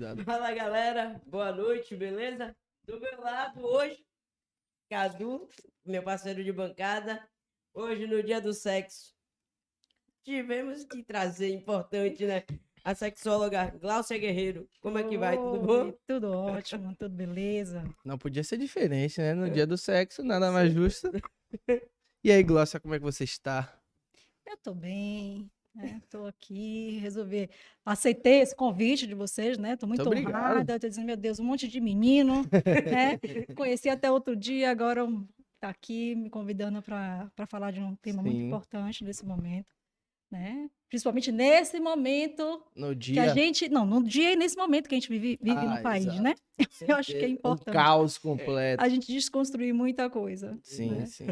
Risada. Fala galera, boa noite, beleza? Do meu lado hoje, Cadu, meu parceiro de bancada. Hoje, no dia do sexo, tivemos que trazer, importante, né? A sexóloga Glaucia Guerreiro. Como é que vai? Tudo bom? Tudo ótimo, tudo beleza. Não podia ser diferente, né? No dia do sexo, nada mais justo. E aí, Glócia, como é que você está? Eu tô bem, né? Tô aqui, resolvi, aceitei esse convite de vocês, né? Tô muito Muito honrada, tô dizendo, meu Deus, um monte de menino, né? Conheci até outro dia, agora tá aqui me convidando para falar de um tema muito Sim. importante nesse momento, né? Principalmente nesse momento No que dia, a gente, não, no dia e nesse momento que a gente vive, vive Ah, no país, exato. né? Eu acho que é Certeza. um importante caos completo. a gente desconstruir muita coisa. Sim, né? sim.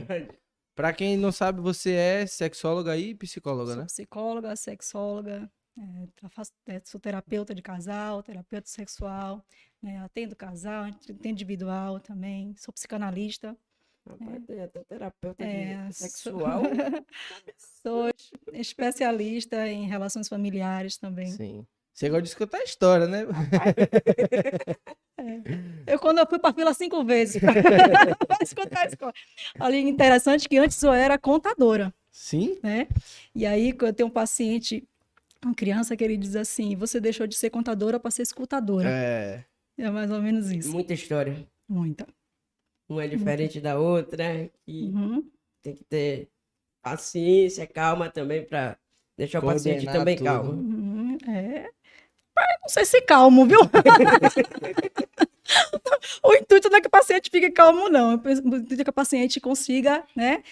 Pra quem não sabe, você é sexóloga e psicóloga, Sou né? psicóloga, sexóloga, é, faço- é, sou terapeuta de casal, terapeuta sexual, né, atendo casal, atendo individual também, sou psicanalista, Rapaz, tem até terapeuta É, sou- sexual. sou es- especialista em relações familiares também. Sim. Você gosta de escutar história, né? Eu, quando eu fui para fila cinco vezes para escutar a escola. Ali, interessante que antes eu era contadora. Sim? né? E aí, quando eu tenho um paciente, uma criança que ele diz assim, você deixou de ser contadora para ser escutadora. É. É mais ou menos isso. Muita história. Muita. Uma é diferente da outra. E Uhum. tem que ter paciência, calma também para deixar o paciente Coordenar também tudo. calmo. Uhum, É. Não sei se calmo, viu? o intuito não é que o paciente fique calmo, não. O intuito é que o paciente consiga, né,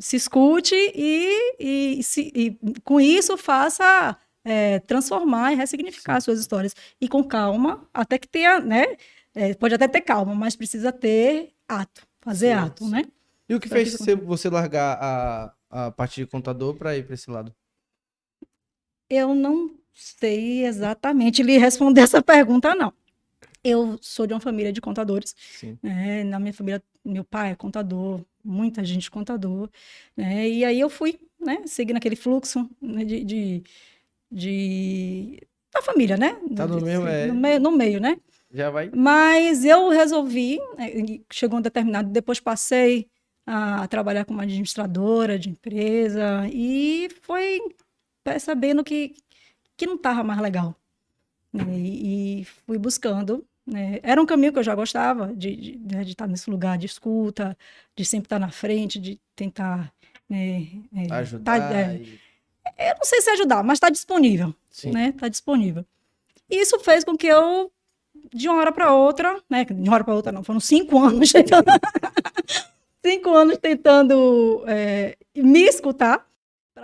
se escute e, e, se- e com isso faça é, transformar e ressignificar as suas histórias. E com calma, até que tenha, né? é, pode até ter calma, mas precisa ter ato, fazer Sim, ato, né? E o que Pra fez que você, você largar a, a parte de contador pra ir pra esse lado? Eu não sei exatamente lhe responder essa pergunta, não. Eu sou de uma família de contadores. Sim. né? Na minha família, meu pai é contador, muita gente contador. Né? E aí eu fui, né? Seguindo aquele fluxo né? de, de, de- da família, né? Tá no De- meio, é. no meio, no meio, né? Já vai? Mas eu resolvi, né, chegou um determinado, depois passei a trabalhar como administradora de empresa e foi percebendo que, que não estava mais legal. né, E, e fui buscando. né, Era um caminho que eu já gostava, de, de, né, de estar nesse lugar de escuta, de sempre estar na frente, de tentar. né, é, tá- Ajudar. é, e- eu não sei se ajudar, mas está disponível Sim. né? Tá disponível. E isso fez com que eu, de uma hora para outra, né? De uma hora para outra, não, foram cinco anos tentando, cinco anos tentando é, me escutar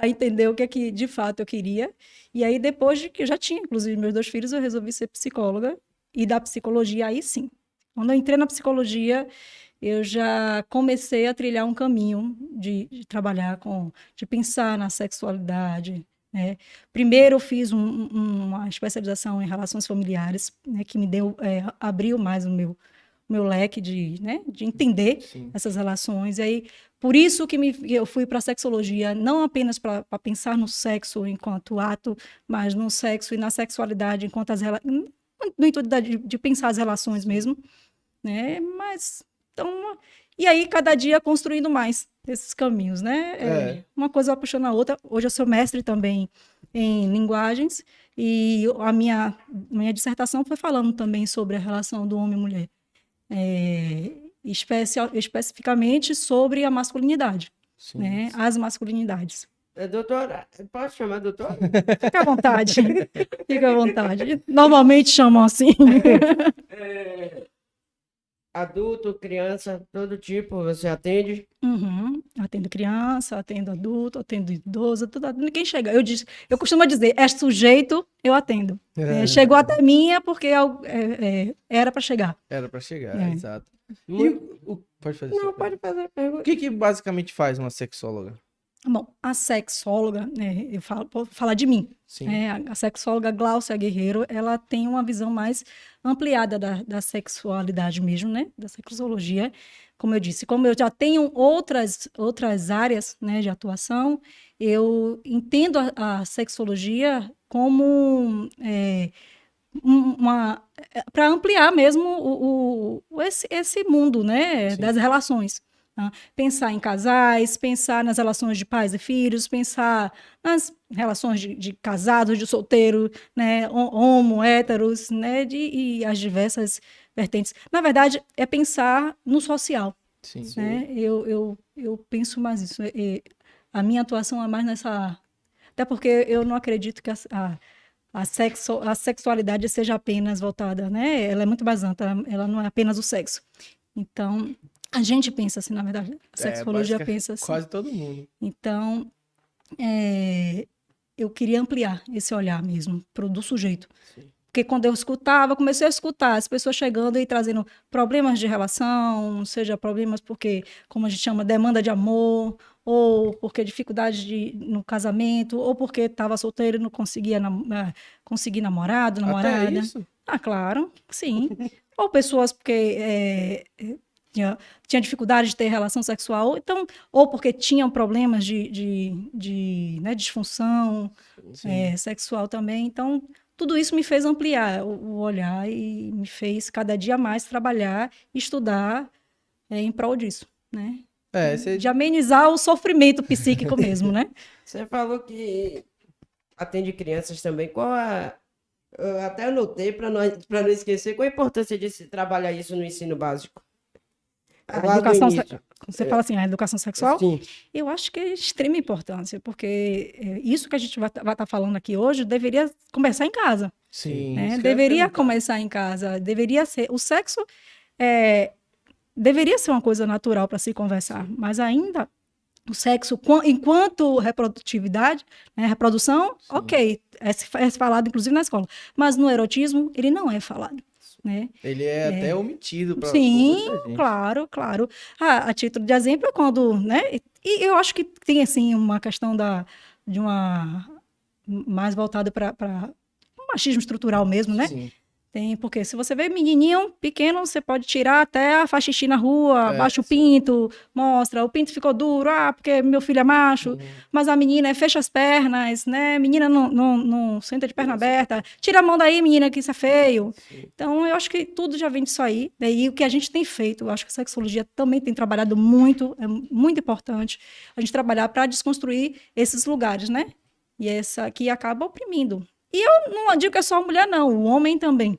para entender o que é que de fato eu queria. E aí, depois de que eu já tinha, inclusive, meus dois filhos, eu resolvi ser psicóloga. E da psicologia, aí sim. Quando eu entrei na psicologia, eu já comecei a trilhar um caminho de, de trabalhar com, de pensar na sexualidade, né? Primeiro eu fiz um- um- uma especialização em relações familiares, né, que me deu, é, abriu mais o meu, meu leque de, né, de entender Sim. essas relações. E aí, por isso que, me, eu fui para a sexologia, não apenas para pensar no sexo enquanto ato, mas no sexo e na sexualidade enquanto as relações, no intuito de, de pensar as relações mesmo, né? Mas, então, e aí cada dia construindo mais esses caminhos, né? É, É. uma coisa vai puxando a outra. Hoje eu sou mestre também em linguagens e a minha, minha dissertação foi falando também sobre a relação do homem e mulher. É, especial, especificamente sobre a masculinidade, Sim. né? As masculinidades. É, Doutora, posso chamar doutora? Fica à vontade. Fica à vontade. Normalmente chamam assim. É, adulto, criança, todo tipo, você atende? Uhum. Atendo criança, atendo adulto, atendo idoso, tudo, atendo quem chega. Eu, diz, eu costumo dizer, é sujeito, eu atendo. É, chegou até mim é porque é é, é, era para chegar. Era pra chegar, É. exato. E o- o- pode fazer Não, pode fazer a pergunta. O que, que basicamente faz uma sexóloga? Bom, a sexóloga, né, eu falo, vou falar de mim. Sim. É, a- sexóloga Glaucia Guerreiro, ela tem uma visão mais ampliada da, da sexualidade mesmo, né? Da sexologia. Como eu disse, como eu já tenho outras, outras áreas né, de atuação, eu entendo a, a sexologia como é, um- uma para ampliar mesmo o, o- esse, esse mundo, né, Sim. das relações. Tá? Pensar em casais, pensar nas relações de pais e filhos, pensar nas relações de, de casados, de solteiro, né, ho- homo, héteros, né, de, e as diversas vertentes. Na verdade, é pensar no social Sim. né? Eu, eu, eu penso mais isso. É, a minha atuação é mais nessa. Até porque eu não acredito que a, a, a, sexo, a sexualidade seja apenas voltada, né? Ela é muito mais ampla, ela não é apenas o sexo. Então, a gente pensa assim, na verdade. A sexologia basica- pensa assim. Quase todo mundo. Então, é, eu queria ampliar esse olhar mesmo pro, do sujeito. Sim. Porque quando eu escutava, comecei a escutar as pessoas chegando e trazendo problemas de relação, seja problemas porque, como a gente chama, demanda de amor, ou porque dificuldade de, no casamento, ou porque estava solteiro e não conseguia nam eh, conseguir namorado, namorada. Até isso? Ah, claro, sim. Ou pessoas porque é, é, tinha, tinha dificuldade de ter relação sexual, então, ou porque tinham problemas de, de, de né, disfunção é, sexual também. Então, tudo isso me fez ampliar o, o olhar e me fez cada dia mais trabalhar, estudar é, em prol disso, né? É, você De amenizar o sofrimento psíquico mesmo, né? Você falou que atende crianças também. Qual a. Eu até anotei para não, pra não esquecer qual a importância de se trabalhar isso no ensino básico. A educação. Você fala assim, a educação sexual? Sim. Eu acho que é de extrema importância, porque é, isso que a gente vai estar falando aqui hoje deveria começar em casa. Sim. né? Deveria começar em casa, deveria ser. O sexo é, deveria ser uma coisa natural para se conversar, mas ainda o sexo, quan- enquanto reprodutividade, né, reprodução, Sim. ok, é, é falado inclusive na escola, mas no erotismo ele não é falado. Né? Ele é, até omitido pra Sim, claro, claro. Ah, a título de exemplo é quando, né? E eu acho que tem assim uma questão da de uma mais voltada para machismo estrutural mesmo, né? Sim. Tem, porque se você vê menininho pequeno, você pode tirar até a xixi na rua, É, baixa o pinto, mostra, o pinto ficou duro, ah, porque meu filho é macho, Uhum. mas a menina é fecha as pernas, né? Menina não, não, não senta de perna aberta, tira a mão daí, menina, que isso é feio. Sim. Então, eu acho que tudo já vem disso aí. né? E o que a gente tem feito, eu acho que a sexologia também tem trabalhado muito, é muito importante a gente trabalhar para desconstruir esses lugares, né? E essa que acaba oprimindo. E eu não digo que é só a mulher, não, o homem também.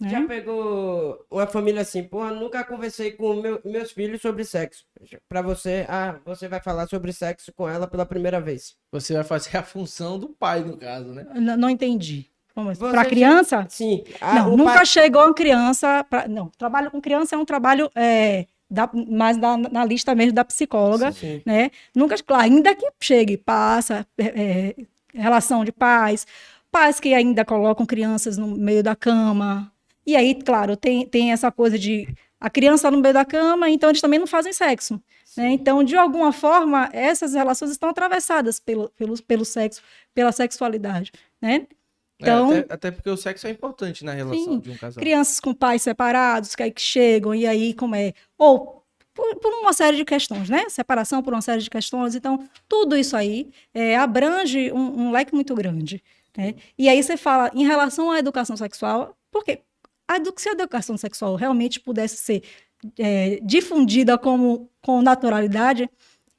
né? Já pegou uma família assim, porra, nunca conversei com meu- meus filhos sobre sexo. Pra você, ah, você vai falar sobre sexo com ela pela primeira vez. Você vai fazer a função do pai, no caso, né? N- Não entendi. Como Você Para já- criança? Sim. ah, não, nunca pai- chegou uma criança. Pra... Não, trabalho com criança é um trabalho é, da, mais da- na lista mesmo da psicóloga, Sim. né? Nunca, claro, ainda que chegue, passa, é, é, relação de pais, pais que ainda colocam crianças no meio da cama. E aí, claro, tem, tem essa coisa de a criança no meio da cama, então eles também não fazem sexo. Né? Então, de alguma forma, essas relações estão atravessadas pelo, pelo, pelo sexo, pela sexualidade, né? Então, É, até, até porque o sexo é importante na relação Sim. de um casal. crianças com pais separados, que aí que chegam, e aí como é? Ou por, por uma série de questões, né? Separação por uma série de questões. Então, tudo isso aí é, abrange um, um leque muito grande. Né? E aí você fala em relação à educação sexual, porque se a educação sexual realmente pudesse ser é, difundida como, com naturalidade,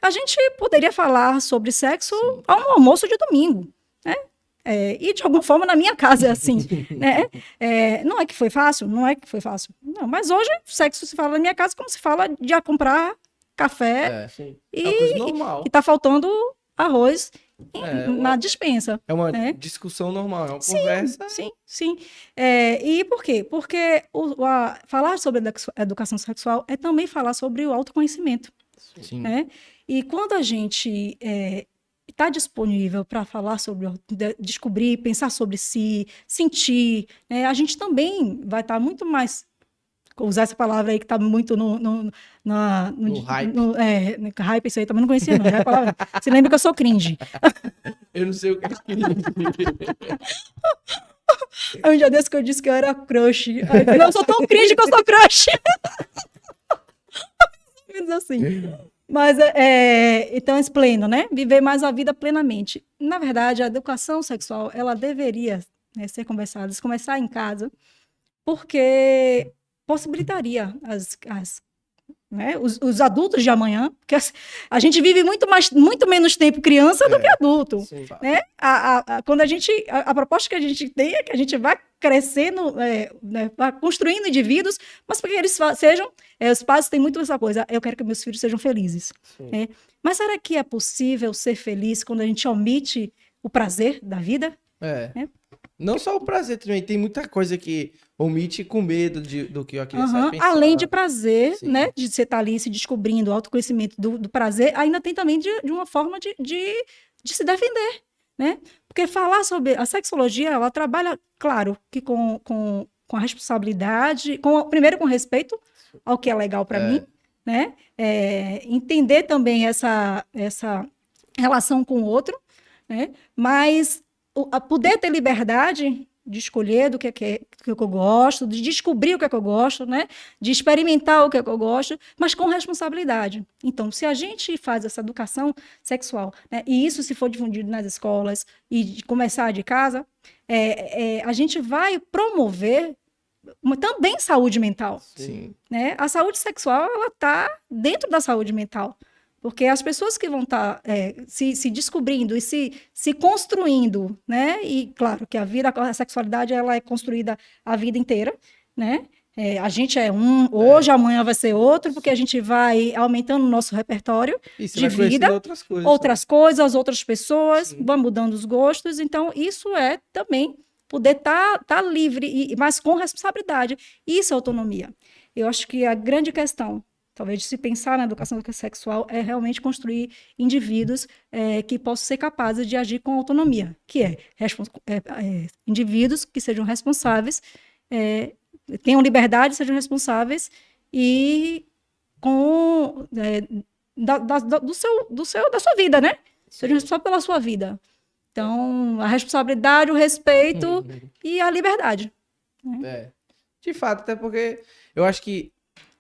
a gente poderia falar sobre sexo ao almoço de domingo, né? É, e de alguma forma na minha casa é assim, né? É, não é que foi fácil, não é que foi fácil. Não, mas hoje sexo se fala na minha casa como se fala de comprar café É, Sim. é coisa normal. e tá faltando arroz É, na uma- dispensa. É uma É. discussão normal, é uma conversa. Sim, sim. É, e por quê? Porque o- a- falar sobre edu- educação sexual é também falar sobre o autoconhecimento. Sim. né? E quando a gente está disponível para falar sobre, de- descobrir, pensar sobre si, sentir, né, a gente também vai estar muito mais usar essa palavra aí que está muito no, no, na- no, No hype. no- é, hype, isso aí também não conhecia, não. é palavra- Você lembra que eu sou cringe. Eu não sei o que queria dizer. Aí um dia desse que eu disse que eu era crush. Aí eu falei, eu sou tão cringe que eu sou crush. Menos assim. Mas, é, é, então, expleno, né? Viver mais a vida plenamente. Na verdade, a educação sexual, ela deveria né, ser conversadas, começar em casa, porque possibilitaria as, as né, os, os adultos de amanhã, porque a gente vive muito, mais, muito menos tempo criança do É. que adulto. Sim. Né? A, a- a- quando a gente. A, proposta que a gente tem é que a gente vá crescendo, é, né, vá construindo indivíduos, mas para que eles sejam. é, os pais têm muito essa coisa, eu quero que meus filhos sejam felizes. Sim. É. Mas será que é possível ser feliz quando a gente omite o prazer da vida? É. É. Não só o prazer também, tem muita coisa que omite com medo de, do que a criança Aham, vai pensar. Além de prazer, Sim. né? De você estar ali se descobrindo, o autoconhecimento do, do prazer, ainda tem também de, de uma forma de, de, de se defender, né? Porque falar sobre a sexologia, ela trabalha, claro, que com, com, com a responsabilidade, com, primeiro com respeito ao que é legal para É. mim, né? É, entender também essa, essa relação com o outro, né? Mas o, a poder ter liberdade de escolher do que é que, é- que é que eu gosto, de descobrir o que é que eu gosto, né? De experimentar o que é que eu gosto, mas com responsabilidade. Então, se a gente faz essa educação sexual, né? E isso se for difundido nas escolas e de começar de casa, é, é, a gente vai promover uma- também saúde mental Sim. né? A saúde sexual, ela está dentro da saúde mental. Porque as pessoas que vão estar se, se descobrindo e se, se construindo, né? E claro que a vida, a sexualidade, ela é construída a vida inteira, né? É, a gente é um, hoje, amanhã vai ser outro, porque a gente vai aumentando o nosso repertório, você De vida, outras coisas. né? outras coisas, outras pessoas, Sim. vai mudando os gostos. Então, isso é também poder estar tá, livre, e, mas com responsabilidade. Isso é autonomia. Eu acho que a grande questão, talvez, de se pensar na educação sexual é realmente construir indivíduos eh, que possam ser capazes de agir com autonomia, que é, é, é, indivíduos que sejam responsáveis, eh, tenham liberdade, sejam responsáveis e com eh, da, da- do seu, do seu, da sua vida, né? Seja responsável pela sua vida. Então, a responsabilidade, o respeito Uhum. e a liberdade. É. De fato, até porque eu acho que.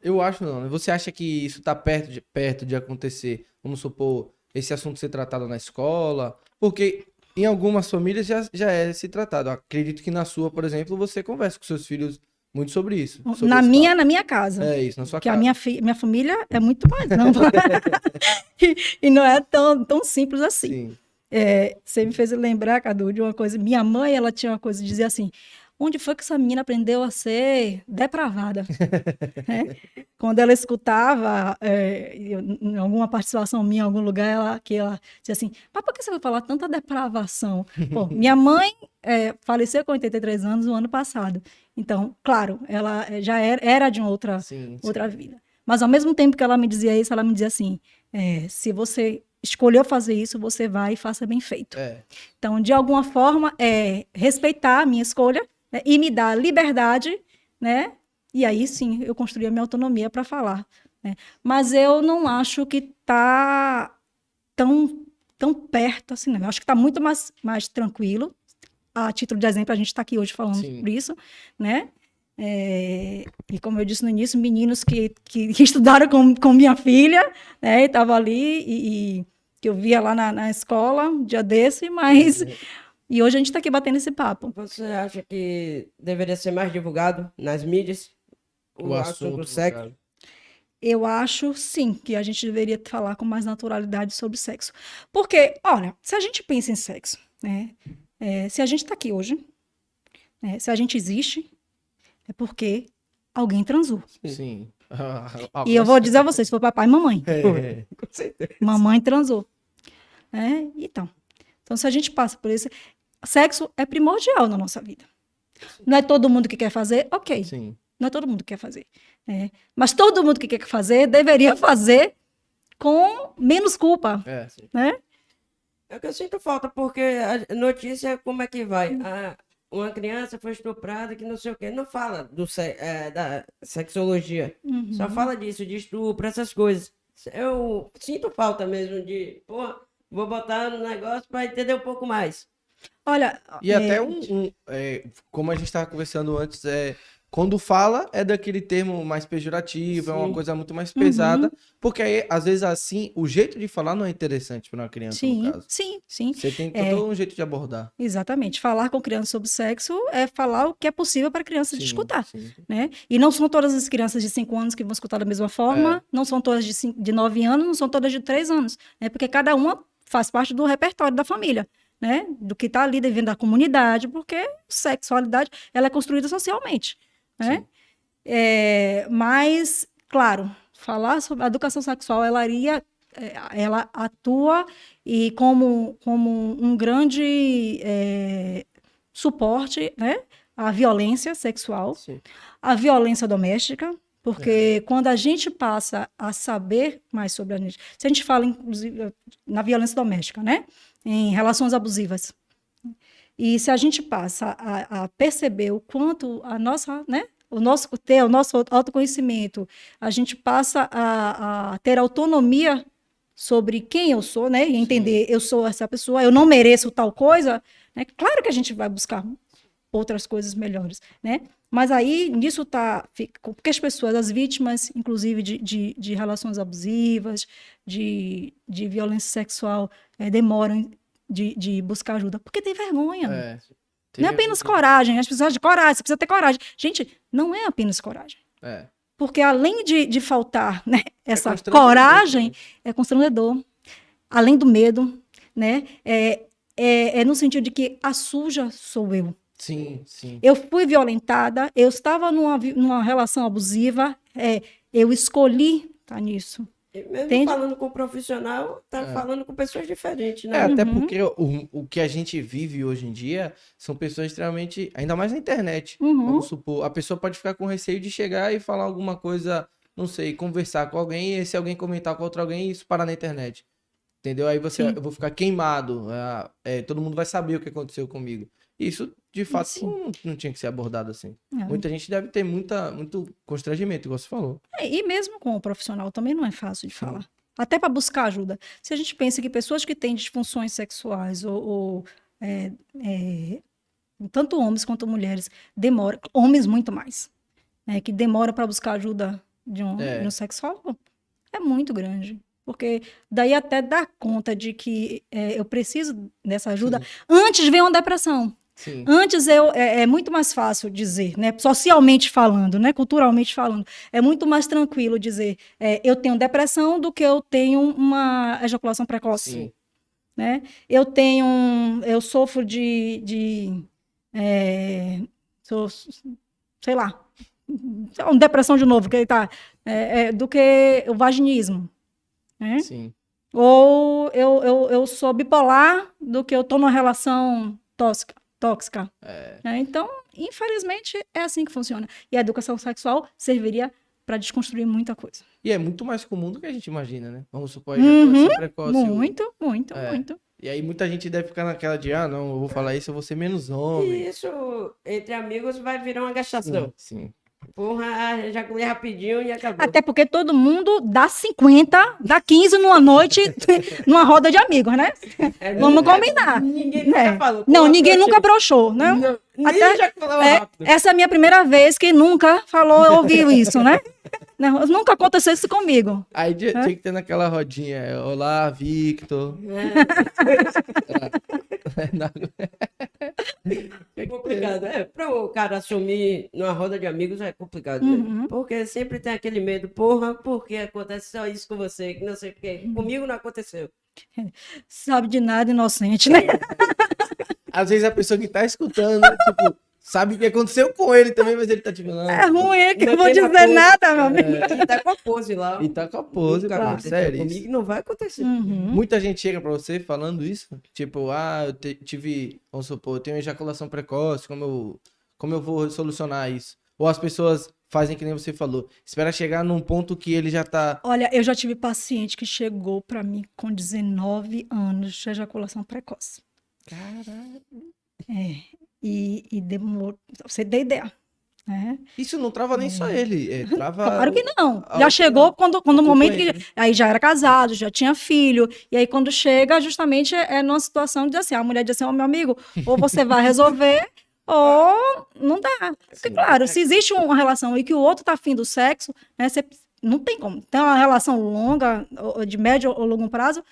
Eu acho não, né? Você acha que isso tá perto de, perto de acontecer? Vamos supor, esse assunto ser tratado na escola? Porque em algumas famílias já, já é se tratado. Eu acredito que na sua, por exemplo, você conversa com seus filhos muito sobre isso. sobre na minha, na minha casa. papo. É isso, na sua Porque a casa. minha, fi- minha família é muito mais ampla. e, e não é tão, tão simples assim. Sim. É, você me fez lembrar, Cadu, de uma coisa. Minha mãe, ela tinha uma coisa de dizer assim: onde foi que essa menina aprendeu a ser depravada? Né? Quando ela escutava é, em alguma participação minha, em algum lugar, ela, que ela dizia assim: mas por que você vai falar tanta depravação? Pô, minha mãe é, faleceu com 83 anos no ano passado. Então, claro, ela é, já era, era de outra Sim, sim. outra vida. Mas ao mesmo tempo que ela me dizia isso, ela me dizia assim: é, se você escolheu fazer isso, você vai e faça bem feito. É. Então, de alguma forma, é respeitar a minha escolha né, e me dar liberdade, né? E aí sim eu construí a minha autonomia para falar. Né? Mas eu não acho que está tão, tão perto assim, não. Eu acho que está muito mais, mais tranquilo. A título de exemplo, a gente está aqui hoje falando Sim. sobre isso, né? É, e como eu disse no início, meninos que, que, que estudaram com, com minha filha, né? Estavam ali e, e que eu via lá na, na escola um dia desse, mas. E hoje a gente está aqui batendo esse papo. Você acha que deveria ser mais divulgado nas mídias O assunto, no sexo? Eu acho sim que a gente deveria falar com mais naturalidade sobre sexo. Porque, olha, se a gente pensa em sexo, né? é, se a gente está aqui hoje, né, se a gente existe, é porque alguém transou. Sim. E eu vou dizer a vocês, foi papai e mamãe. É. Com certeza. Mamãe transou. né? Então, então, se a gente passa por isso, sexo é primordial na nossa vida. Não é todo mundo que quer fazer, ok. Sim. Não é todo mundo que quer fazer. né? Mas todo mundo que quer fazer deveria fazer com menos culpa, É. né? É o que eu sinto falta, porque a notícia, como é que vai? Ah, uma criança foi estuprada, que não sei o quê. Não fala do, se- é, da sexologia. Uhum. Só fala disso, de estupro, essas coisas. Eu sinto falta mesmo de, pô, vou botar no negócio para entender um pouco mais. Olha, E é, até um, um, é, como a gente estava conversando antes, é Quando fala, é daquele termo mais pejorativo, é uma Sim. coisa muito mais Uhum. pesada, porque aí, às vezes, assim, o jeito de falar não é interessante para uma criança, Sim, no caso. sim, sim. Você tem É. todo um jeito de abordar. Exatamente. Falar com criança sobre sexo é falar o que é possível para a criança Sim, escutar. sim. né? E não são todas as crianças de 5 anos que vão escutar da mesma forma, não são todas de 9 anos, não são todas de 3 anos, né? Porque cada uma faz parte do repertório da família, né? Do que está ali dentro da comunidade, porque sexualidade ela é construída socialmente, né? É, mas, claro, falar sobre a educação sexual, ela iria, é, ela atua e como, como um grande é, suporte, né? à violência sexual, Sim. a violência doméstica, porque quando a gente passa a saber mais sobre a gente, se a gente fala inclusive na violência doméstica, né, em relações abusivas, e se a gente passa a, a perceber o quanto a nossa, né, o nosso ter o nosso autoconhecimento, a gente passa a, a ter autonomia sobre quem eu sou, né, e entender eu sou essa pessoa, eu não mereço tal coisa, né, claro que a gente vai buscar outras coisas melhores, né? Mas aí nisso tá. fica- Porque as pessoas, as vítimas, inclusive de, de, de relações abusivas, de, de violência sexual, eh, demoram de, de buscar ajuda. Porque tem vergonha. É. Não é apenas coragem, as pessoas de coragem, você precisa ter coragem. Gente, não é apenas coragem. É. Porque além de, de faltar né, essa constrangedor coragem, também. é constrangedor. Além do medo, né? É, é, é no sentido de que a suja sou eu. Sim, sim. Eu fui violentada, eu estava numa, numa relação abusiva, é, eu escolhi estar nisso. E mesmo Entende? falando com o profissional, tá É. falando com pessoas diferentes, É, né? até Uhum. porque o, o que a gente vive hoje em dia são pessoas extremamente. Ainda mais na internet. Uhum. Vamos supor, a pessoa pode ficar com receio de chegar e falar alguma coisa, não sei, conversar com alguém, e se alguém comentar com outro alguém, isso parar na internet. Entendeu? Aí você, Sim. eu vou ficar queimado. ah, é, todo mundo vai saber o que aconteceu comigo. Isso, de fato, Sim. não, não tinha que ser abordado assim. É. Muita gente deve ter muita, muito constrangimento, igual você falou. É, E mesmo com o profissional também não é fácil de Sim. falar. Até para buscar ajuda. Se a gente pensa que pessoas que têm disfunções sexuais ou, ou, é, é, tanto homens quanto mulheres demoram, homens muito mais, né, que demoram para buscar ajuda de um, É. de um sexólogo, é muito grande. Porque daí até dar conta de que é, eu preciso dessa ajuda, antes vem uma depressão. Sim. Antes eu, é, é muito mais fácil dizer, né? Socialmente falando, né? Culturalmente falando, é muito mais tranquilo dizer é, eu tenho depressão do que eu tenho uma ejaculação precoce, Sim. né? Eu tenho, um- eu sofro de, de é, sou, sei lá, uma depressão de novo, que tá, é, é, do que o vaginismo, né? Sim. Ou eu, eu, eu sou bipolar do que eu tô numa relação tóxica. Tóxica É. né? Então, infelizmente, é assim que funciona. E a educação sexual serviria para desconstruir muita coisa. E é muito mais comum do que a gente imagina, né? Vamos supor, a Uhum. ejaculação precoce. Muito, muito, É. muito. E aí muita gente deve ficar naquela de, ah, não, eu vou falar isso, eu vou ser menos homem. Isso, entre amigos, vai virar uma gastação. Sim. Porra, já colhi rapidinho e acabou. Até porque todo mundo dá 50, dá 15 numa noite, numa roda de amigos, né? É, Vamos nunca- combinar. Ninguém É. nunca falou. Não, ninguém nunca broxou, né? Não, Até- já falou É, rápido. essa é a minha primeira vez que nunca falou, ouviu isso, né? Não, nunca aconteceu isso comigo. Aí tinha, tinha que ter naquela rodinha, é, olá, Victor. É complicado. É, para o cara assumir numa roda de amigos é complicado. né? Uhum. Porque sempre tem aquele medo, porra, porque acontece só isso com você, que não sei o quê. Uhum. Comigo não aconteceu. Sabe de nada, inocente, né? Às vezes a pessoa que tá escutando, tipo, sabe o que aconteceu com ele também, mas ele tá tipo, não. É ruim, é que eu Não vou dizer apoio. nada, meu amigo. E tá com a pose lá. E tá com a pose, aconteceu sério. Comigo isso. não vai acontecer. Uhum. Muita gente chega pra você falando isso, tipo, ah, eu te- tive, vamos supor, eu tenho ejaculação precoce, como eu, como eu vou solucionar isso? Ou as pessoas fazem que nem você falou, espera chegar num ponto que ele já tá, Olha, eu já tive paciente que chegou pra mim com 19 anos de ejaculação precoce. caralho, É, e, e demorou. Você tem ideia. né? isso não trava nem só ele, é, trava... Claro que não. Já chegou quando, quando o momento que. companheiro. Aí já era casado, já tinha filho. E aí, quando chega, justamente é, é numa situação de assim: a mulher diz assim: Ó, meu amigo, ou você vai resolver, ou não dá. Porque, Sim. claro, se existe uma relação e que o outro tá afim do sexo, né, você não tem como. Tem uma relação longa, de médio ou longo prazo,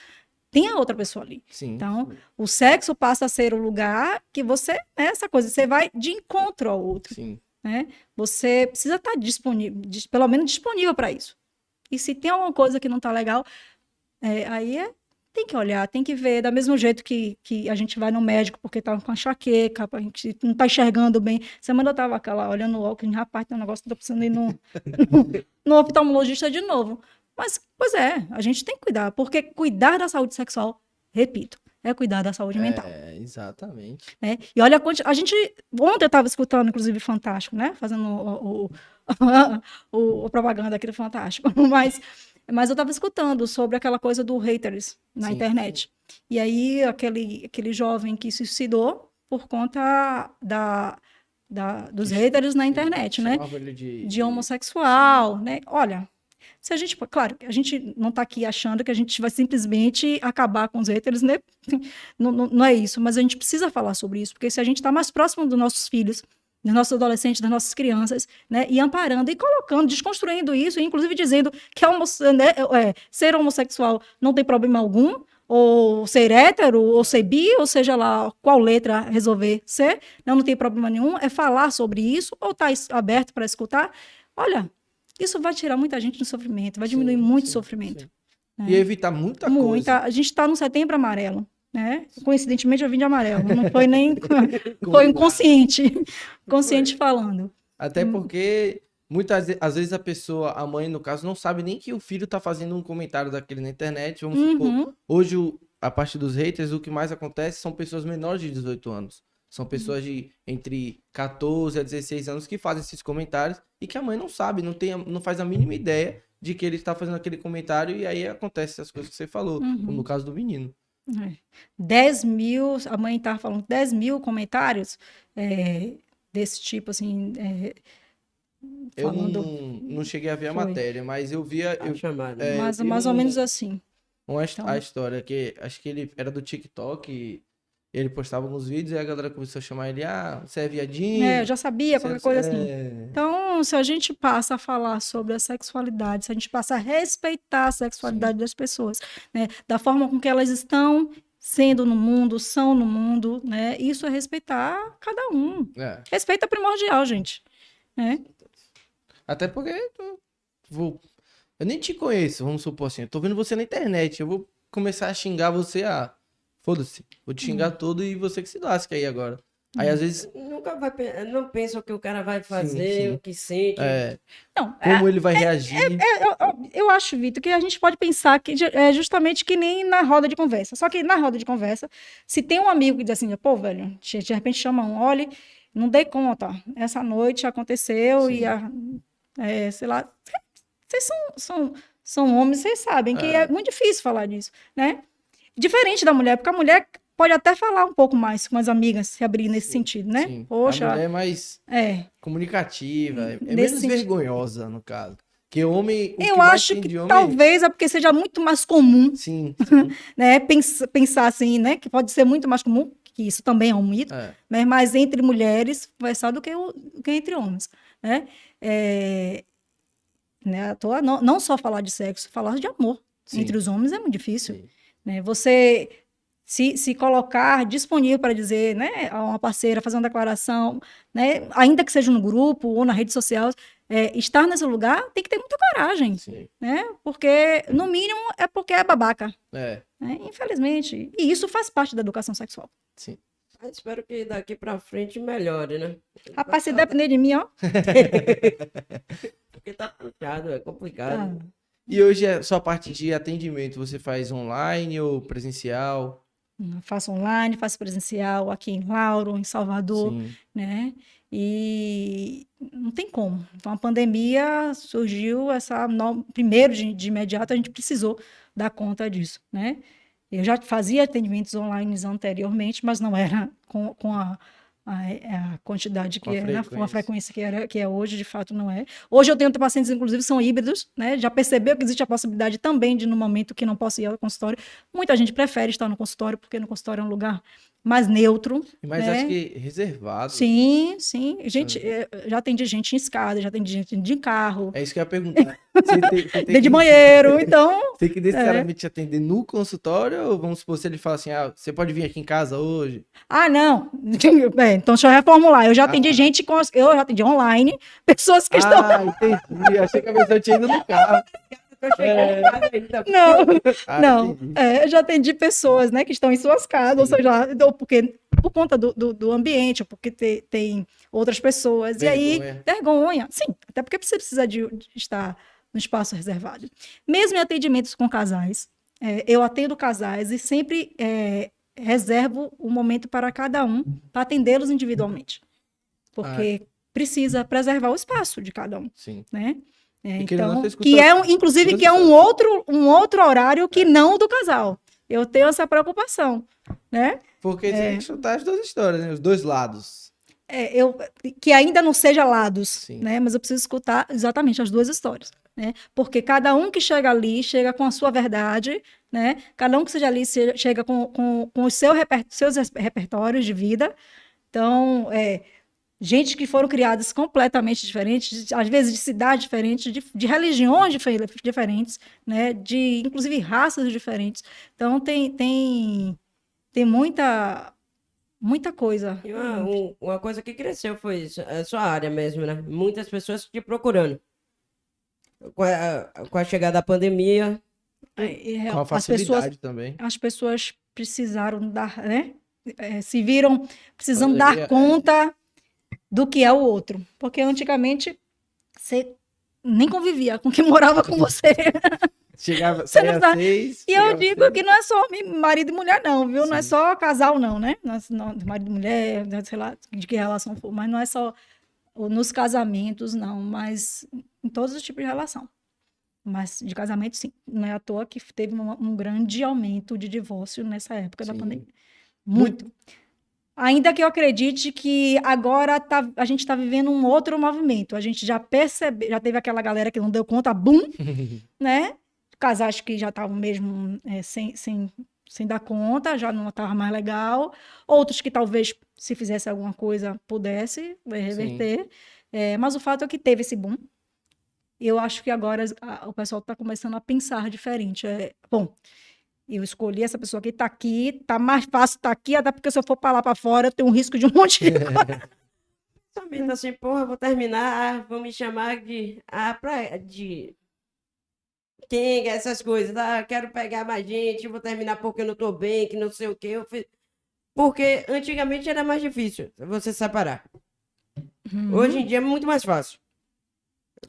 tem a outra pessoa ali. Sim. Então, o sexo passa a ser o lugar que você, é essa coisa, você vai de encontro ao outro, Sim. né? Você precisa estar disponível, dis- pelo menos disponível para isso. E se tem alguma coisa que não tá legal, é, aí é, tem que olhar, tem que ver, da mesmo jeito que, que a gente vai no médico porque tá com enxaqueca, a gente não tá enxergando bem. Semana eu tava aquela, olhando o óculos, rapaz, tem um negócio que tô precisando ir no, no, no oftalmologista de novo. Mas, pois é, a gente tem que cuidar, porque cuidar da saúde sexual, repito, é cuidar da saúde mental É, exatamente. né? E olha a gente ontem eu estava escutando inclusive Fantástico, né? Fazendo o, o, o- o propaganda aqui do Fantástico, mas mas eu estava escutando sobre aquela coisa do haters na Sim. internet. E aí aquele aquele jovem que se suicidou por conta da, da dos haters na internet, né? De, de homossexual, né? Olha, se a gente, claro, a gente não está aqui achando que a gente vai simplesmente acabar com os haters, né? Não, não, não é isso, mas a gente precisa falar sobre isso, porque se a gente está mais próximo dos nossos filhos, dos nossos adolescentes, das nossas crianças, né? E amparando e colocando, desconstruindo isso, inclusive dizendo que homo, né, é, ser homossexual não tem problema algum, ou ser hétero, ou ser bi, ou seja lá qual letra resolver ser, não, não tem problema nenhum, é falar sobre isso, ou estar aberto para escutar. Olha, isso vai tirar muita gente do sofrimento, vai diminuir Sim, muito sim, sofrimento. sim. né? E evitar muita, Muita. coisa. A gente está no setembro amarelo, né? Coincidentemente eu vim de amarelo, não foi nem. foi inconsciente. Consciente falando. Até Hum. porque muitas às vezes a pessoa, a mãe no caso, não sabe nem que o filho tá fazendo um comentário daquele na internet. Vamos supor, Uhum. hoje o- a parte dos haters, o que mais acontece são pessoas menores de 18 anos. São pessoas de entre 14 a 16 anos que fazem esses comentários e que a mãe não sabe, não, tem, a- não faz a mínima ideia de que ele está fazendo aquele comentário e aí acontece as coisas que você falou, Uhum. como no caso do menino. É. 10 mil, a mãe estava falando, 10 mil comentários é, desse tipo, assim. é, Eu falando não, não cheguei a ver a Foi. matéria, mas eu via, Tá eu, é, mais, eu mais ou menos assim. Uma Então- a história que acho que ele era do TikTok e ele postava alguns vídeos e a galera começou a chamar ele, ah, você é viadinho. É, eu já sabia, qualquer coisa assim. é. Então, se a gente passa a falar sobre a sexualidade, se a gente passa a respeitar a sexualidade das pessoas, né, da forma com que elas estão sendo no mundo, são no mundo, né, isso é respeitar cada um. É. Respeito é primordial, gente. Né? Até porque eu vou. Eu nem te conheço, vamos supor assim. Eu tô vendo você na internet. Eu vou começar a xingar você, ah, foda-se. Vou te Hum. xingar tudo e você que se lasca aí agora. Aí às vezes, Nunca vai, não pensa o que o cara vai fazer, sim. o que sente. é, Não, é, como ele vai reagir. eu, eu- eu acho, Vitor, que a gente pode pensar que é justamente que nem na roda de conversa. Só que na roda de conversa, se tem um amigo que diz assim, pô, velho, de, de repente chama um, olha, não dei conta, essa noite aconteceu Sim. e, a, é, sei lá, vocês são, são, são homens, vocês sabem que é. É. muito difícil falar disso, né? Diferente da mulher, porque a mulher pode até falar um pouco mais com as amigas, se abrir nesse sentido, né? Sim. Poxa, A mulher é mais é. comunicativa, é menos sentido. vergonhosa, no caso. Que homem. o Eu mais acho que homem- talvez é porque seja muito mais comum Sim, sim. né, pens- pensar assim, né, que pode ser muito mais comum, que isso também é um mito, É. né, mas entre mulheres conversar do que, o- que entre homens, né? É, né, à toa, não, não só falar de sexo, falar de amor Sim. entre os homens é muito difícil, Sim. Né? Você se, se colocar disponível para dizer, né, a uma parceira, fazer uma declaração, né, ainda que seja no grupo ou na rede social, é, estar nesse lugar tem que ter muita coragem, Sim. né? Porque no mínimo é porque é babaca É. né? Infelizmente. E isso faz parte da educação sexual. Sim. Mas espero que daqui pra frente melhore, né? Rapaz, se depender de mim, ó. Porque tá puxado, é complicado. tá. E hoje a sua parte de atendimento, você faz online ou presencial? Faço online, faço presencial aqui em Lauro, em Salvador, Sim. né? E não tem como. Então, a pandemia surgiu, essa no... primeiro de, de imediato, a gente precisou dar conta disso, né? Eu já fazia atendimentos online anteriormente, mas não era com, com a, a, a quantidade que Com a era, com a frequência. frequência que, era, que é hoje, de fato não é. Hoje eu tenho pacientes, inclusive, são híbridos, né? Já percebeu que existe a possibilidade também de, no momento que não posso ir ao consultório, muita gente prefere estar no consultório, porque no consultório é um lugar mais neutro. Mas né? acho que reservado. Sim, sim. Gente, eh, já atendi gente em escada, já atendi gente de carro, É isso que eu ia perguntar. Você tem, você tem de que- banheiro. Então, Tem que necessariamente atender no consultório ou vamos supor se ele fala assim, ah, você pode vir aqui em casa hoje? ah, não. É, então, deixa eu reformular. Eu já atendi Ah. gente com. Eu já atendi online, pessoas que estão. Ah, entendi. Achei que a pessoa tinha ido no carro. Ainda. Não, Ah, não. É, eu já atendi pessoas, né, que estão em suas casas, ou seja, ou porque por conta do, do, do ambiente, ou porque te- tem outras pessoas. E aí, Vergonha. vergonha. Sim, até porque você precisa de, de estar no espaço reservado. Mesmo em atendimentos com casais, é, eu atendo casais e sempre é, reservo um momento para cada um, para atendê-los individualmente. Porque precisa preservar o espaço de cada um Sim. né? É, então, que é inclusive que é um outro um outro horário que não o do casal. Eu tenho essa preocupação, né? Porque você tem que escutar as duas histórias, né? Os dois lados. É, eu que ainda não seja lados, Sim. né? Mas eu preciso escutar exatamente as duas histórias, né? Porque cada um que chega ali chega com a sua verdade, né? Cada um que seja ali chega com, com, com os seu reper- seus repertórios de vida. Então, é, gente que foram criadas completamente diferentes, às vezes de cidades diferentes, de, de religiões dife- diferentes, né? De inclusive raças diferentes. Então tem tem tem muita muita coisa. E uma, um- uma coisa que cresceu foi isso, a sua área mesmo, né? Muitas pessoas te procurando. Com a, com a chegada da pandemia, É, é, Com a as facilidade pessoas também. as pessoas precisaram dar, né? É, se viram precisando Pandemia, dar é. conta do que é o outro. Porque antigamente você nem convivia com quem morava com você. Chegava, Você não tá- seis. E eu digo seis. que não é só marido e mulher, não, viu? Não é Sim. só casal, não, né? Não, é- não, marido e mulher, né, sei lá de que relação for, mas não é só nos casamentos, não, mas em todos os tipos de relação. Mas de casamento, sim. Não é à toa que teve um, um grande aumento de divórcio nessa época da Sim. pandemia. Muito. Ainda que eu acredite que agora tá- a gente está vivendo um outro movimento. A gente já percebeu, já teve aquela galera que não deu conta, bum, né? Casais que já estavam mesmo é, sem, sem, sem dar conta, já não estava mais legal. Outros que talvez, se fizesse alguma coisa, pudesse é, reverter. É, mas o fato é que teve esse boom. Eu acho que agora a- o pessoal está começando a pensar diferente. É, bom, eu escolhi essa pessoa que está aqui, tá mais fácil estar aqui, até porque se eu for para lá para fora, eu tenho um risco de um monte de coisa. assim, porra, vou terminar, ah, vão me chamar de. Ah, pra, de. Quem, essas coisas, ah, quero pegar mais gente, vou terminar porque eu não tô bem, que não sei o que. Eu fiz... Porque antigamente era mais difícil você separar. Hoje em dia é muito mais fácil.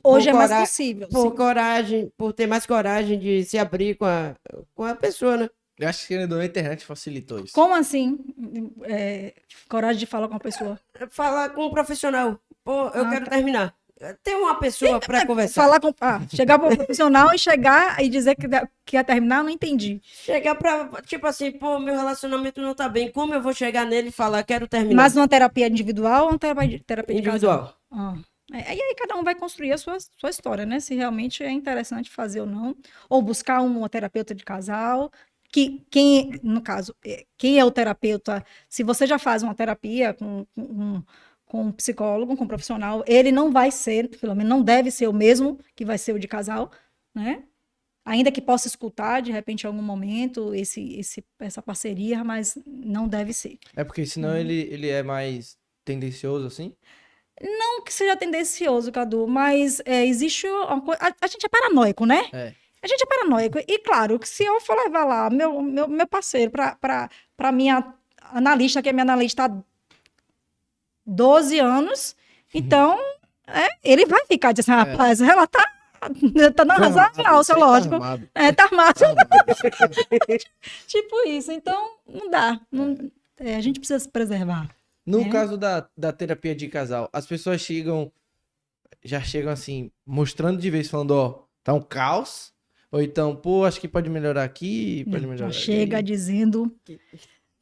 Hoje é mais possível. Por sim. coragem, por ter mais coragem de se abrir com a, com a pessoa, né? Eu acho que a internet facilitou isso. Como assim? É, coragem de falar com a pessoa. Falar com um profissional. Pô, eu Ah, quero tá. terminar. Tem uma pessoa para conversar. Falar com. Ah, chegar para o profissional e chegar e dizer que, que ia terminar, eu não entendi. Chegar pra, tipo assim, pô, meu relacionamento não tá bem. Como eu vou chegar nele e falar, quero terminar? Mas uma terapia individual ou uma terapia, terapia individual. Ah. É, E aí cada um vai construir a sua, sua história, né? Se realmente é interessante fazer ou não. Ou buscar uma terapeuta de casal. Que quem, no caso, é, quem é o terapeuta, se você já faz uma terapia com, com, um- com um psicólogo, com um profissional, ele não vai ser, pelo menos não deve ser o mesmo que vai ser o de casal, né? Ainda que possa escutar, de repente, em algum momento, esse, esse, essa parceria, mas não deve ser. É porque senão ele, ele é mais tendencioso assim. Não que seja tendencioso, Cadu, mas é, existe uma coisa. A, a gente é paranoico, né? É. A gente é paranoico. E claro que se eu for levar lá meu, meu, meu parceiro para minha analista, que é minha analista há 12 anos, então é, ele vai ficar dizendo, É. rapaz, ela tá, tá na razão alça, tá lógico. armado. É, tá armado. Tá armado. tipo isso. Então, não dá. não- é, a gente precisa se preservar. No É. caso da, da terapia de casal, as pessoas chegam, já chegam assim, mostrando de vez, falando, ó, tá um caos. Ou então, pô, acho que pode melhorar aqui, pode Já melhorar chega ali. dizendo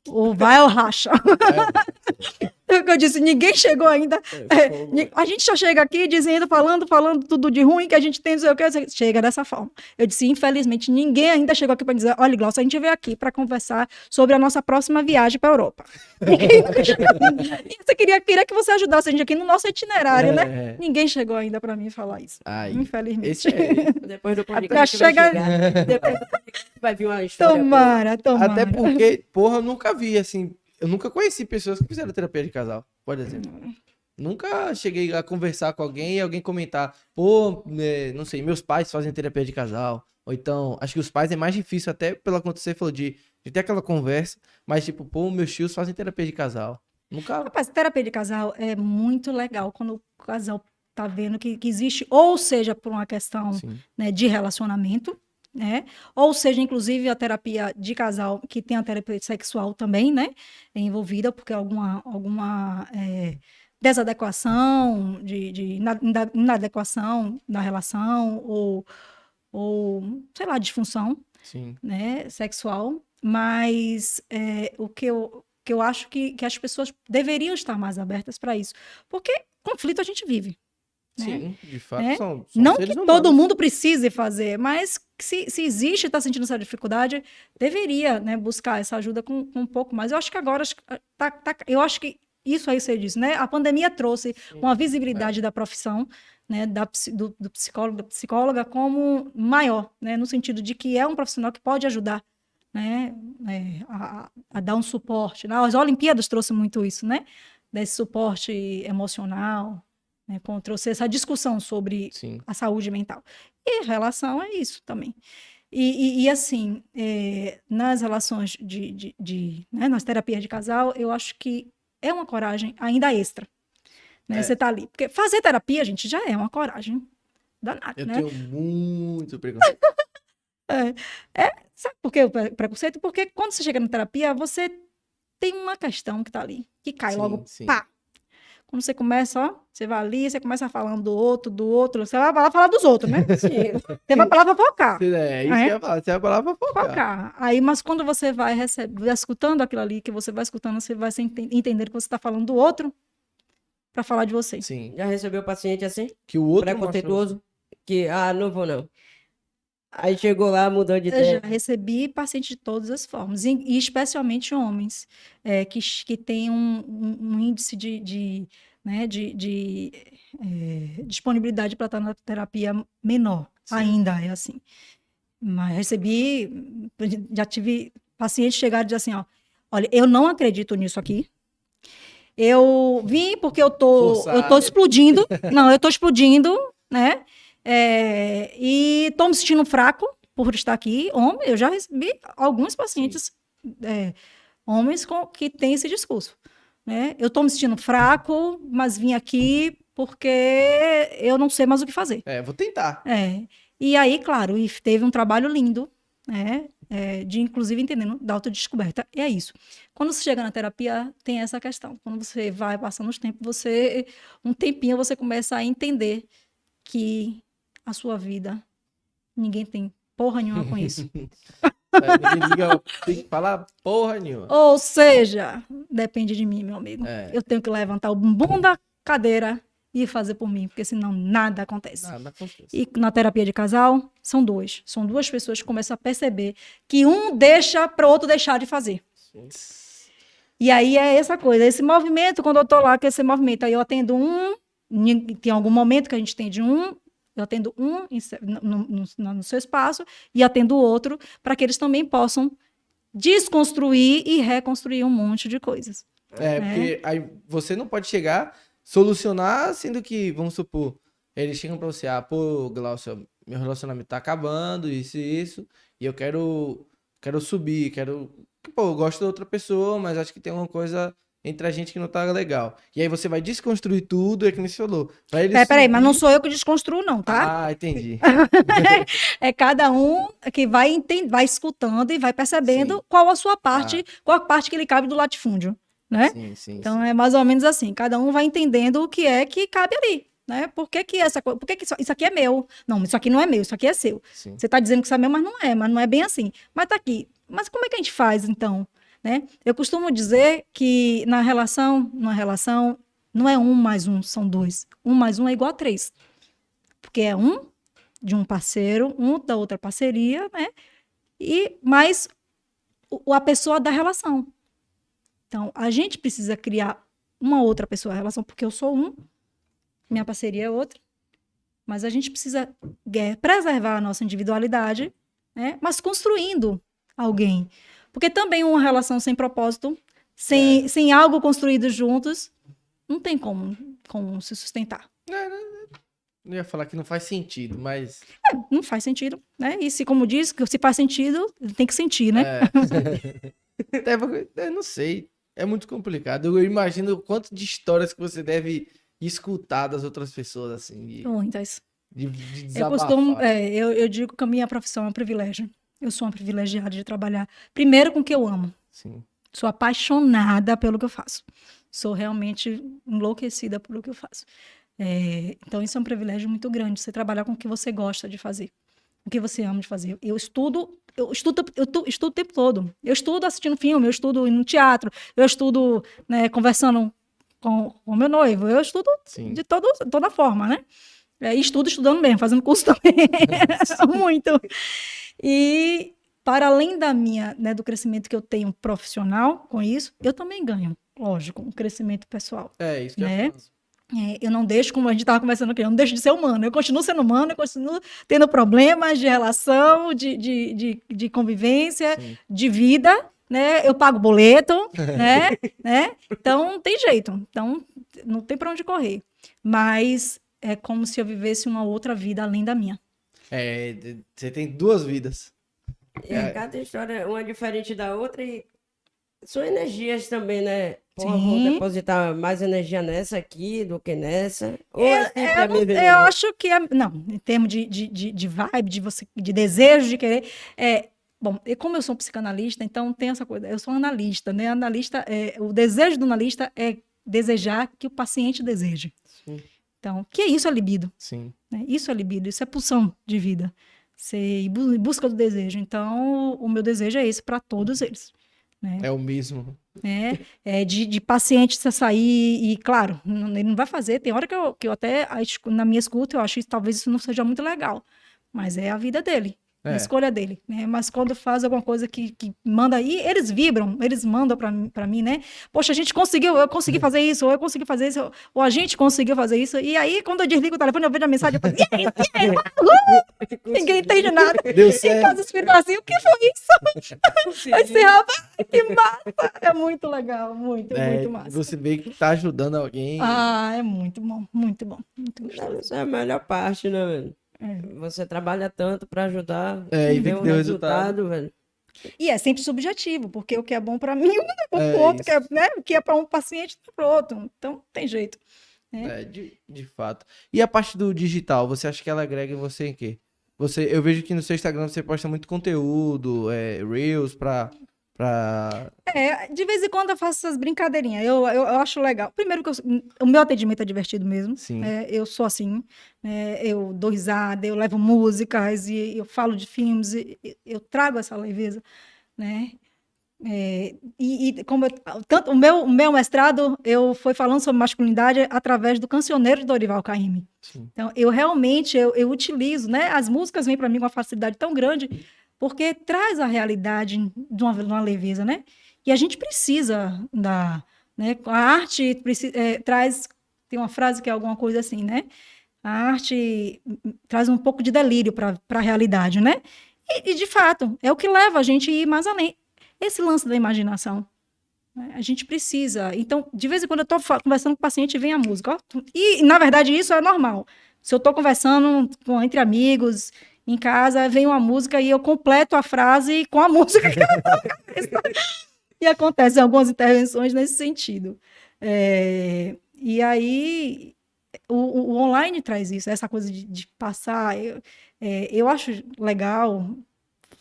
ou vai ou racha. É eu disse, ninguém chegou ainda. É, É, a gente só chega aqui dizendo, falando, falando tudo de ruim que a gente tem, não sei o que, chega dessa forma. Eu disse, infelizmente, ninguém ainda chegou aqui para dizer, olha, Glaucia, a gente veio aqui para conversar sobre a nossa próxima viagem para a Europa. Ninguém nunca chegou. E você queria, queria que você ajudasse a gente aqui no nosso itinerário, né? É. Ninguém chegou ainda para mim falar isso. Ai, Infelizmente. é... Depois do podcast vai chegar-. Depois vai vir uma história. Tomara, tomara. Até porque, porra, eu nunca vi, assim... Eu nunca conheci pessoas que fizeram terapia de casal, por exemplo. Nunca cheguei a conversar com alguém e alguém comentar, pô, né, não sei, meus pais fazem terapia de casal. Ou então, acho que os pais é mais difícil, até pelo acontecer, falou de, de ter aquela conversa, mas tipo, pô, meus tios fazem terapia de casal. Nunca. Rapaz, terapia de casal é muito legal quando o casal tá vendo que, que existe, ou seja, por uma questão né, de relacionamento, né? Ou seja, inclusive a terapia de casal, que tem a terapia sexual também, né? Envolvida, porque alguma, alguma é, desadequação, de, de ina- ina- inadequação da relação, ou, ou, sei lá, disfunção Sim. né, sexual, mas é, o que eu, que eu acho que, que as pessoas deveriam estar mais abertas para isso, porque conflito a gente vive. Né? Sim, de fato, Né? são, são Não que humanos. todo mundo precise fazer, mas se, se existe e está sentindo essa dificuldade, deveria né, buscar essa ajuda com, com um pouco mais. Eu acho que agora, tá, tá- eu acho que isso aí você disse, né? A pandemia trouxe uma É. visibilidade da profissão, né, da, do, do psicólogo, da psicóloga como maior, né, no sentido de que é um profissional que pode ajudar, né, é, a, a dar um suporte. né? As Olimpíadas trouxe muito isso, né, desse suporte emocional, né, com- trouxe essa discussão sobre Sim. a saúde mental. E relação é isso também. E, e- e, assim, é, nas relações de, de, de, né, nas terapias de casal, eu acho que é uma coragem ainda extra. Né? É. Você tá ali. Porque fazer terapia, gente, já é uma coragem danada, Eu né? tenho muito preconceito. Sabe por que o pre- preconceito? Porque quando você chega na terapia, você tem uma questão que tá ali, que cai Sim, logo, sim. pá. Quando você começa, ó, você vai ali, você começa falando do outro, do outro, você vai lá falar dos outros, né? Você vai pra lá pra focar. É isso Ah, é? que eu ia falar. Você vai falar pra focar. focar. Aí, mas quando você vai receber, vai escutando aquilo ali, que você vai escutando, você vai entender que você está falando do outro para falar de você. Sim. Já recebeu paciente assim? Que o outro preconceituoso? Que, ah, não vou não. Aí chegou lá, mudou de Eu já ideia. recebi pacientes de todas as formas, e, especialmente homens, é, que, que têm um, um- um índice de, de, né, de, de, é, disponibilidade para estar na terapia menor. Sim. Ainda é assim. Mas recebi, já tive pacientes chegar e dizer assim, ó, olha, eu não acredito nisso aqui. Eu vim porque eu tô, eu tô Forçado. explodindo. Não, eu tô explodindo, né? É, e tô me sentindo fraco por estar aqui. Homem, eu já recebi alguns pacientes, é, homens com, que têm esse discurso. Né? Eu tô me sentindo fraco, mas vim aqui porque eu não sei mais o que fazer. É, vou tentar. É. E aí, claro, teve um trabalho lindo, né? é, de inclusive entendendo da autodescoberta. E é isso. Quando você chega na terapia, tem essa questão. Quando você vai passando os tempos, você, um tempinho, você começa a entender que a sua vida, ninguém tem porra nenhuma com isso. É, tem que falar porra nenhuma. Ou seja, depende de mim, meu amigo. É. Eu tenho que levantar o bumbum da cadeira e fazer por mim, porque senão nada acontece. Nada acontece. E na terapia de casal, são dois. São duas pessoas que começam a perceber que um deixa para o outro deixar de fazer. E aí é essa coisa, esse movimento, quando eu tô lá com esse movimento, aí eu atendo um, em- tem algum momento que a gente atende um, eu atendo um no, no- no- seu espaço e atendo o outro, para que eles também possam desconstruir e reconstruir um monte de coisas. É, porque aí você não pode chegar, solucionar, sendo que, vamos supor, eles chegam pra você, ah, pô, Glaucio, meu relacionamento tá acabando, isso e isso, e eu quero, quero subir, quero, pô, eu gosto da outra pessoa, mas acho que tem uma coisa entre a gente que não tá legal. E aí você vai desconstruir tudo, é que nem você falou. Pra eles Peraí, peraí, mas subir- não sou eu que desconstruo, não, tá? Ah, entendi. É cada um que vai, enten- vai escutando e vai percebendo Sim. qual a sua parte, qual a parte que lhe cabe do latifúndio, né? Sim, sim, Então é mais ou menos assim, cada um vai entendendo o que é que cabe ali, né? Por que, que essa coisa, por que, que isso, isso aqui é meu? Não, isso aqui não é meu, isso aqui é seu. Você está dizendo que isso é meu, mas não é, mas não é bem assim. Mas tá aqui. Mas como é que a gente faz, então? Né? Eu costumo dizer que na relação, numa relação, não é um mais um, são dois. Um mais um é igual a três. Porque é um de um parceiro, um da outra parceria, né? E mais o- a pessoa da relação. Então, a gente precisa criar uma outra pessoa da relação, porque eu sou um, minha parceria é outra, mas a gente precisa preservar a nossa individualidade, né? Mas construindo alguém. Porque também uma relação sem propósito, sem, sem algo construído juntos, não tem como, como se sustentar. Não ia falar que não faz sentido, mas. Não faz sentido, né? E se, como diz, que se faz sentido, tem que sentir, né? É. Até porque, eu não sei. É muito complicado. Eu imagino o quanto de histórias que você deve escutar das outras pessoas, assim. De, Muitas. de, de Eu costumo, é, eu, eu digo que a minha profissão é um privilégio. Eu sou uma privilegiada de trabalhar, primeiro com o que eu amo. Sim. Sou apaixonada pelo que eu faço. Sou realmente enlouquecida pelo que eu faço. É, então, isso é um privilégio muito grande, você trabalhar com o que você gosta de fazer, o que você ama de fazer. Eu estudo, eu estudo, eu tu- estudo o tempo todo. Eu estudo assistindo filme, eu estudo no teatro, eu estudo né, conversando com o meu noivo, eu estudo Sim. de todo, toda forma, né? É, estudo estudando mesmo, fazendo curso também. Muito. E para além da minha, né, do crescimento que eu tenho profissional com isso, eu também ganho, lógico, um crescimento pessoal. É, isso que eu Né? ia falar. É, eu não deixo, como a gente estava conversando aqui, eu não deixo de ser humano. Eu continuo sendo humano, eu continuo tendo problemas de relação, de, de, de, de convivência, Sim. de vida, né? Eu pago boleto, né? né? Então, não tem jeito. Então, não tem para onde correr. Mas é como se eu vivesse uma outra vida além da minha. É, você tem duas vidas. E é cada história uma diferente da outra e são energias também, né? Porra, vou Sim. depositar mais energia nessa aqui do que nessa. Ou Eu- assim, pra Eu, não- eu acho que é, não, em termos de, de, de, de vibe, de você, de desejo de querer, é, bom, e como eu sou um psicanalista, então tem essa coisa, eu sou um analista, né? Analista, é, o desejo do analista é desejar que o paciente deseje. Sim. Então, que é isso é libido, Sim. né? Isso é libido, isso é pulsão de vida. Você ir em busca do desejo. Então, o meu desejo é esse para todos eles. Né? É o mesmo. né? É, de, de paciente você sair e, claro, não- ele não vai fazer. Tem hora que eu, que eu até, na minha escuta, eu acho que talvez isso não seja muito legal. Mas é a vida dele, é a escolha dele, né? Mas quando faz alguma coisa que, que manda aí, eles vibram, eles mandam pra, mim- né? Poxa, a gente conseguiu, eu consegui fazer isso, ou eu consegui fazer isso, ou a gente conseguiu fazer isso. E aí, quando eu desligo o telefone, eu vejo a mensagem, eu falo, yes, yes, uhul! ninguém entende nada. Deu Em certo. casa, os filhos assim, o que foi isso? Eu disse, rapaz, que massa! É muito legal, muito, É, muito massa. você vê que tá ajudando alguém. Ah, é muito bom, muito bom, muito gostoso. Essa é a melhor parte, né, velho? É. Você trabalha tanto pra ajudar É, e vê ver que um deu resultado, velho. E é sempre subjetivo, porque o que é bom para mim não é bom É para outro, isso. que é, né? o que é para um paciente não é para outro. Então, não tem jeito. É, de, de fato. E a parte do digital, você acha que ela agrega em você em quê? Você, eu vejo que no seu Instagram você posta muito conteúdo, é, Reels pra. Pra... É, de vez em quando eu faço essas brincadeirinhas. Eu, eu, eu acho legal. Primeiro que eu- o meu atendimento é divertido mesmo. Sim. É, eu sou assim. né, eu dou risada, eu levo músicas e eu falo de filmes. e- eu trago essa leveza, né? É, e, e como eu- tanto o meu, o meu mestrado eu fui falando sobre masculinidade através do cancioneiro de Dorival Caymmi. Então, eu realmente eu, eu utilizo, né? As músicas vêm para mim com uma facilidade tão grande, porque traz a realidade de uma, de uma leveza, né? E a gente precisa da, né? A arte preci- eh, traz, tem uma frase que é alguma coisa assim, né? A arte traz um pouco de delírio para a realidade, né? E, e, de fato, é o que leva a gente a ir mais além. Esse lance da imaginação. né? A gente precisa. Então, de vez em quando eu estou conversando com o paciente, vem a música. ó. E, na verdade, isso é normal. Se eu estou conversando com- entre amigos, em casa, vem uma música e eu completo a frase com a música que eu tô na cabeça. E acontecem algumas intervenções nesse sentido. É, e aí, o, o- o online traz isso, essa coisa de, de passar. Eu, é, eu acho legal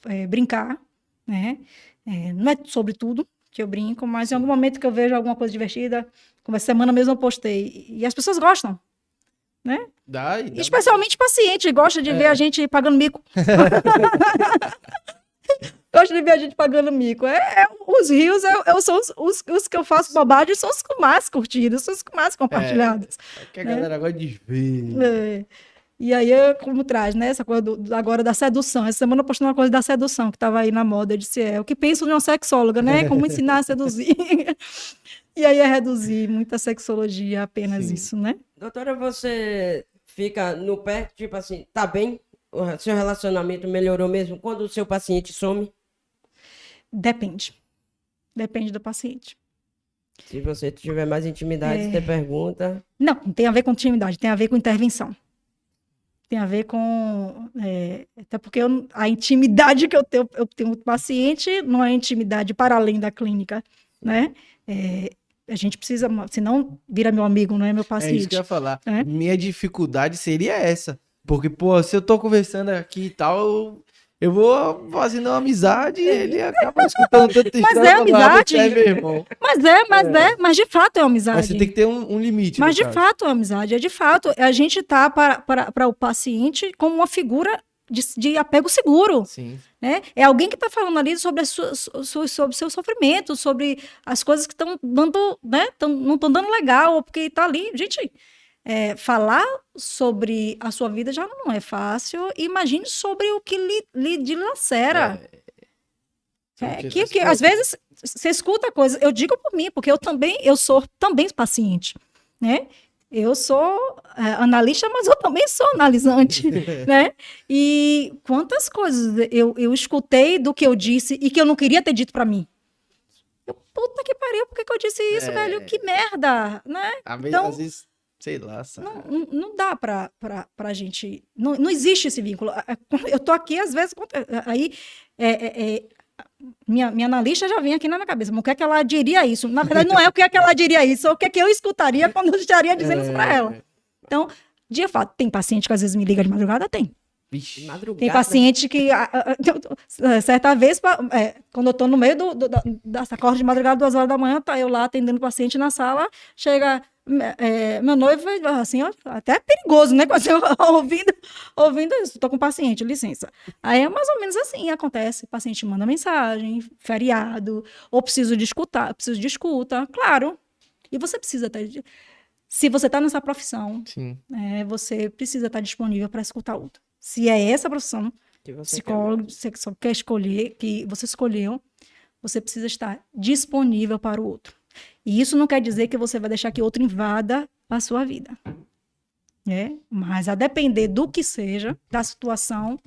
é, brincar, né? É, não é sobre tudo que eu brinco, mas em algum momento que eu vejo alguma coisa divertida, como essa semana mesmo eu postei, e as pessoas gostam. Dá, e dá Especialmente paciente, gosta de ver É. a gente pagando mico. gosto de ver a gente pagando mico. É, é- os rios é, é- são os, os, os que eu faço bobagem são os mais curtidos, são os mais compartilhados. Que a né? galera gosta de ver. É. E aí, eu, como traz, né? Essa coisa do- agora da sedução. Essa semana eu postei uma coisa da sedução que estava aí na moda. Eu disse, é o que penso de uma sexóloga, né? Como ensinar a seduzir. E aí é reduzir muita sexologia a apenas Sim. isso, né? Doutora, você fica no pé, tipo assim, tá bem? O seu relacionamento melhorou mesmo quando o seu paciente some? Depende. Depende do paciente. Se você tiver mais intimidade, É. você pergunta. Não, não tem a ver com intimidade, tem a ver com intervenção. Tem a ver com. é, até porque eu- a intimidade que eu tenho, eu tenho com o paciente não é intimidade para além da clínica, né? É, a gente precisa, senão vira meu amigo, não é meu É isso paciente. que eu ia falar. É? Minha dificuldade seria essa. Porque, pô, se eu tô conversando aqui e tal, eu, eu vou fazendo uma amizade e ele acaba escutando tanta Mas história é "Ah, amizade. é meu irmão. Mas é, mas é. mas de fato é amizade. Mas você tem que ter um, um limite. Mas de caso. fato é amizade, é de fato. A gente tá para, para, para o paciente como uma figura de, de apego seguro. Sim. né? É alguém que está falando ali sobre, as suas, su- sobre o seu sofrimento, sobre as coisas que estão dando, né? Tão, não estão dando legal, ou porque está ali. Gente, é, falar sobre a sua vida já não é fácil. Imagine sobre o que lhe, lhe dilacera. É, Porque que, que parte. às vezes você escuta coisas. Eu digo por mim, porque eu também eu sou também paciente, né? Eu sou é, analista, mas eu também sou analisante, né? E quantas coisas eu, eu escutei do que eu disse e que eu não queria ter dito para mim. Eu, puta que pariu, por que, que eu disse isso, É. velho? Que merda, né? Às vezes, Então- às vezes, sei lá, sabe? Não, não, dá pra, pra, pra gente. Não, não existe esse vínculo. Eu tô aqui, às vezes, aí. é, é, é, minha, minha analista já vem aqui na minha cabeça. Mas o que é que ela diria isso? Na verdade, não é o que é que ela diria isso, é o que é que eu escutaria quando eu estaria dizendo isso pra ela. Então, de fato, tem paciente que às vezes me liga de madrugada? Tem. Vixe. Madrugada. Tem paciente que, a- a- a- certa vez, pa- é, quando eu tô no meio do, do, da, dessa corda de madrugada, duas horas da manhã, tá eu lá atendendo o paciente na sala, chega é, meu noivo, assim, ó, até é perigoso, né? Quando você ouvindo, ouvindo isso, tô com paciente, licença. Aí é mais ou menos assim, acontece, o paciente manda mensagem, feriado, ou preciso de escutar, preciso de escuta, claro. E você precisa de- se você tá nessa profissão, Sim. é, você precisa estar disponível para escutar outro. Se é essa profissão, Que você quer. psicólogo, você que só quer escolher, que você escolheu, você precisa estar disponível para o outro. E isso não quer dizer que você vai deixar que outro invada a sua vida. Né? Mas a depender do que seja, da situação,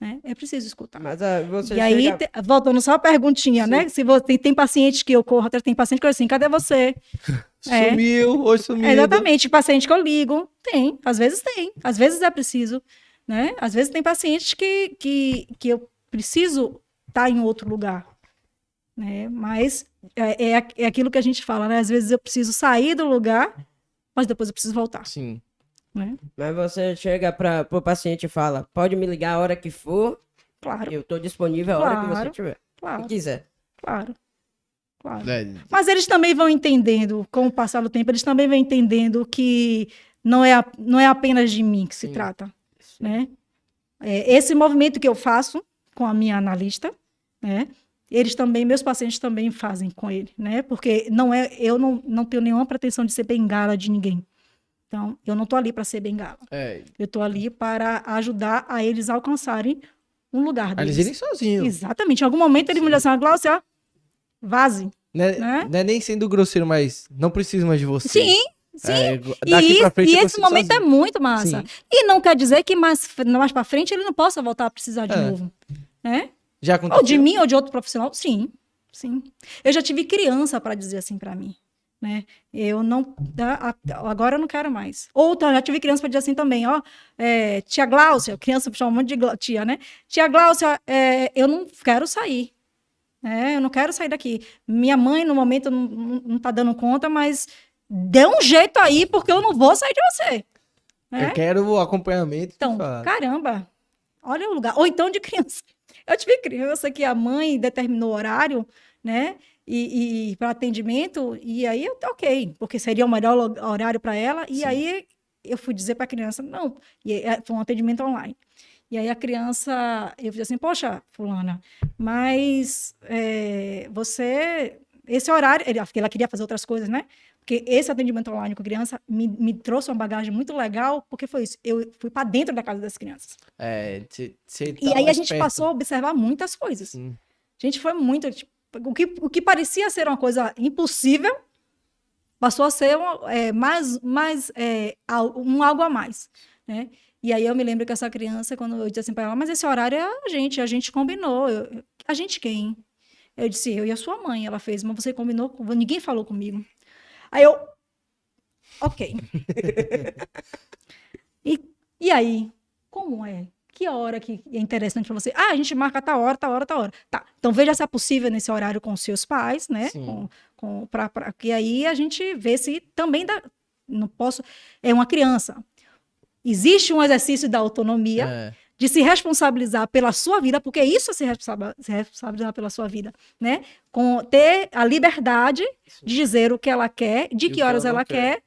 né, é preciso escutar. Mas você e aí, chega- te- voltando só a perguntinha, Sim. né? Se você tem, tem paciente que eu corro tem paciente que eu assim, cadê você? É. Sumiu, hoje sumiu. É, exatamente, paciente que eu ligo, tem, às vezes tem, às vezes é preciso, né? Às vezes tem pacientes que, que, que eu preciso estar em outro lugar, né? Mas é, é, é aquilo que a gente fala, né? Às vezes eu preciso sair do lugar, mas depois eu preciso voltar, Sim. né? Mas você chega para o paciente e fala: pode me ligar a hora que for, Claro, eu tô disponível a hora que você Claro. tiver. claro, Se quiser. claro, claro. É, Mas eles também vão entendendo, com o passar do tempo, eles também vão entendendo que não é, a- não é apenas de mim que se Sim. trata, né? É, esse movimento que eu faço com a minha analista, né? Eles também, meus pacientes também fazem com ele, né? Porque não é, eu não, não tenho nenhuma pretensão de ser bengala de ninguém. Então, eu não tô ali para ser bengala. é. Eu tô ali para ajudar a eles alcançarem um lugar Aí Eles deles. irem sozinhos. Exatamente. Em algum momento ele me disse assim, Glaucia, ó, vaze. Não é, Né? não é nem sendo grosseiro, mas não preciso mais de você. Sim, sim. É, E, frente e esse momento é sozinho. muito massa. Sim. E não quer dizer que mais, mais para frente ele não possa voltar a precisar de É. novo. Né? Já aconteceu. Ou de mim ou de outro profissional. Sim, sim. Eu já tive criança para dizer assim para mim. Né? Eu não. Agora eu não quero mais. Ou tá, já tive criança para dizer assim também, ó. é, tia Gláucia, criança chama um monte de tia, né? Tia Gláucia, é, eu não quero sair. né? eu não quero sair daqui. Minha mãe, no momento, não, não, tá dando conta, mas dê um jeito aí, porque eu não vou sair de você. né? Eu quero o acompanhamento. Então, caramba, olha o lugar. Ou então de criança. Eu tive criança que a mãe determinou o horário, né? E, e para atendimento, e aí eu ok, porque seria o melhor horário para ela. E Sim. aí eu fui dizer para a criança, não, e é- foi um atendimento online. E aí a criança, eu fiz assim, poxa, fulana, mas é, você, esse horário, ela queria fazer outras coisas, né? Porque esse atendimento online com criança me, me trouxe uma bagagem muito legal, porque foi isso, eu fui para dentro da casa das crianças. É, cê, cê E tá aí a gente perto. passou a observar muitas coisas. Sim. Gente, foi muito. tipo, o, que, o que parecia ser uma coisa impossível passou a ser um, é, mais, mais é, um algo a mais. Né? E aí eu me lembro que essa criança, quando eu disse assim para ela, mas esse horário é a gente, a gente combinou. Eu- a gente quem? Eu disse, eu e a sua mãe. Ela fez, mas você combinou, com... ninguém falou comigo. Aí eu, ok. e, e aí, como é? Que hora que é interessante para você? Ah, a gente marca tal hora, tal hora, tal hora. Tá. Então veja se é possível nesse horário com os seus pais, né? Sim. Com, com, pra, pra, que aí a gente vê se também dá. Não posso. É uma criança. Existe um exercício da autonomia É, de se responsabilizar pela sua vida, porque isso é se responsa- se responsabilizar pela sua vida, né? Com ter a liberdade de dizer o que ela quer, de E que horas ela ela quer.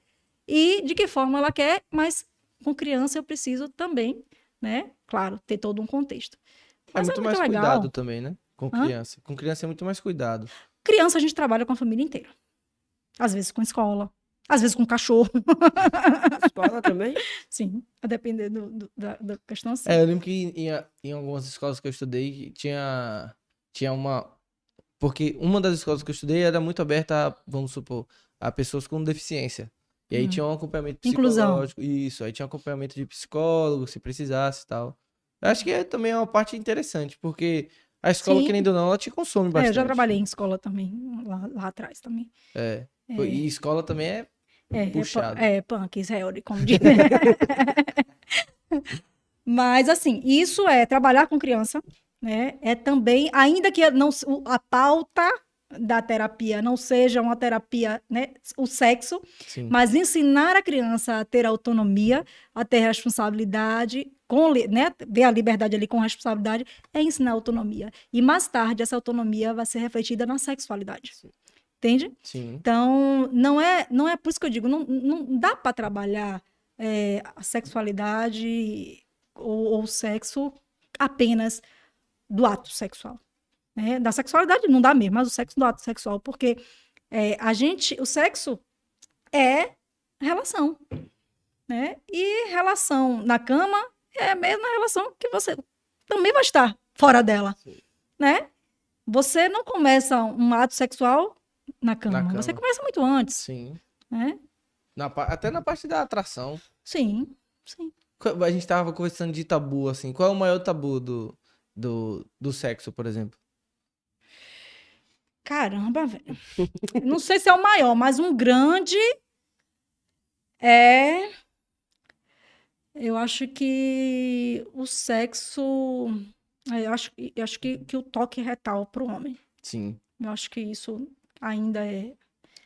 e de que forma ela quer, mas com criança eu preciso também, né? Claro, ter todo um contexto. é Mas muito é mais muito legal. cuidado também, né? Com Hã? criança. Com criança é muito mais cuidado. Criança a gente trabalha com a família inteira. Às vezes com escola, às vezes com cachorro, Escola também? sim, a depender do, do- da, da questão assim. É, eu lembro que em, em algumas escolas que eu estudei tinha, tinha uma. Porque uma das escolas que eu estudei era muito aberta, a, vamos supor, a pessoas com deficiência. E aí Hum. tinha um acompanhamento Inclusão. psicológico. Isso, aí tinha acompanhamento de psicólogo, se precisasse e tal. Eu acho que é também uma parte interessante, porque a escola, Sim. querendo ou não, ela te consome É, bastante. eu já trabalhei em escola também, lá, lá atrás também. É. É. E escola também é. É, é, Puxado. pu- é punk, Israel, como diz. Mas, assim, isso é trabalhar com criança, né? É também, ainda que não, a pauta da terapia não seja uma terapia, né? O sexo, Sim. mas ensinar a criança a ter autonomia, a ter responsabilidade, com, né? Ver a liberdade ali com responsabilidade, é ensinar autonomia. E mais tarde, essa autonomia vai ser refletida na sexualidade. Entende? Sim. Então, não é, não é por isso que eu digo, não, não dá para trabalhar é, a sexualidade ou, o sexo apenas do ato sexual. Né? Da sexualidade não dá mesmo, mas o sexo do ato sexual, porque é, a gente, o sexo é relação, né? E relação na cama é a mesma relação que você também vai estar fora dela, Sim. né? Você não começa um ato sexual na cama, cama. você começa muito antes, Sim. né? Na até na parte da atração. Sim, sim. A gente tava conversando de tabu, assim. Qual é o maior tabu do, do, do sexo, por exemplo? Caramba, velho. Não sei se é o maior, mas um grande é. Eu acho que o sexo. Eu acho, eu acho que, que o toque retal para o homem. Sim. Eu acho que isso ainda é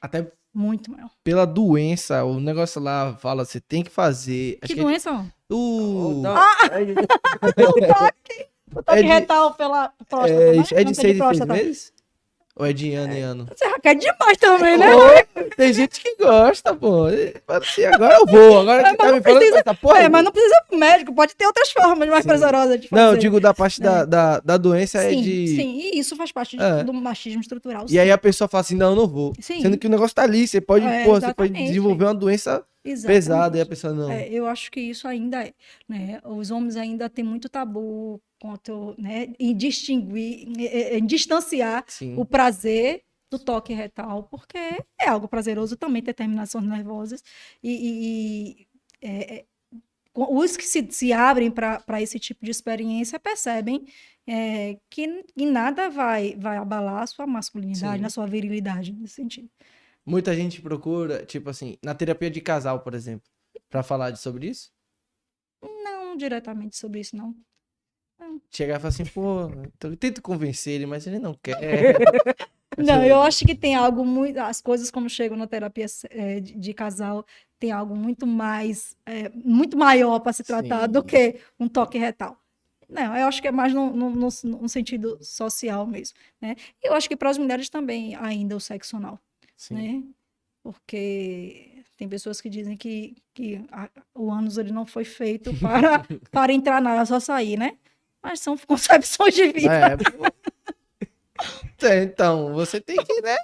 Até muito maior. pela doença, o negócio lá fala, você tem que fazer. Que Acho que doença? é- Uh, Então, O toque, o toque É de- retal pela próstata. é, né? é de seis em meses? Ou é de ano em ano? Você já quer demais também, né? Ô, tem gente que gosta, pô. Assim, agora eu vou. Agora É, que mas tá me falando precisa- essa porra. É, mas não precisa ir pro médico, pode ter outras formas mais Sim. prazerosas de fazer. Não, eu digo da parte da, da, da doença é sim, de. sim, e isso faz parte de- É. do machismo estrutural. E aí a pessoa fala assim, não, eu não vou. Sendo que o negócio tá ali, você pode, É, pô, você pode desenvolver uma doença Exatamente. pesada e a pessoa não. É, eu acho que isso ainda é, né? Os homens ainda têm muito tabu quanto, né, em distinguir, em, distanciar Sim. o prazer do toque retal, porque é algo prazeroso também ter terminações nervosas e, e- é, é, os que se, se abrem para esse tipo de experiência percebem é, que em nada vai, vai abalar a sua masculinidade, Sim. a sua virilidade nesse sentido. Muita gente procura, tipo assim, na terapia de casal, por exemplo, pra falar de- sobre isso. Não diretamente sobre isso, não. Chegar e falar assim, pô, eu tento convencer ele, mas ele não quer. Não, eu acho que tem algo muito. As coisas como chegam na terapia eh, de, de casal tem algo muito mais, eh, muito maior para se tratar do Sim. que um toque retal. Não, eu acho que é mais no sentido social mesmo, né? Eu acho que para as mulheres também ainda o sexo anal, Sim. né? Porque Tem pessoas que dizem que, que a- o ânus ele não foi feito para, para entrar nela, só sair, né? Mas são concepções de vida. É. É, então, você tem que, né?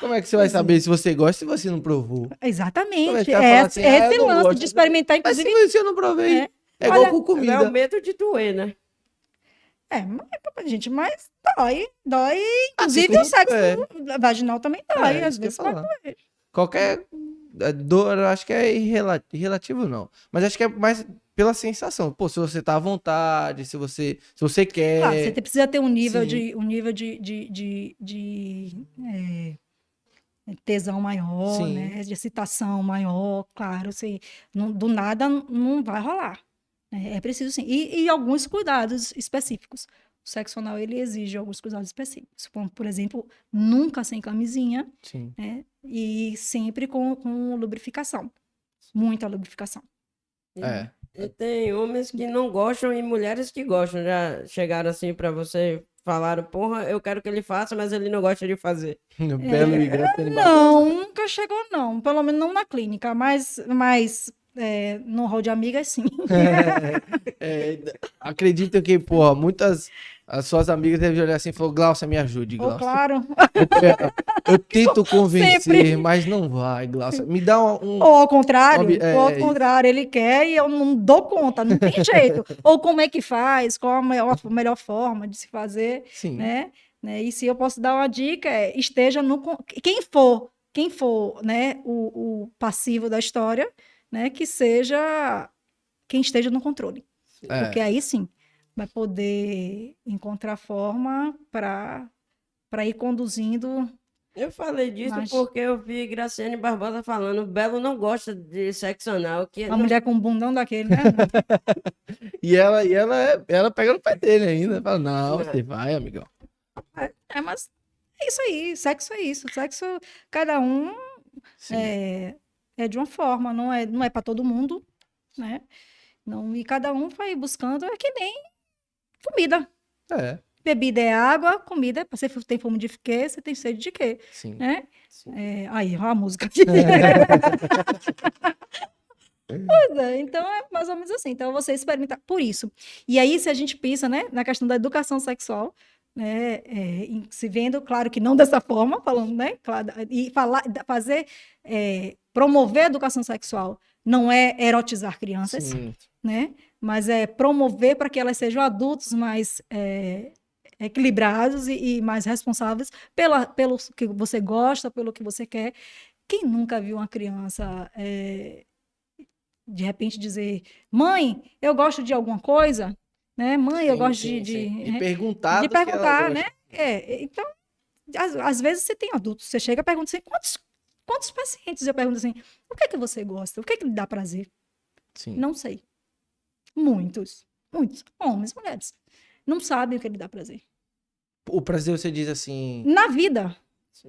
Como é que você vai saber se você gosta se você não provou? É Exatamente. que vai É, assim, é ah, eu esse lance gosto, de experimentar, Mas inclusive. se você não provei, É. é, igual Olha, com É o comida. medo de doer, né? É, mas, gente, mas dói. Dói. Assim Inclusive como- o sexo é. vaginal também dói. É, às eu vezes pode doer. Qualquer é, dor, eu acho que é irrela- irrelativo, não. Mas acho que é mais pela sensação. Pô, se você tá à vontade, se você, se você quer. Claro, você precisa ter um nível sim. de um nível de, de, de, de, é, tesão maior, Sim. né? De excitação maior, claro, assim, não- do nada não vai rolar. né? É preciso sim. E, e alguns cuidados específicos. O sexo anal, ele exige alguns cuidados específicos. Como, por exemplo, nunca sem camisinha, Sim. né? E sempre com, com lubrificação. Muita lubrificação. É. E tem homens que não gostam e mulheres que gostam. Já chegaram assim pra você, falaram, porra, eu quero que ele faça, mas ele não gosta de fazer. Belo e grande Não, nunca chegou, não. Pelo menos não na clínica, mas, mas é, no hall de amigas, sim. É, acredito que, porra, muitas. As suas amigas devem olhar assim e falar, Glaucia, me ajude, Glaucia. claro. Eu, eu tento convencer, Sempre. mas não vai, Glaucia. Me dá um. um- Ou ao contrário, Ob- é, ou ao isso. contrário, ele quer e eu não dou conta, não tem jeito. ou como é que faz, qual a melhor, a melhor forma de se fazer, Sim. né? né? E se eu posso dar uma dica, é esteja no. Quem for, quem for né, o, o passivo da história, né, que seja quem esteja no controle. É. Porque aí sim vai poder encontrar forma para para ir conduzindo. Eu falei disso Mas- porque eu vi Graciane Barbosa falando, o Belo não gosta de sexo anal, que A não- mulher com um bundão daquele, né? E ela, e ela, ela pega no pé dele ainda. Fala, não, É. você vai, amigão. É, mas é isso aí, sexo é isso. Sexo, cada um é, é de uma forma, não é, não é para todo mundo, né? Não, e cada um vai buscando, é que nem comida. É, Bebida é água, comida é. Você tem fome de quê? Você tem sede de quê? sim. Né? Sim. É, aí, ó a música aqui. Pois é, então é mais ou menos assim. Então você experimentar por isso. E aí, se a gente pensa, né, na questão da educação sexual, né, é, se vendo, claro que não dessa forma, falando, né, claro, e falar, fazer, é, promover a educação sexual não é erotizar crianças, Sim. né, mas é promover para que elas sejam adultos mais é, equilibrados e, e mais responsáveis pela, pelo que você gosta, pelo que você quer. Quem nunca viu uma criança é, de repente dizer, mãe, eu gosto de alguma coisa, né? Mãe, eu Sim, gosto sim, de, sim. de, né? perguntar. de perguntar, né? É, então, às, às vezes você tem adultos, você chega e pergunta assim, quantos, quantos pacientes eu pergunto assim, o que é que você gosta? O que é que lhe dá prazer? Sim. Não sei. Muitos, muitos, homens, mulheres, não sabem o que lhe dá prazer. O prazer você diz assim. Na vida,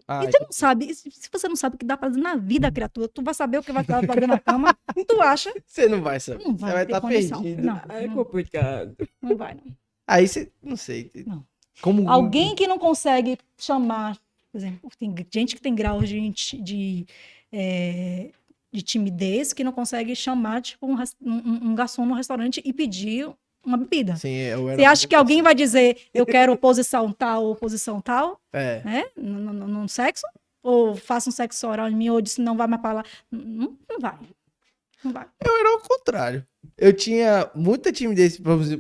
Ah, e você não sabe, se você não sabe o que dá prazer na vida, criatura, tu vai saber o que vai dar prazer na cama, tu acha? você não vai saber. Não Você vai, vai ter estar condição. perdido. Não, É não, complicado. não vai, não. Aí você. Não sei. Não. Como. Alguém que não consegue chamar, por exemplo, tem gente que tem graus de, de, eh, de timidez que não consegue chamar tipo, um, um- um garçom no restaurante e pedir uma bebida. Sim, eu era Você acha que alguém vai dizer eu quero posição tal ou posição tal, É. né? No sexo? Ou faça um sexo oral em mim, ou disse não vai mais falar. Não, não vai. Não vai. Eu era o contrário. Eu tinha muita timidez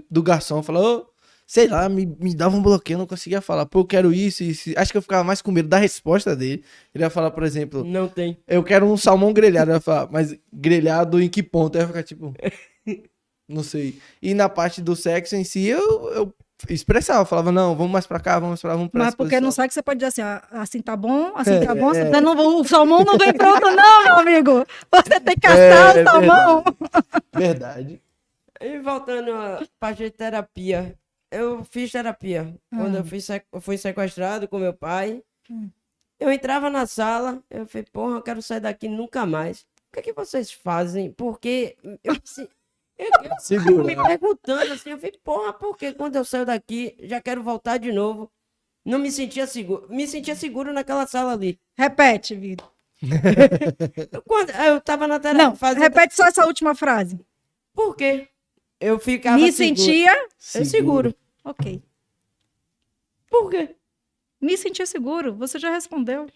do garçom. Falou, sei lá, me, me dava um bloqueio, eu não conseguia falar. Pô, eu quero isso, isso. Acho que eu ficava mais com medo da resposta dele. Ele ia falar, por exemplo, Não tem. eu quero um salmão grelhado. Eu ia falar, mas grelhado em que ponto? Aí eu ia ficar tipo, não sei. E na parte do sexo em si, eu, eu expressava. Eu falava, não, vamos mais pra cá, vamos pra vamos pra Mas essa porque no posição. sexo você pode dizer assim, ah, assim tá bom, assim tá bom, é. você não, o salmão não vem pronto não, meu amigo. Você tem que assar É, o salmão. Verdade. E voltando à parte de terapia, eu fiz terapia. Quando eu Hum. fui, sequ- eu fui sequestrado com meu pai, Hum. eu entrava na sala, eu falei, porra, eu quero sair daqui nunca mais. O que é que vocês fazem? Porque eu, se- eu, eu Segura. me perguntando assim, eu falei, porra, por que quando eu saio daqui, já quero voltar de novo? Não me sentia seguro. Me sentia seguro naquela sala ali. Repete, Vitor. Eu, quando, eu tava na terapia. Não, repete só essa última frase. Por quê? Eu ficava Me seguro. sentia. Eu seguro. Ok. Por quê? Me sentia seguro. Você já respondeu.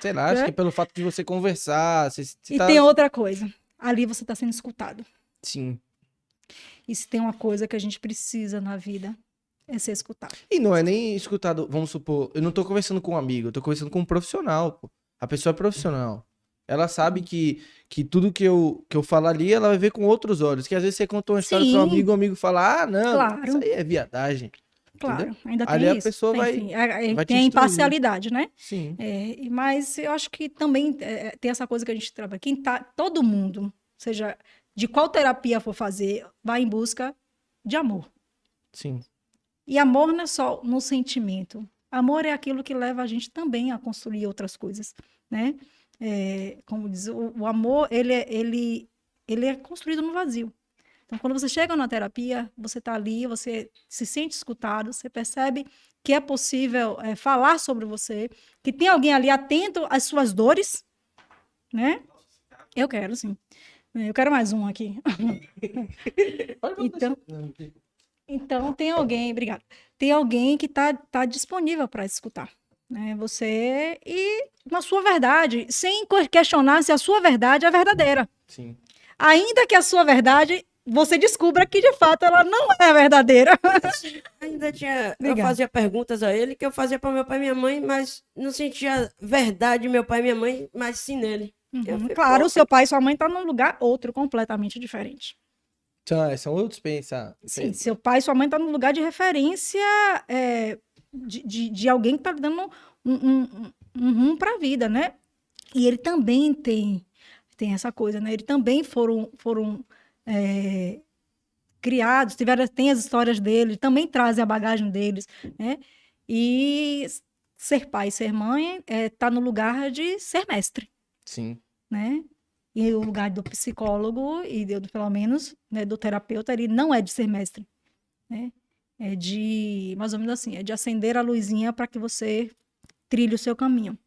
Sei lá, acho É. que pelo fato de você conversar, você, você E tá... tem outra coisa. Ali você está sendo escutado. Sim. E se tem uma coisa que a gente precisa na vida, é ser escutado. E não é nem escutado, vamos supor, eu não tô conversando com um amigo, eu tô conversando com um profissional, pô. A pessoa é profissional. Ela sabe que, que tudo que eu, que eu falo ali, ela vai ver com outros olhos. Que às vezes você conta uma história para um amigo, o amigo fala, ah, não, Claro. isso aí é viadagem. Claro, ainda tem Ali a pessoa tem, vai- é- é- vai te tem imparcialidade, né? Sim. É, mas eu acho que também é, é, tem essa coisa que a gente trabalha. Quem tá, todo mundo, seja de qual terapia for fazer, vai em busca de amor. Sim. E amor não é só no sentimento. Amor é aquilo que leva a gente também a construir outras coisas, né? É, como diz, o, o amor, ele é, ele, ele é construído no vazio. Então, quando você chega na terapia, você está ali, você se sente escutado, você percebe que é possível é, falar sobre você, que tem alguém ali atento às suas dores, né? Eu quero, sim. Eu quero mais um aqui. Então, então tem alguém, obrigada. Tem alguém que está tá disponível para escutar, né? Você e na sua verdade, sem questionar se a sua verdade é verdadeira. Sim. Ainda que a sua verdade você descubra que de fato ela não é verdadeira. Ainda tinha. Eu Obrigada. fazia perguntas a ele que eu fazia para meu pai e minha mãe, mas não sentia verdade meu pai e minha mãe, mas sim nele. Eu Uhum. falei, Claro, o seu pai e sua mãe estão num lugar outro completamente diferente. São, são outros pensar. Sim, seu pai e sua mãe estão num lugar de referência é, de, de, de alguém que está dando um, um, um, um rumo para a vida, né? E ele também tem, tem essa coisa, né? Eles também foram, foram é, criados, tiveram, tem as histórias deles, também trazem a bagagem deles, né? E ser pai ser mãe está no lugar de ser mestre Sim. né? E o lugar do psicólogo e pelo menos, né, do terapeuta, ele não é de ser mestre, né? É de, mais ou menos assim, é de acender a luzinha para que você trilhe o seu caminho.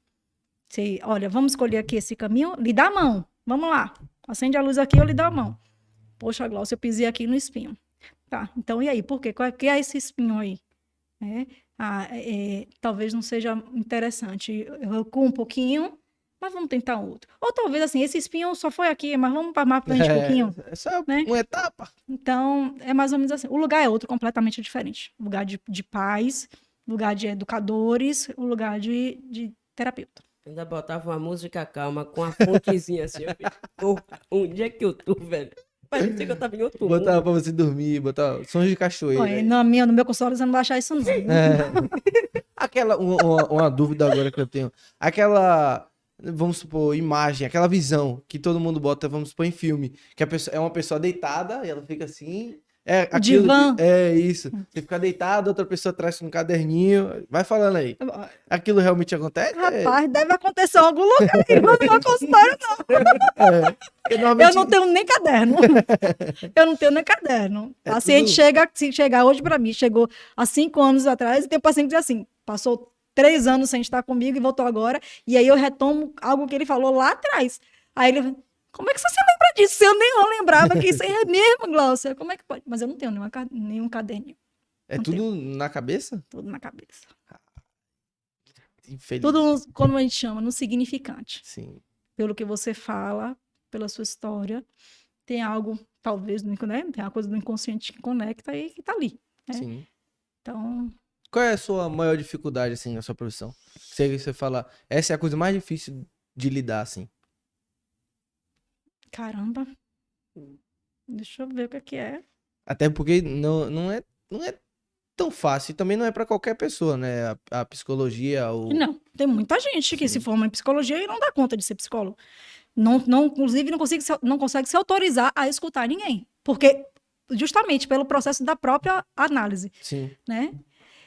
Você, olha, vamos escolher aqui esse caminho, lhe dá a mão, vamos lá. Acende a luz aqui, eu lhe dou a mão. Poxa, Glaucia, eu pisei aqui no espinho. Tá, então e aí, por quê? Qual é, que é esse espinho aí? Né? Ah, é, talvez não seja interessante. Eu recuo um pouquinho, mas vamos tentar outro. Ou talvez assim, esse espinho só foi aqui, mas vamos para mais pra frente um pouquinho. É só né? uma etapa. Então, é mais ou menos assim. O lugar é outro, completamente diferente. Lugar de, de pais, lugar de educadores, o lugar de, de terapeuta. Ainda botava uma música calma, com a fontezinha assim. Eu onde é que eu tô, velho? Parecia que eu tava em outro mundo. Botava pra você dormir, botava sons de cachoeira. Olha, no, meu, no meu consultório você não vai achar isso não. É. Aquela, uma, uma- uma dúvida agora que eu tenho. Aquela, vamos supor, imagem, aquela visão que todo mundo bota, vamos supor, em filme. Que a pessoa, é uma pessoa deitada e ela fica assim. É, aquilo Divã. que- é isso. Você fica deitado, outra pessoa traz com um caderninho. Vai falando aí. Aquilo realmente acontece? Rapaz, deve acontecer em algum lugar. Não no meu consultório, não. É. Porque normalmente- Eu não tenho nem caderno. Eu não tenho nem caderno. É paciente tudo- chega, se chegar hoje para mim, chegou há cinco anos atrás, e tem paciente que diz assim, passou três anos sem estar comigo e voltou agora, e aí eu retomo algo que ele falou lá atrás. Aí ele, como é que você lembra disso? Eu nem lembrava que isso é mesmo, Glaucia. Como é que pode? Mas eu não tenho nenhuma, nenhum caderninho, É não tudo na cabeça? tudo na cabeça. Infeliz. Tudo, como a gente chama, no significante. Sim. pelo que você fala, pela sua história, tem algo, talvez, né? tem uma coisa do inconsciente que conecta e que tá ali. É. Sim. Então, Qual é a sua maior dificuldade, assim, na sua profissão? Você, você fala, essa é a coisa mais difícil de lidar, assim. caramba. Deixa eu ver o que é que é. Até porque não, não, é, não é tão fácil. E também não é pra qualquer pessoa, né? A, a psicologia, o... Não, tem muita gente que Sim. se forma em psicologia e não dá conta de ser psicólogo. Não, não, inclusive, não consegue, se, não consegue se autorizar a escutar ninguém. Porque, justamente pelo processo da própria análise. Sim. né?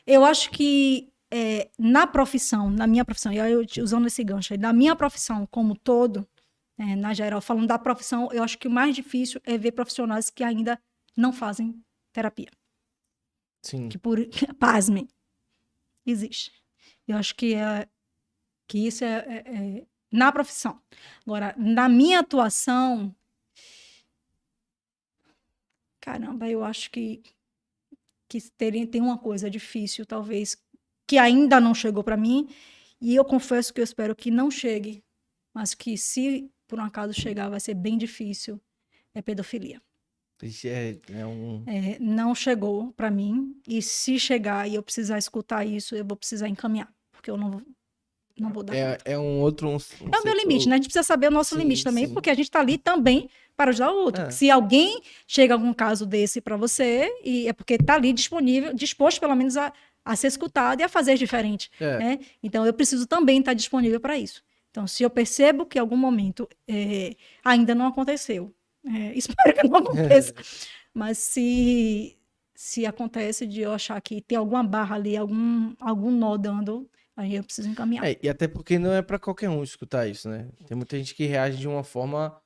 Eu acho que é, na profissão, na minha profissão, e aí eu usando esse gancho aí, na minha profissão como todo, é, na geral, falando da profissão, eu acho que o mais difícil é ver profissionais que ainda não fazem terapia. Sim. Que por, pasmem, existe. Eu acho que, é, que isso é, é- é- na profissão. Agora, na minha atuação, caramba, eu acho que que teria, tem uma coisa difícil, talvez, que ainda não chegou para mim, e eu confesso que eu espero que não chegue, mas que se por um acaso chegar, vai ser bem difícil, é pedofilia. É, é um... É, não chegou para mim, e se chegar e eu precisar escutar isso, eu vou precisar encaminhar, porque eu não não vou dar é, é um outro. Um, um É o meu limite, né? A gente precisa saber o nosso Sim, limite também, sim. porque a gente tá ali também para ajudar o outro. É. Se alguém chega a algum caso desse para você, e é porque tá ali disponível, disposto pelo menos a, a ser escutado e a fazer diferente, É. né? Então eu preciso também estar disponível para isso. Então, se eu percebo que em algum momento é, ainda não aconteceu, é, espero que não aconteça, mas se se acontece de eu achar que tem alguma barra ali, algum algum nó dando, aí eu preciso encaminhar. É, e até porque não é pra qualquer um escutar isso, né? Tem muita gente que reage de uma forma.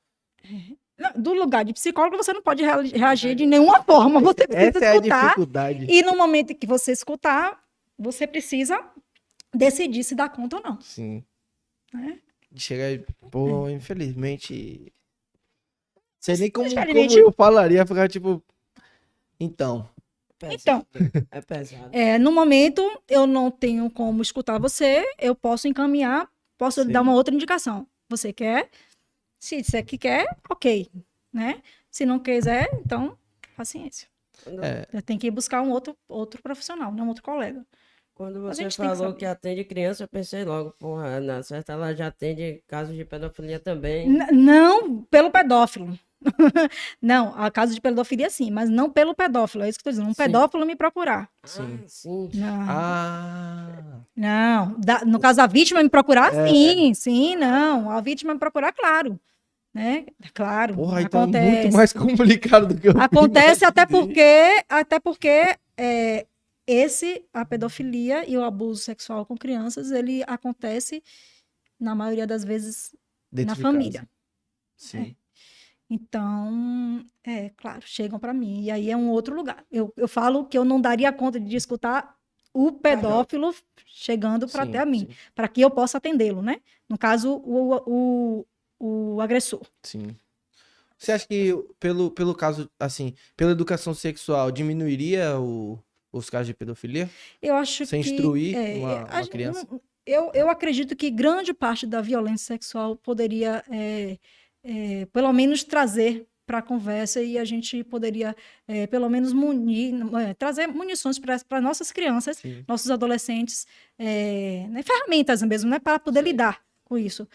Não, Do lugar de psicólogo, você não pode rea- reagir de nenhuma forma. Você precisa Essa é a escutar. dificuldade. E no momento que você escutar, você precisa decidir se dá conta ou não. Sim. né? Chegar e. Pô, infelizmente. Sei nem como, como eu falaria, ficar tipo. Então. Então, É pesado. é, no momento, eu não tenho como escutar você, eu posso encaminhar, posso Sim. dar uma outra indicação. Você quer? Se disser que quer, ok. Né? Se não quiser, então, paciência. É. Tenho que buscar um outro, outro profissional, não um outro colega. quando você tem que falou saber. que, atende criança, eu pensei logo, porra, na certa ela já atende casos de pedofilia também. N- não pelo pedófilo. não, a caso de pedofilia sim, mas não pelo pedófilo. É isso que eu estou dizendo. Um Sim. pedófilo me procurar. Sim. Ah, sim. Não, Ah. não. Da- no caso, a vítima me procurar, É. sim, sim, não. A vítima me procurar, claro. Né? Claro. Porra, então é muito mais complicado do que eu Acontece até porque, até porque é, esse, a pedofilia e o abuso sexual com crianças, ele acontece, na maioria das vezes, Dentro na família. casa. Sim. Então, é claro, chegam para mim. E aí é um outro lugar. Eu, eu falo que eu não daria conta de escutar o pedófilo chegando para até a mim, para que eu possa atendê-lo, né? No caso, o, o, o agressor. Sim. Você acha que pelo, pelo caso, assim, pela educação sexual, diminuiria o- os casos de pedofilia? Eu acho Sem que. instruir é, uma- a uma gente criança? Eu, eu acredito que grande parte da violência sexual poderia, é, é, pelo menos, trazer para a conversa e a gente poderia, é, pelo menos, munir, é, trazer munições para nossas crianças Sim. nossos adolescentes, é, né, ferramentas mesmo, né, para poder lidar com isso.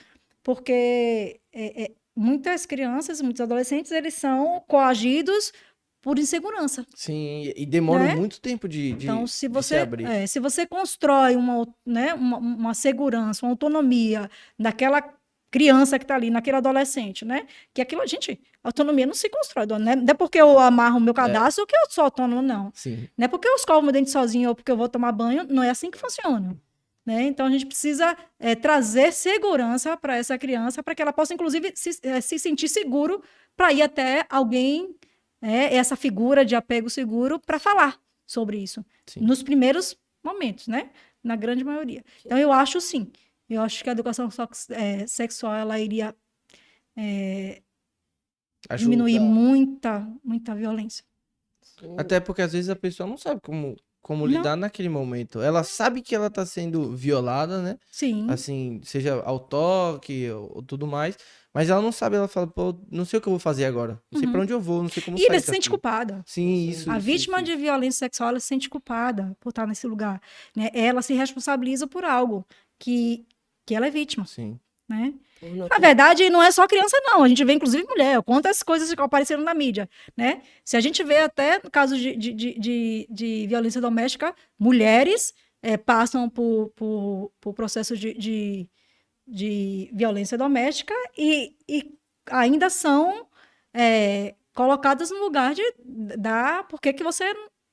Porque é, é, muitas crianças, muitos adolescentes, eles são coagidos por insegurança. Sim, e demora Né? muito tempo de, de, Então, se você, abrir. é, se você constrói uma, né, uma, uma segurança, uma autonomia daquela criança que está ali, naquele adolescente, né? Que aquilo, gente, autonomia não se constrói, né? Não é porque eu amarro o meu cadastro que eu sou autônomo, não. Sim. Não é porque eu escovo meu dente sozinho ou porque eu vou tomar banho, não é assim que funciona. Né? Então a gente precisa é, trazer segurança para essa criança, para que ela possa, inclusive, se, é, se sentir seguro para ir até alguém, né, essa figura de apego seguro, para falar sobre isso. Sim. Nos primeiros momentos, né? Na grande maioria. Então eu acho sim. Eu acho que a educação é, sexual ela iria é, diminuir muita, muita violência. Sim. Até porque às vezes a pessoa não sabe como, como Não. lidar naquele momento. Ela sabe que ela tá sendo violada, né? Sim. Assim, seja ao toque ou, ou tudo mais. Mas ela não sabe, ela fala, pô, não sei o que eu vou fazer agora. Não sei Uhum. pra onde eu vou, não sei como E sair ela se sente culpada. Sim, isso. A isso, vítima isso, de violência sexual ela se sente culpada por estar nesse lugar. Né? Ela se responsabiliza por algo que, que ela é vítima. Sim. Né? Na verdade, não é só criança, não. A gente vê, inclusive, mulher. Quantas coisas que apareceram na mídia. Né? Se a gente vê até no caso de, de, de, de, de violência doméstica, mulheres eh, passam por, por, por processo de, de, de violência doméstica e, e ainda são eh, colocadas no lugar de da por que, que você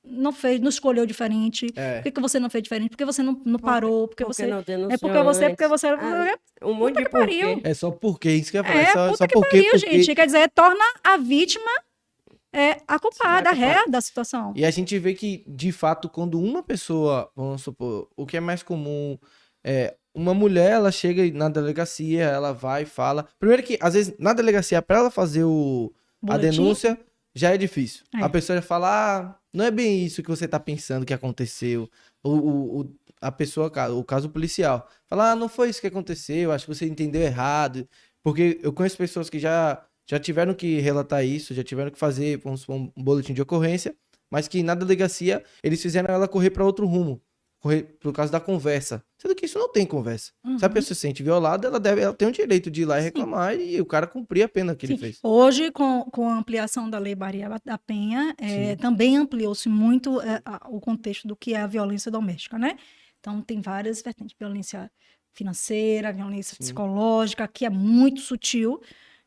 não fez, não escolheu diferente, É. por que, que você não fez diferente, por que você não, não parou, porque Porque você. não denunciou É porque você, porque antes. você. Ah, Um monte de que pariu. É só porque, isso que eu ia falar. É, É só, puta só que porque, pariu, porque... gente. Quer dizer, torna a vítima é, a culpada, a ré da situação. E a gente vê que, de fato, quando uma pessoa, vamos supor, o que é mais comum é uma mulher, ela chega na delegacia, ela vai e fala. Primeiro que, às vezes, na delegacia, pra ela fazer o, a denúncia, já é difícil. É. A pessoa já fala, ah, não é bem isso que você tá pensando que aconteceu. O, o, o- a pessoa, o caso policial, fala, ah, não foi isso que aconteceu, acho que você entendeu errado. Porque eu conheço pessoas que já, já tiveram que relatar isso, já tiveram que fazer, vamos supor, um boletim de ocorrência, mas que na delegacia eles fizeram ela correr para outro rumo. Por causa da conversa. Sendo que isso não tem conversa. Se a Uhum. pessoa se sente violada, ela, deve, ela tem o direito de ir lá e reclamar e o cara cumprir a pena que ele Sim. fez. Hoje, com, com a ampliação da Lei Maria da Penha, eh, também ampliou-se muito eh, a- o contexto do que é a violência doméstica, né? Então, tem várias vertentes. Violência financeira, violência Sim. psicológica, que é muito sutil,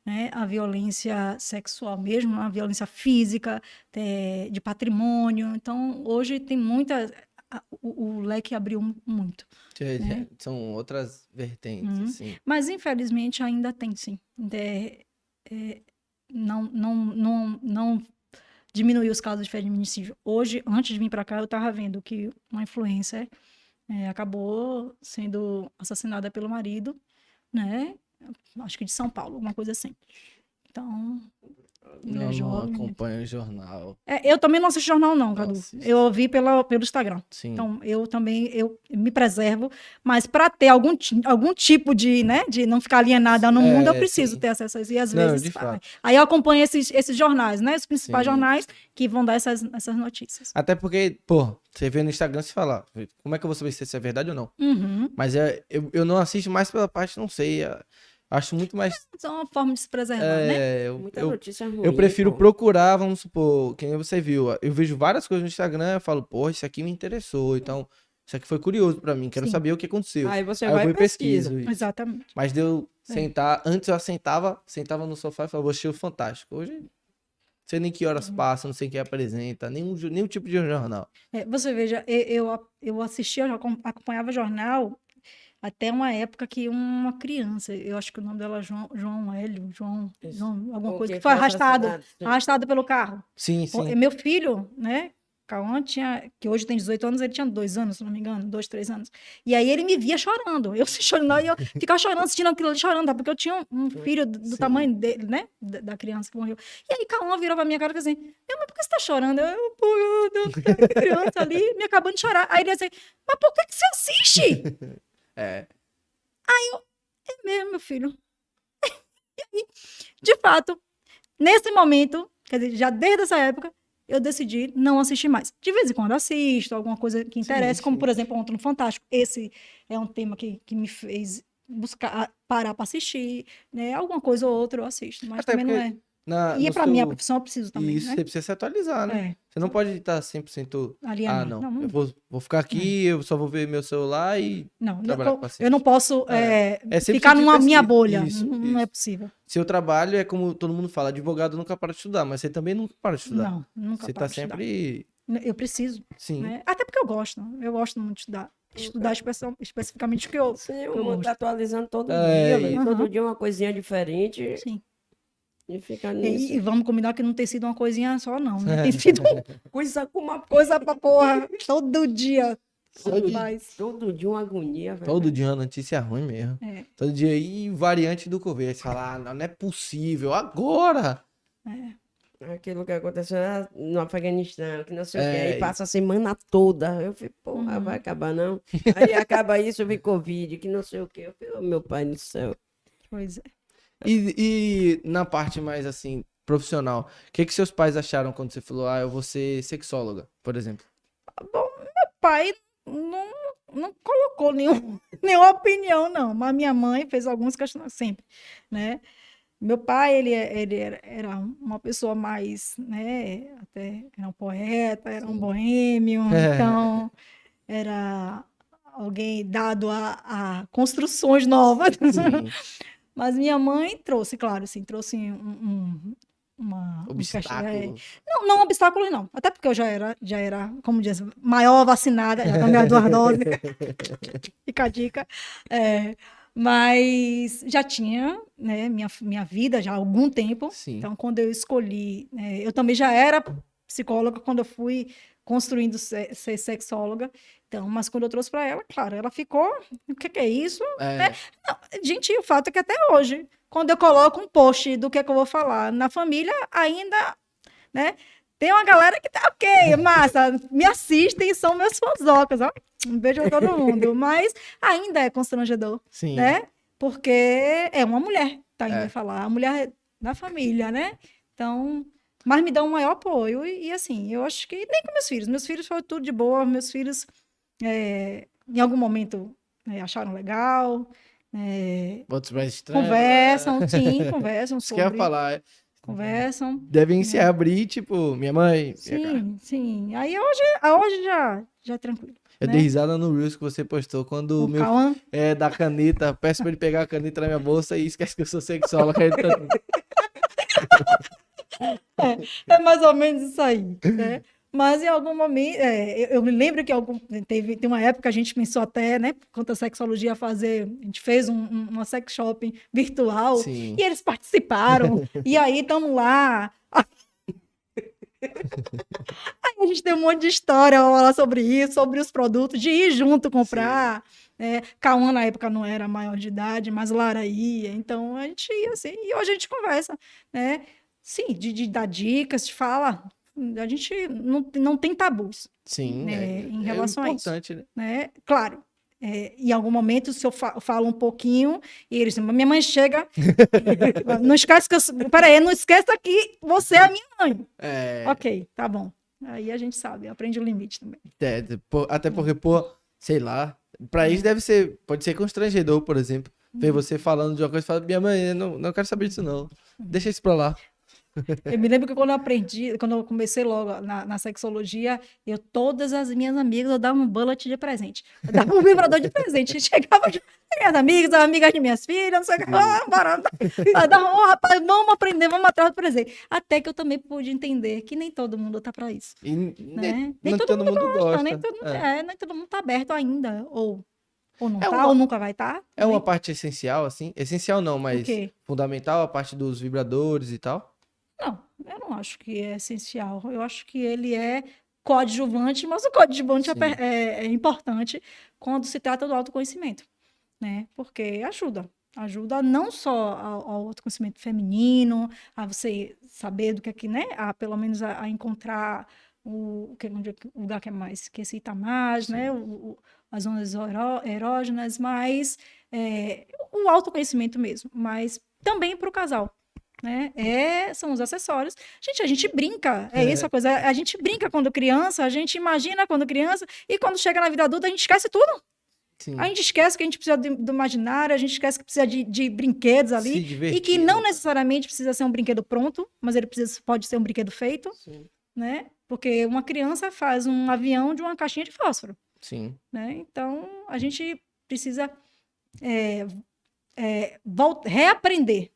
né? A violência sexual mesmo, a violência física, eh, de patrimônio. Então, hoje tem muita... O, o leque abriu muito. É, né? São outras vertentes, Uhum. assim. Mas, infelizmente, ainda tem, sim. É, é, não, não, não, não diminuiu os casos de feminicídio. Hoje, antes de vir para cá, eu estava vendo que uma influencer é, acabou sendo assassinada pelo marido, né? Acho que de São Paulo, alguma coisa assim. Então, Não, né, não jovem. acompanho o jornal. É, eu também não assisto jornal, não, Não Cadu. assiste. Eu ouvi pela, pelo Instagram. Sim. Então, eu também eu me preservo, mas para ter algum, algum tipo de, né, de não ficar alienada no mundo, eu É, preciso sim. ter acesso a isso. E às Não, vezes. Aí eu acompanho esses, esses jornais, né? Os principais Sim. jornais que vão dar essas, essas notícias. Até porque, pô, você vê no Instagram se falar, como é que eu vou saber se isso é verdade ou não? Uhum. Mas é, eu, eu não assisto mais pela parte, não sei. é, Acho muito mais. Isso é uma forma de se preservar, né? É, eu, Muita eu, notícia ruim. eu prefiro pô. procurar, vamos supor, quem você viu. Eu vejo várias coisas no Instagram, eu falo, pô, isso aqui me interessou. Então, isso aqui foi curioso pra mim, quero Sim. saber o que aconteceu. Aí você Aí eu vai vou e e pesquiso. pesquisa. isso. Exatamente. Mas deu É. sentar. Antes eu sentava, sentava no sofá e falava, assistir o Fantástico. Hoje, não sei nem que horas Uhum. passa, não sei quem apresenta, nenhum, nenhum tipo de jornal. É, você veja, e- eu, eu assistia, eu acom- acompanhava jornal até uma época que uma criança, eu acho que o nome dela é João, João Hélio, João, Isso. João alguma coisa, que foi arrastado, arrastado pelo carro. Sim, sim. Meu filho, né? Cauã tinha, que hoje tem 18 anos, ele tinha dois anos, se não me engano, dois, três anos. E aí ele me via chorando. Eu se chorando, e eu ficava chorando, assistindo aquilo ali, chorando, tá? porque eu tinha um filho do, do tamanho dele, né? Da, da criança que morreu. E aí Cauã virou pra minha cara e falou assim: Meu, mas por que você tá chorando? Eu, eu, eu, eu, criança ali, me acabando de chorar. Aí ele disse assim: Mas por que, que você assiste? É. É mesmo, meu filho. E aí, de fato, nesse momento, quer dizer, já desde essa época, eu decidi não assistir mais. De vez em quando assisto, alguma coisa que interessa, como, por exemplo, ontem no Fantástico. Esse é um tema que, que me fez buscar, parar para assistir, né? Alguma coisa ou outra eu assisto, mas Até também não porque é. Na, E para minha seu- profissão eu preciso também, Isso, né? você precisa se atualizar, né? É, Você não pode estar 100%. alienado. Ah, não. Não, Eu vou, vou ficar aqui, eu só vou ver meu celular e. não, não, trabalhar eu, com paciente. eu não posso É. é, É ficar numa minha bolha. Isso, não, não é isso. possível. Seu trabalho é como todo mundo fala: advogado nunca para de estudar, mas você também nunca para de estudar. Não, nunca você tá estudar. sempre. Eu preciso. Sim. né? Até porque eu gosto, eu gosto muito de estudar. Estudar especi- especificamente o que eu. Sim, eu gosto. tá atualizando todo É, dia, né? isso. todo dia uma coisinha diferente Sim. E fica E, nisso. e vamos combinar que não tem sido uma coisinha só, não. Né? Tem sido Coisa com uma coisa pra porra todo dia. Todo. Rapaz. todo dia uma agonia, velho. Todo dia uma notícia ruim mesmo. É, Todo dia aí, variante do Covid. Aí você fala, ah, não, não é possível, agora! Aquilo que aconteceu lá no Afeganistão, que não sei o É, quê. e- Aí passa a semana toda. Eu falei, porra, Uhum. vai acabar não. Aí acaba isso, vem Covid, que não sei o quê. Eu falei, oh, meu pai do céu. pois é. E, e na parte mais assim, profissional, o que, que seus pais acharam quando você falou, ah, eu vou ser sexóloga, por exemplo? Pai não, não colocou nenhum, nenhuma opinião, não. Mas minha mãe fez alguns questionamentos sempre, né? Meu pai, ele, ele era, era uma pessoa mais, né? Até era um poeta, era um boêmio, É. então era alguém dado a, a construções novas. Sim. Mas minha mãe trouxe, claro, assim, trouxe um, um- uma... um é, não, não obstáculos, não. Até porque eu já era, já era, como diz, maior vacinada, já tomei as duas doses. Fica a dica. É, mas já tinha, né, minha, minha vida já há algum tempo. Sim. Então, quando eu escolhi, né, eu também já era psicóloga quando eu fui construindo ser, ser sexóloga. Então, mas quando eu trouxe para ela, claro, ela ficou, o que, que é isso? É, Gente, o fato é que até hoje, quando eu coloco um post do que, é que eu vou falar na família, ainda, né? Tem uma galera que tá ok, massa, me assistem e são meus fãzocas, ó. Um beijo a todo mundo. Mas ainda é constrangedor, sim. né? Porque é uma mulher, tá indo É. falar, a mulher da família, né? Então, mas me dá um maior apoio. E, e, assim, eu acho que nem com meus filhos. Meus filhos foi tudo de boa, meus filhos, é, em algum momento, é, acharam legal. é, Outros mais estranhos. conversam, sim, conversam Isso sobre. falar. é, Conversam. Devem se abrir, tipo, minha mãe. minha cara. Sim, sim. Aí hoje, hoje já, já é tranquilo. Eu né? dei risada no Reels que você postou quando O meu é da caneta, peço pra ele pegar a caneta na minha bolsa e esquece que eu sou sexóloga. Ele tá- é mais ou menos isso aí, né? Mas em algum momento, é, eu, me lembro que algum, teve, tem uma época que a gente pensou até, né, quanto a sexologia fazer, a gente fez um, um- uma sex shopping virtual Sim. e eles participaram, e aí estamos lá. Aí a gente tem um monte de história falar sobre isso, sobre os produtos, de ir junto comprar. né? Cauã na época não era maior de idade, mas Lara ia, então a gente ia assim, e hoje a gente conversa, né? Sim, de, de dar dicas, de fala. A gente não, não tem tabus, Sim. né, é, em é relação a isso. importante, né? né? Claro, é, em algum momento, se eu fa- falo um pouquinho, e eles minha mãe chega, não esquece que eu sou, peraí, não esqueça que você é a minha mãe. É, Ok, tá bom. Aí a gente sabe, aprende o limite também. é, até porque, pô, sei lá. Pra isso deve ser. Pode ser constrangedor, por exemplo. Ver Uhum. você falando de uma coisa e falar, minha mãe, eu não, não quero saber disso, não. Deixa isso pra lá. Eu me lembro que quando eu aprendi, quando eu comecei logo na, na sexologia, eu, todas as minhas amigas, eu dava um bullet de presente. Eu dava um vibrador de presente. Chegava de minhas amigas, as amigas de minhas filhas, não sei o que. Ah, bora. Dava, "Ó, rapaz, vamos aprender, vamos atrás do presente. Até que eu também pude entender que nem todo mundo tá para isso. E nem, Né? nem todo, mundo gosta. nem, todo, mundo- é. é, nem todo mundo tá aberto ainda. Ou, ou não É tá, uma- ou nunca vai estar. Tá, É uma parte essencial, assim. Essencial não, mas fundamental a parte dos vibradores e tal. Não, eu não acho que é essencial. Eu acho que ele é coadjuvante, mas o coadjuvante é, Sim. é- é importante quando se trata do autoconhecimento, né? Porque ajuda. Ajuda não só ao, ao autoconhecimento feminino, a você saber do que é que, né? A, pelo menos a, a encontrar o, que, onde é o lugar que é mais, que excita mais, né? O, o- as zonas eró- erógenas, mas é, o autoconhecimento mesmo, mas também para o casal. Né? É, são os acessórios. Gente, a gente brinca, é, É. isso a coisa. A gente brinca quando criança, a gente imagina quando criança, e quando chega na vida adulta, a gente esquece tudo. Sim. A gente esquece que a gente precisa de- do imaginário, a gente esquece que precisa de, de brinquedos ali. E que não né? necessariamente precisa ser um brinquedo pronto, mas ele precisa, pode ser um brinquedo feito, Sim. né? Porque uma criança faz um avião de uma caixinha de fósforo, Sim. né? Então, a gente precisa é, é, reaprender,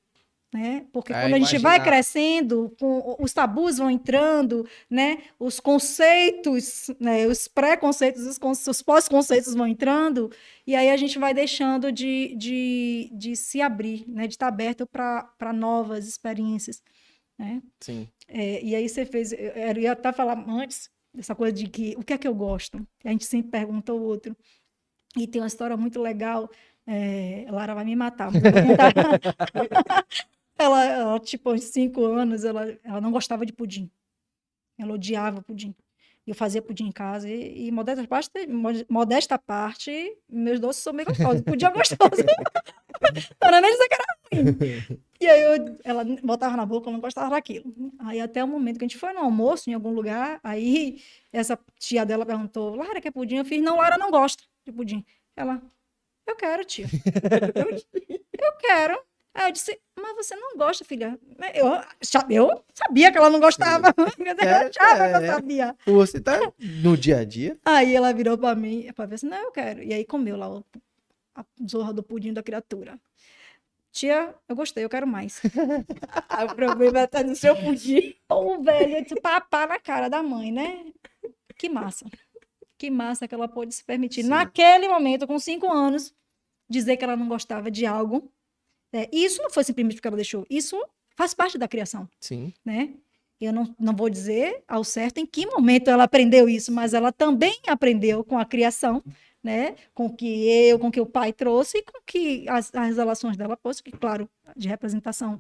né? Porque A quando a gente vai imaginar. crescendo, com, os tabus vão entrando, né? Os conceitos, né? Os pré-conceitos, os, os pós-conceitos vão entrando, e aí a gente vai deixando de, de, de se abrir, né? De estar aberto para novas experiências, né? Sim. É, e aí você fez, eu ia até falar antes, dessa coisa de que o que é que eu gosto? A gente sempre pergunta ao outro. E tem uma história muito legal. É, Lara vai me matar. vou contar. ela, ela, tipo, aos cinco anos, ela, ela não gostava de pudim. Ela odiava pudim. Eu fazia pudim em casa e, e modesta, parte, modesta parte, meus doces são bem gostosos. Pudim é gostoso. Era nem dizer que era ruim. E aí eu, ela botava na boca, eu não gostava daquilo. Aí até o momento que a gente foi no almoço em algum lugar, aí essa tia dela perguntou, Lara, quer pudim? Eu fiz, não, Lara não gosta de pudim. Ela, eu quero, tia. eu quero. Aí eu disse, mas você não gosta, filha. Eu, eu sabia que ela não gostava. Eu achava que eu é. sabia. Você tá no dia a dia? Aí ela virou pra mim, pra ver assim, não, eu quero. E aí comeu lá o, a zorra do pudim da criatura. Tia, eu gostei, eu quero mais. O problema tá no seu pudim. O velho, de papar na cara da mãe, né? Que massa. Que massa que ela pôde se permitir. Sim. Naquele momento, com cinco anos, dizer que ela não gostava de algo. É, e isso não foi simplesmente porque ela deixou. Isso faz parte da criação, Sim. né? Eu não, não vou dizer ao certo em que momento ela aprendeu isso, mas ela também aprendeu com a criação, né? Com o que eu, com o que o pai trouxe e com que as, as relações dela fossem, que, claro, de representação,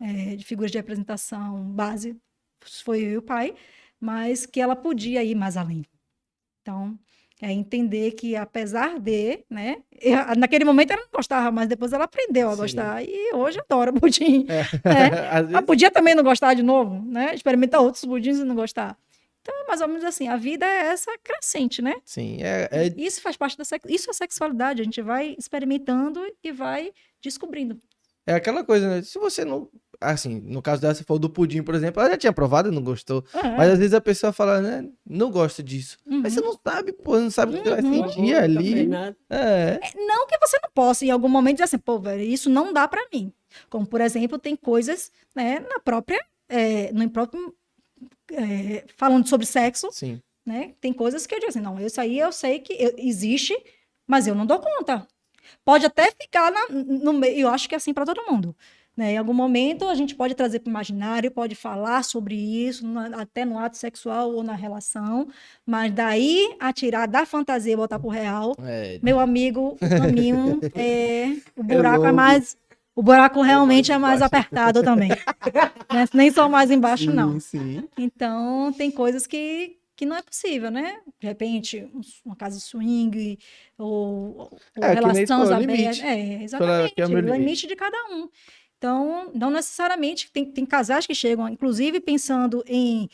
é, de figuras de representação base, foi eu e o pai, mas que ela podia ir mais além. Então, é entender que apesar de, né, eu- naquele momento ela não gostava, mas depois ela aprendeu a Sim. gostar e hoje adora pudim. É. É. Às Ela vezes, podia também não gostar de novo, né? Experimentar outros pudins e não gostar. Então, é mais ou menos assim, a vida é essa crescente, né? sim, é, é Isso faz parte da sex... isso é sexualidade, a gente vai experimentando e vai descobrindo. É aquela coisa, né? Se você não. Assim, no caso dela, você falou do pudim, por exemplo, ela já tinha provado e não gostou. É. Mas às vezes a pessoa fala, né? Não gosta disso. Mas você Uhum. não sabe, pô, não sabe o que você vai Uhum. sentir ali. nada. É. Não que você não possa, em algum momento, dizer assim, pô, velho, isso não dá pra mim. Como, por exemplo, tem coisas, né, na própria, é, no próprio, é, falando sobre sexo, Sim. né, tem coisas que eu digo assim, não, isso aí eu sei que eu- existe, mas eu não dou conta. Pode até ficar na- no meio, eu acho que é assim para todo mundo. Né? Em algum momento a gente pode trazer para o imaginário, pode falar sobre isso, na- até no ato sexual ou na relação, mas daí a tirar da fantasia e botar pro real, É. meu amigo, o caminho é. O buraco é, longo. mais. O buraco realmente é mais apertado também. Né? Nem só mais embaixo, não. Sim, sim. Então, tem coisas que, que não é possível, né? De repente, um- uma casa swing, ou, ou É, que nem relações falou, abertas. limite. É, exatamente. que é o o limite. limite. de cada um. Então, não necessariamente. Tem, tem casais que chegam, inclusive, pensando em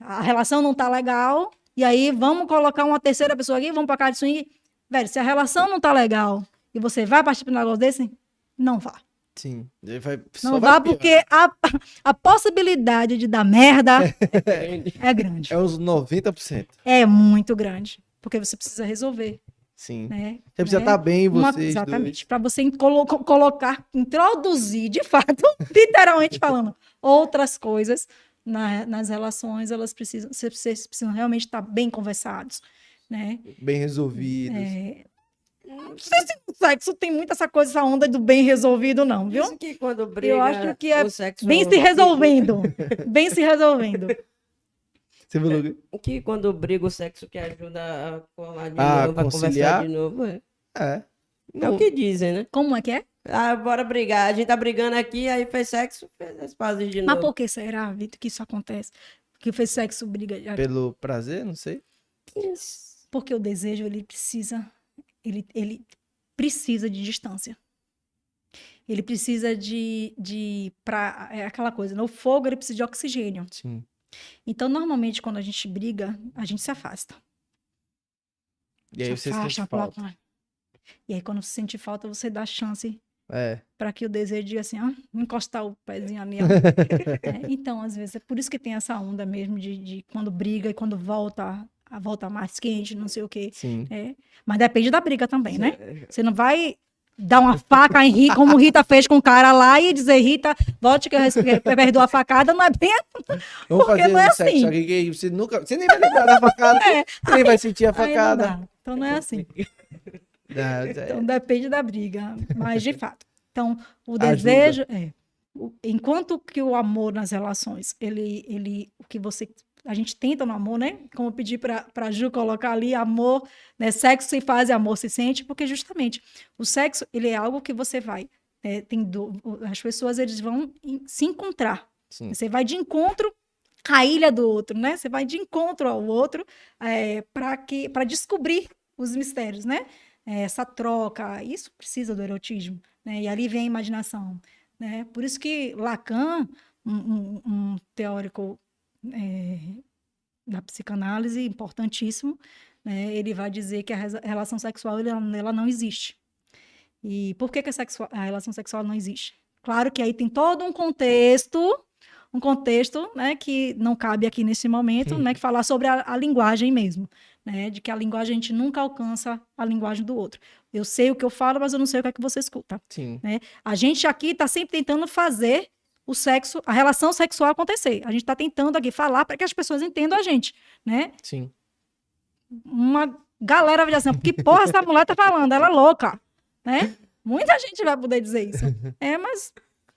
a relação não tá legal, e aí vamos colocar uma terceira pessoa aqui, vamos pra casa de swing. Velho, se a relação não tá legal e você vai partir para um negócio desse, não vá. Sim. Vai, Não vai vá porque a, a possibilidade de dar merda é grande. É uns 90%. É muito grande. Porque você precisa resolver, Sim. né? Você precisa Né? estar bem, Uma- vocês exatamente. Para você colo- co- colocar, introduzir, de fato, literalmente falando, outras coisas na- nas relações, elas precisam, vocês precisam realmente estar bem conversados, né? Bem resolvidos. É, Não sei se no sexo tem muito essa coisa, essa onda do bem resolvido, não, viu? Isso que quando briga, Eu acho que é o sexo Bem se resolvendo. Bem se resolvendo. Você falou. Que quando briga o sexo que ajuda a colar de Ah, novo, a conciliar? conversar de novo. É, É. é Não, o que dizem, né? Como é que é? Ah, bora brigar. A gente tá brigando aqui, aí fez sexo, fez as pazes de Mas novo. por que será, Vitor, que isso acontece? Que fez sexo, briga. já- Pelo prazer, não sei. Isso. Porque o desejo, ele precisa, ele, ele precisa de distância. Ele precisa de, de pra, é aquela coisa, no fogo ele precisa de oxigênio. Sim. Então, normalmente, quando a gente briga, a gente se afasta. E aí se você sente falta. E aí, quando você sente falta, você dá chance É. para que o desejo diga assim, ah, encostar o pezinho ali. É, então, às vezes, é por isso que tem essa onda mesmo de, de quando briga e quando volta, a volta mais quente, não sei o quê. Sim. É, mas depende da briga também, né? Você não vai dar uma faca em Rita, como Rita fez com o cara lá e dizer, Rita, volte que eu perdoo a facada, não é bem Vamos Porque fazer não é assim. aqui que você nunca. Você nem vai lembrar da facada. Você nem vai sentir a facada. Então não é assim. Não, é- Então depende da briga, mas de fato. Então, o Ajuda. desejo é enquanto que o amor nas relações, ele ele o que você a gente tenta no amor, né? Como eu pedi para Ju colocar ali amor, né? Sexo se faz amor se sente, porque justamente o sexo, ele é algo que você vai né, tem do- as pessoas eles vão se encontrar. Sim. Você vai de encontro à ilha do outro, né? Você vai de encontro ao outro para que para descobrir os mistérios, né? É, essa troca, isso precisa do erotismo, né? E ali vem a imaginação, né? Por isso que Lacan, um, um- um teórico é, da psicanálise importantíssimo, né? Ele vai dizer que a relação sexual ela, ela não existe. E por que, que a, a relação sexual não existe? Claro que aí tem todo um contexto, um contexto, né, que não cabe aqui nesse momento, né, que falar sobre a, a linguagem mesmo, né, de que a linguagem a gente nunca alcança a linguagem do outro. Eu sei o que eu falo, mas eu não sei o que é que você escuta. Sim. A gente aqui está sempre tentando fazer o sexo, a relação sexual acontecer. A gente está tentando aqui falar para que as pessoas entendam a gente, né? Sim. uma galera vai dizer assim, que porra essa mulher tá falando? Ela é louca, né? Muita gente vai poder dizer isso. É, mas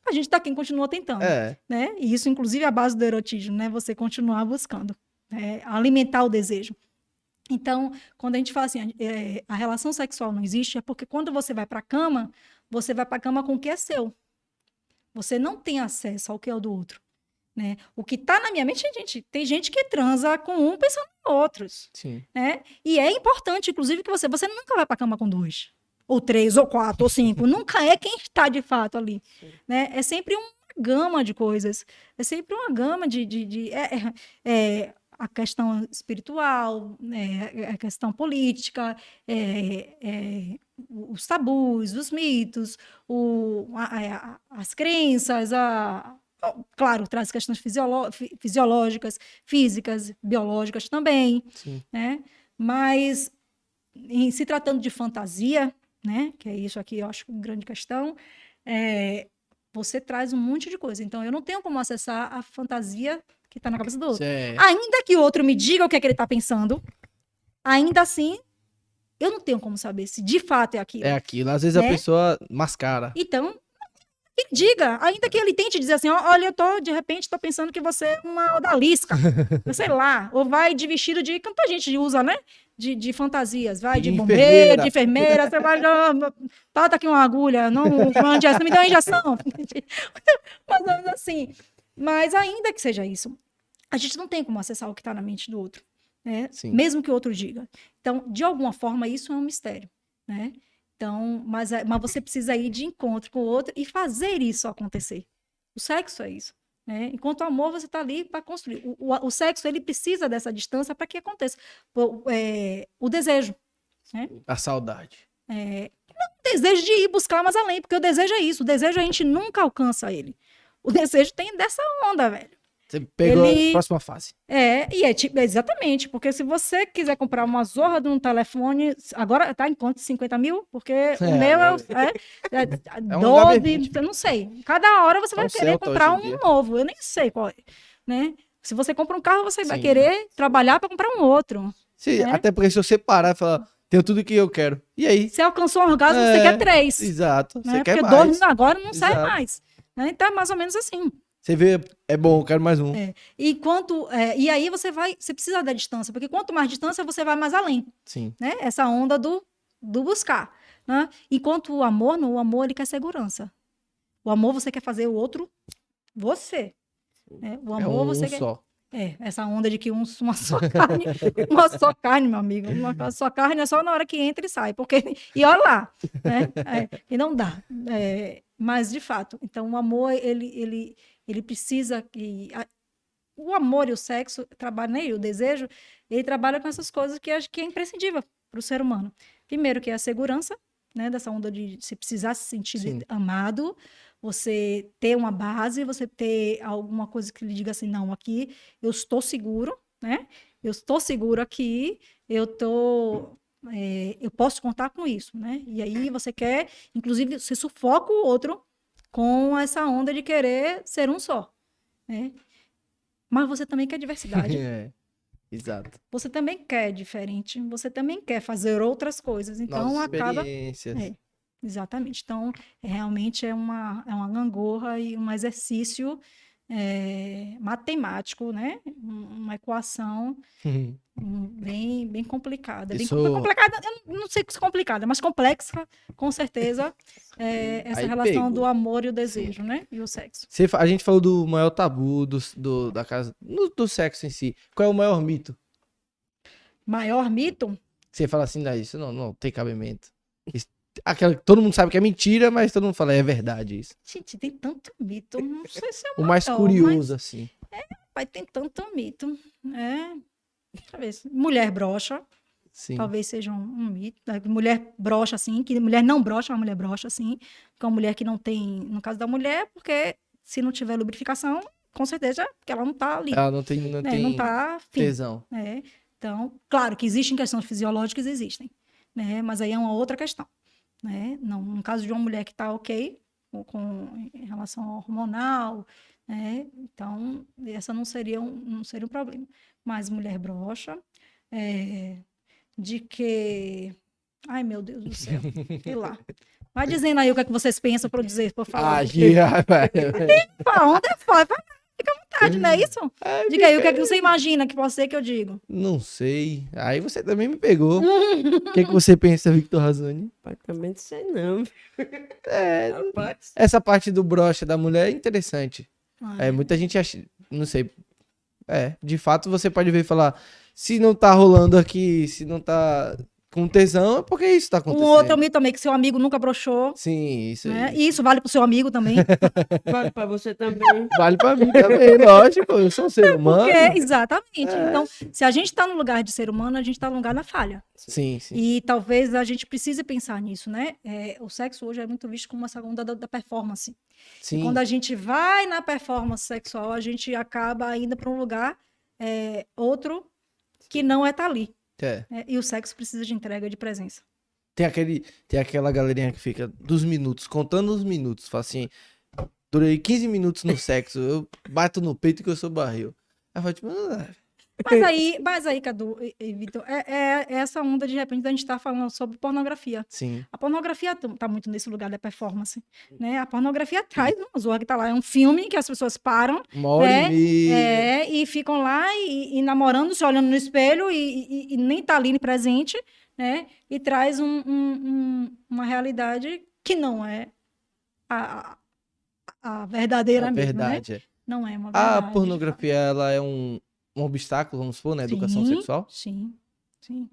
a gente tá quem continua tentando, É. né? E isso, inclusive, é a base do erotismo, né? Você continuar buscando, né? alimentar o desejo. Então, quando a gente fala assim, é, a relação sexual não existe, é porque quando você vai para a cama, você vai para a cama com o que é seu. Você não tem acesso ao que é o do outro. Né? O que está na minha mente, gente, tem gente que transa com um pensando em outros. Sim. Né? E é importante, inclusive, que você, você nunca vai para a cama com dois, ou três, ou quatro, ou cinco. nunca é quem está de fato ali. Né? É sempre uma gama de coisas. É sempre uma gama de. de, de é, é, é, a questão espiritual, é, a questão política, é, é, os tabus, os mitos, o, a, a, as crenças, a, claro, traz questões fisiolo fisiológicas, físicas, biológicas também, Sim. né? Mas em se tratando de fantasia, né? Que é isso aqui, eu acho uma grande questão. É, você traz um monte de coisa. Então, eu não tenho como acessar a fantasia que está na cabeça do outro. Ainda que o outro me diga o que é que ele está pensando, ainda assim, eu não tenho como saber se de fato é aquilo. É aquilo. Às vezes a Né? pessoa mascara. Então, que diga, ainda que ele tente dizer assim, ó, olha, eu tô, de repente, tô pensando que você é uma odalisca, sei lá, ou vai de vestido de, tanta gente usa, né, de, de fantasias, vai de, De bombeiro, enfermeira. de enfermeira, você vai, não, bota aqui uma agulha, não, uma injeção, me dá uma injeção, mas assim, mas ainda que seja isso, a gente não tem como acessar o que está na mente do outro, né, Sim. mesmo que o outro diga, então, de alguma forma, isso é um mistério, né, então, mas, é- mas você precisa ir de encontro com o outro e fazer isso acontecer. O sexo é isso. Né? Enquanto o amor, você está ali para construir. O, o, o sexo, ele precisa dessa distância para que aconteça. O, é, o desejo. A saudade. É, o desejo de ir buscar mais além, porque o desejo é isso. O desejo a gente nunca alcança ele. O desejo tem dessa onda, velho. Você pegou Ele- a próxima fase. É, e é tipo, exatamente, porque se você quiser comprar uma zorra de um telefone, agora tá em quanto? 50 mil? Porque o É, meu é, é, é um 12, HB20. eu não sei. Cada hora você Só vai o querer Celta comprar um dia. novo, eu nem sei qual é, né? Se você compra um carro, você vai Sim. querer trabalhar para comprar um outro. Se- É. Até porque se você parar e falar, tenho tudo que eu quero. E aí? Você alcançou um orgasmo, você É, quer três. Exato. Você Né? quer Porque mais. dois agora não sai Exato. mais. Né? Então é mais ou menos assim. Você vê, é bom, eu quero mais um. É. E, quanto, é, e aí você vai, você precisa da distância, porque quanto mais distância, você vai mais além. Sim. né? Essa onda do, do buscar, né? Enquanto o amor, não, o amor ele quer segurança. O amor você quer fazer o outro você. né? O É amor um você quer só. é, essa onda de que um, uma só carne, uma só carne, meu amigo, uma só carne é só na hora que entra e sai, porque e olha lá, né? É, e não dá. É, mas de fato, então o amor ele ele ele precisa que a- o amor e o sexo trabalham, né? E o desejo, ele trabalha com essas coisas que acho que é imprescindível para o ser humano. Primeiro que é a segurança, né? Dessa onda de se precisar se sentir Sim. amado, você ter uma base, você ter alguma coisa que lhe diga assim, não, aqui eu estou seguro, né? Eu estou seguro aqui, eu tô, é, eu posso contar com isso, né? E aí você quer, inclusive, você sufoca o outro com essa onda de querer ser um só, né? Mas você também quer diversidade, É. Exato. você também quer diferente, você também quer fazer outras coisas, então Novas acaba experiências. É. Exatamente. Então, é, realmente é uma, é uma gangorra e um exercício é, matemático, né? Um- Uma equação um, bem, bem complicada. Bem Isso- compl- complicada, eu não sei se complicada, mas complexa, com certeza, é, essa Aí relação pegou. do amor e o desejo, né? E o sexo. Você a gente falou do maior tabu do, do- da casa, no- do sexo em si. Qual é o maior mito? Maior mito? Você fala assim, não, isso não, não tem cabimento. Isso- aquela que todo mundo sabe que é mentira, mas todo mundo fala, é verdade isso. Gente, tem tanto mito. Não sei se é O mais maior, curioso, assim. Mas tem tanto mito. É. Se- Mulher brocha. Sim. talvez seja um, um mito. né? Mulher brocha, assim, que mulher não brocha, uma mulher brocha, assim, que é uma mulher que não tem, no caso da mulher, porque se não tiver lubrificação, com certeza que ela não tá ali, Ela não tem, não né? tem não tá fim, tesão. né? Então, claro que existem questões fisiológicas, existem, né? Mas aí é uma outra questão, né? Não, no caso de uma mulher que tá ok com, em relação ao hormonal, né? Então, essa não seria um, não seria um problema. Mas mulher broxa, é, de que... Ai, meu Deus do céu, sei lá. Vai dizendo aí o que, é que vocês pensam pra eu dizer, eu falar. Ah, velho. Pá, onde é? Vai Fica à vontade, não é isso? Diga aí, o que é que você imagina que pode ser que eu digo? Não sei. Aí você também me pegou. O que, é que você pensa, Victor também não sei não. É, Rapaz. essa parte do brocha da mulher é interessante. Ah, É, muita gente acha. Não sei. É, de fato você pode ver e falar. Se não tá rolando aqui, se não tá com tesão, é porque isso tá Um acontecendo. outro mito também, que seu amigo nunca broxou. Sim, isso aí. Né? E isso vale pro seu amigo também. Vale pra você também. Vale pra mim também, lógico. Eu sou um ser humano. Porque, exatamente. É. Então, se a gente está no lugar de ser humano, a gente está no lugar da falha. Sim, sim. E talvez a gente precise pensar nisso, né? É, o sexo hoje é muito visto como uma segunda da, da performance. sim. Quando a gente vai na performance sexual, a gente acaba indo para um lugar é, outro que não é estar ali. É. né? E o sexo precisa de entrega de presença. Tem, aquele, tem aquela galerinha que fica dos minutos, contando os minutos. Fala assim, durei 15 minutos no sexo, eu bato no peito que eu sou barril. Aí fala, tipo, ah, Mas aí, mas aí Cadu e, Vitor, é, é- é essa onda de repente da gente estar falando sobre pornografia. sim. A pornografia está muito nesse lugar da performance, né? A pornografia traz uma zorra que tá lá, é um filme que as pessoas param hora É, e ficam lá e, e namorando, se olhando no espelho e, e- e nem tá ali presente, né? E traz um- um- um- uma realidade que não é a, a- a verdadeira a mesmo, né? verdade. é. Não é uma A verdade. de pornografia, ela é um, um obstáculo, vamos supor, na educação Sim. sexual? Sim, sim.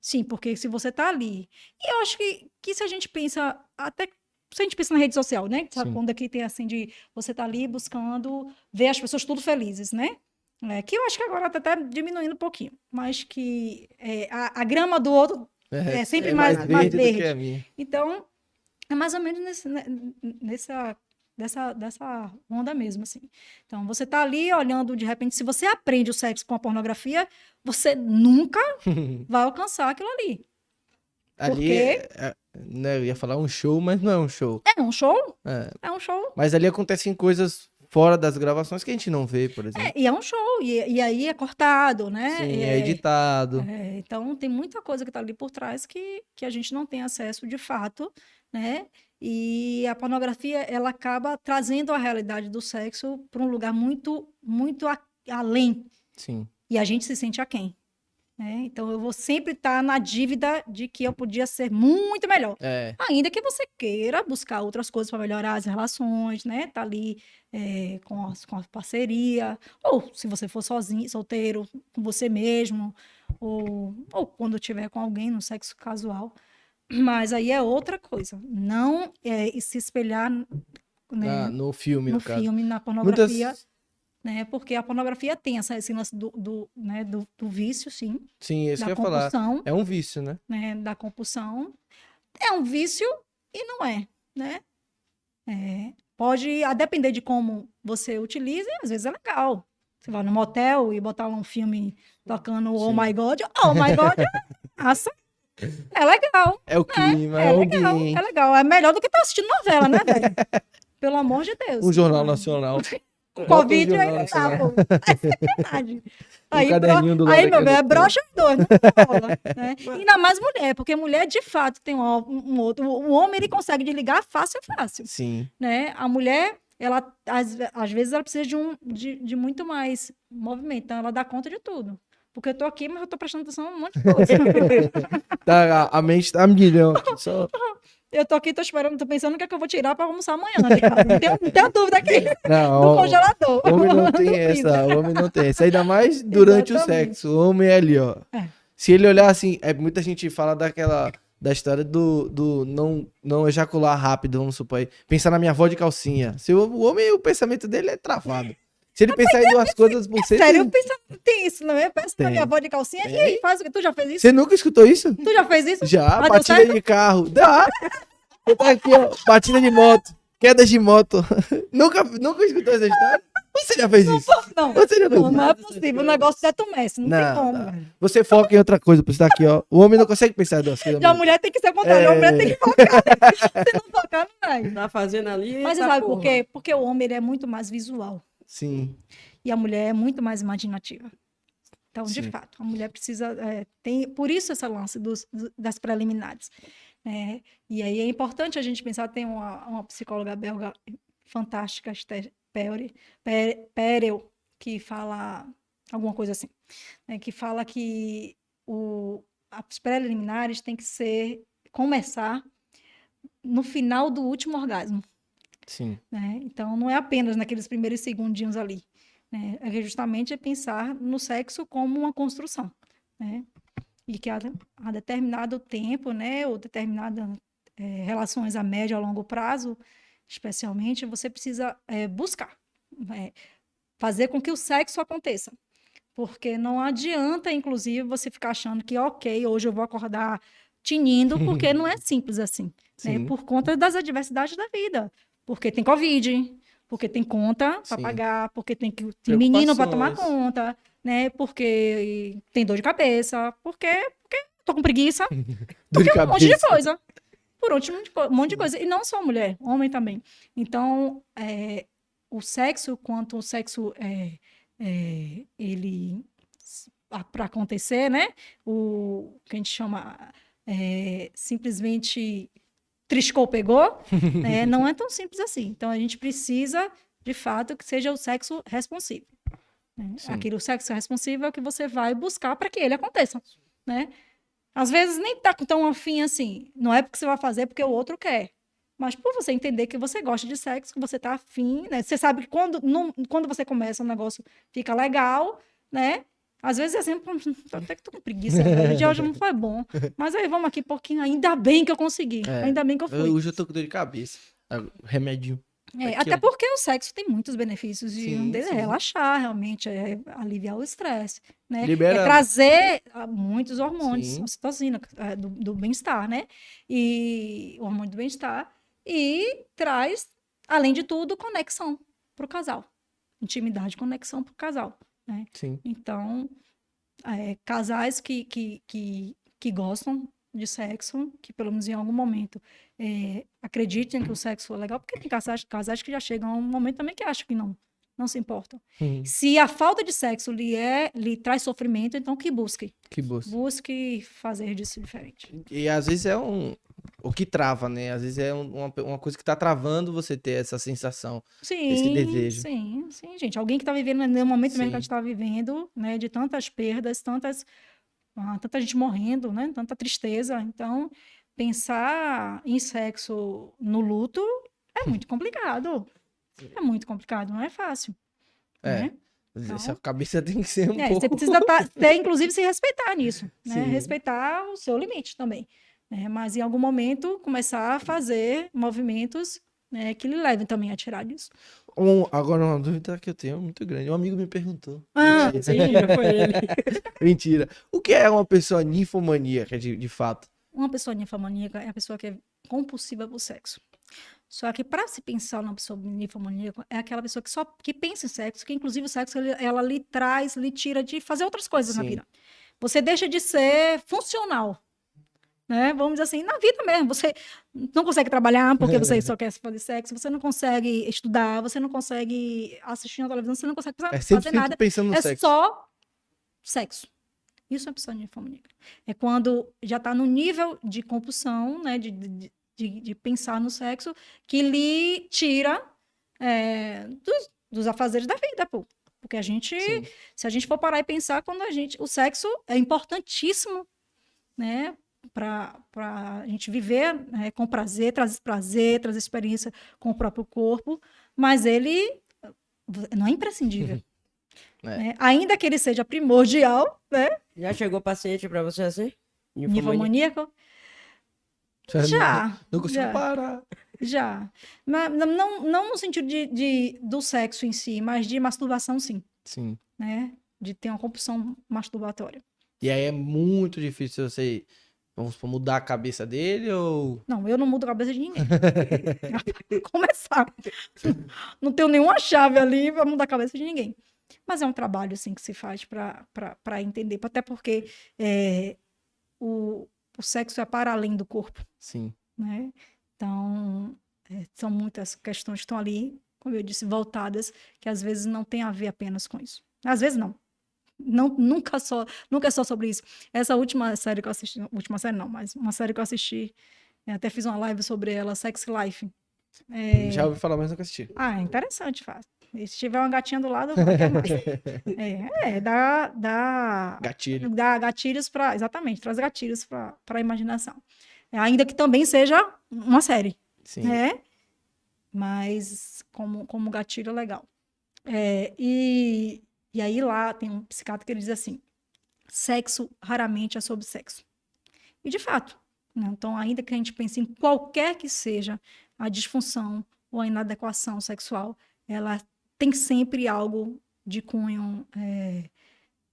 Sim, porque se você tá ali. E eu acho que, que se a gente pensa, até se a gente pensa na rede social, né? Sabe Sim. quando aqui tem assim de você tá ali buscando ver as pessoas tudo felizes, né? É, que eu acho que agora tá até diminuindo um pouquinho, mas que é, a, a grama do outro. É sempre mais- mais do que verde. a minha. Então, é mais ou menos nesse, né, nessa, dessa, dessa onda mesmo, assim. Então, você tá ali olhando, de repente, se você aprende o sexo com a pornografia, você nunca vai alcançar aquilo ali. Ali, Porque- é- é- né, eu ia falar um show, mas não é um show. É um show, É, é um show. Mas ali acontecem coisas fora das gravações que a gente não vê, por exemplo. É, e é um show, e, e aí é cortado, né? Sim, E é editado. é, então, tem muita coisa que tá ali por trás que, que a gente não tem acesso de fato, né? E a pornografia, ela acaba trazendo a realidade do sexo para um lugar muito, muito a- além. Sim. E a gente se sente aquém. Né? Então, eu vou sempre estar na dívida de que eu podia ser muito melhor. É. Ainda que você queira buscar outras coisas para melhorar as relações, né? Tá ali é, com, as- com a parceria, ou se você for sozinho, solteiro, com você mesmo, ou, ou quando tiver com alguém no sexo casual. Mas aí é outra coisa. Não é se espelhar né, Na- no filme, no, no filme, na pornografia, Muitas. né? Porque a pornografia tem essa, esse lance do, do, né, do, do vício, sim, Sim, isso que eu ia falar. É um vício, né? né, da compulsão. É um vício e não é, né? É, pode, a depender de como você utiliza, às vezes é legal. Você vai no motel e botar lá um filme tocando Oh Sim. My God, Oh My God, nossa, é legal, É o clima, é, é o legal, ambiente. é legal. É melhor do que estar assistindo novela, né, velho? Pelo amor de Deus. Um jornal nacional. Com um Covid dá, nacional. pô. É verdade. Aí, bro... aí meu bem, é brocha dois, rola, né? Ainda mais mulher, porque mulher de fato tem um, um outro. O homem ele consegue desligar fácil, fácil, Sim. né? A mulher, ela às, às vezes ela precisa de, um, de, de muito mais movimento, então ela dá conta de tudo. Porque eu tô aqui, mas eu tô prestando atenção em um monte de coisa. Tá, a, a mente tá a milhão aqui. Só... eu tô aqui, tô esperando, tô pensando o que é que eu vou tirar pra almoçar amanhã, né? Não tenho, não tenho dúvida aqui. Não, ó, congelador. o homem não tem essa. O homem não tem essa. Ainda mais durante o Exatamente. sexo. O homem é ali, ó. É. Se ele olhar assim, é muita gente fala daquela. Da história do, do não, não ejacular rápido, vamos supor. aí. Pensar na minha avó de calcinha. Se o, o homem, o pensamento dele é travado. Se ele pensar em duas coisas por cento. Sério, eu penso, tem isso, não é? Pensa na Tem. minha avó de calcinha. E Tem. aí, faz o que? Tu já fez isso? Você nunca escutou isso? Tu já fez isso? Já, Mas deu batida de carro. Dá. Você tá aqui, ó. Batida de moto. Quedas de moto. nunca, nunca escutou essa história? Você já fez isso? Não, Você já fez não, isso? não é possível. O negócio detumesce, não, tem Não, como. não. Você foca em outra coisa, você tá aqui, ó. O homem não consegue pensar em duas coisas. Já a mulher tem que ser contrário, a mulher É. tem que focar. né? Se não focar, não vai. Tá fazendo ali. Mas você tá sabe por porra. quê? Porque o homem ele é muito mais visual Sim. e a mulher é muito mais imaginativa. Então, de Sim. fato, a mulher precisa. é, tem, por isso esse lance dos, do- das preliminares. É, e aí é importante a gente pensar, tem uma, uma psicóloga belga fantástica, Esther Perel, Perel, que fala alguma coisa assim, né, que fala que o, as preliminares tem que ser começar no final do último orgasmo. Sim. Né? Então, não é apenas naqueles primeiros segundinhos ali. Né? É justamente é pensar no sexo como uma construção. Né? E que a, a determinado tempo, né, ou determinadas é, relações a médio a longo prazo, especialmente, você precisa é, buscar. É, fazer com que o sexo aconteça. Porque não adianta, inclusive, você ficar achando que, ok, hoje eu vou acordar tinindo, porque não é simples assim. Né? Por conta das adversidades da vida. Porque tem Covid, porque tem conta para pagar, porque tem, que, tem menino para tomar conta, né? Porque tem dor de cabeça, porque, porque tô com preguiça. dor de um monte de coisa. Por último, um monte de coisa. E não só mulher, homem também. Então, é, o sexo, quanto o sexo é, é, ele para acontecer, né? O que a gente chama é, simplesmente triscou, pegou, né? não é tão simples assim. Então, a gente precisa, de fato, que seja o sexo responsivo. Né? Aquele o sexo responsivo é o que você vai buscar para que ele aconteça, né? Às vezes nem tá tão afim assim. Não é porque você vai fazer, porque o outro quer. Mas por você entender que você gosta de sexo, que você tá afim, né? Você sabe que quando, não, quando você começa um negócio fica legal, né? Às vezes é sempre, até que tô com preguiça, o dia hoje não foi bom. Mas aí vamos aqui um pouquinho, ainda bem que eu consegui, é, ainda bem que eu fui. Hoje eu tô com dor de cabeça, remédio. É, até ó. porque o sexo tem muitos benefícios e sim, um deles é relaxar, realmente, é aliviar o estresse, né? Libera... É trazer ah, muitos hormônios, sim. ocitocina, é, do, do bem-estar, né? E o hormônio do bem-estar e traz, além de tudo, conexão para o casal, intimidade, conexão para o casal. Né? Sim. Então, é, casais que, que, que, que gostam de sexo, que pelo menos em algum momento é, acreditem que o sexo é legal, porque tem casais, casais que já chegam a um momento também que acham que não, não se importam. Uhum. Se a falta de sexo lhe, é, lhe traz sofrimento, então que busque. Que busque. Busque fazer disso diferente. E, e às vezes é um, o que trava, né? Às vezes é uma, uma coisa que tá travando você ter essa sensação, sim, esse desejo. Sim, sim, gente. Alguém que tá vivendo no momento mesmo que a gente tá vivendo, né? De tantas perdas, tantas, ah, tanta gente morrendo, né? Tanta tristeza. Então, pensar em sexo no luto é muito complicado. É muito complicado, não é fácil. É. Né? Então, Essa cabeça tem que ser um é, pouco... Você precisa tá, ter, inclusive, se respeitar nisso. Né? Respeitar o seu limite também. Né? Mas em algum momento começar a fazer movimentos né, que lhe levem também a tirar disso. Um, agora, uma dúvida que eu tenho muito grande. Um amigo me perguntou. Ah, Mentira. sim, foi ele. Mentira. O que é uma pessoa ninfomaníaca, de, de fato? Uma pessoa ninfomaníaca é a pessoa que é compulsiva por sexo. Só que para se pensar numa pessoa ninfomaníaca, é aquela pessoa que só que pensa em sexo, que inclusive o sexo ela, ela lhe traz, lhe tira de fazer outras coisas Sim. na vida. Você deixa de ser funcional né? Vamos dizer assim, na vida mesmo. Você não consegue trabalhar porque você só quer fazer sexo, você não consegue estudar, você não consegue assistir na televisão, você não consegue é fazer nada. Pensando no é sexo. só sexo. Isso é opção de ninfomaníaca. É quando já está no nível de compulsão, né, de, de, de, de, pensar no sexo, que lhe tira é, dos, dos afazeres da vida, pô. Porque a gente, Sim. se a gente for parar e pensar, quando a gente, o sexo é importantíssimo, né, para a gente viver né, com prazer, trazer prazer, trazer experiência com o próprio corpo, mas ele não é imprescindível. É. Né? Ainda que ele seja primordial, né? Já chegou paciente para você assim? Ninfomaníaco? Já. já não, não consigo já, parar. Já. Mas não, não no sentido de, de, do sexo em si, mas de masturbação, sim. Sim. Né? De ter uma compulsão masturbatória. E aí é muito difícil você Vamos mudar a cabeça dele ou. Não, eu não mudo a cabeça de ninguém. Começar. Não tenho nenhuma chave ali para mudar a cabeça de ninguém. Mas é um trabalho, assim, que se faz para entender. Até porque é, o, o sexo é para além do corpo. Sim. Né? Então, é, são muitas questões que estão ali, como eu disse, voltadas, que às vezes não tem a ver apenas com isso. Às vezes não. Não, nunca só, nunca é só sobre isso. Essa última série que eu assisti, última série não, mas uma série que eu assisti Eu até fiz uma live sobre ela, Sex Life. É, Já ouvi falar, mas nunca assisti. Ah, é interessante, fácil. E se tiver uma gatinha do lado, eu mais. É, é dá, dá, Gatilho. dá gatilhos para. Exatamente, traz gatilhos para a imaginação. Ainda que também seja uma série, Sim. né? Mas como, como gatilho é legal. É, e, e aí lá tem um psiquiatra que ele diz assim: sexo raramente é sobre sexo. E de fato. né? Então, ainda que a gente pense em qualquer que seja a disfunção ou a inadequação sexual, ela tem sempre algo de cunho é,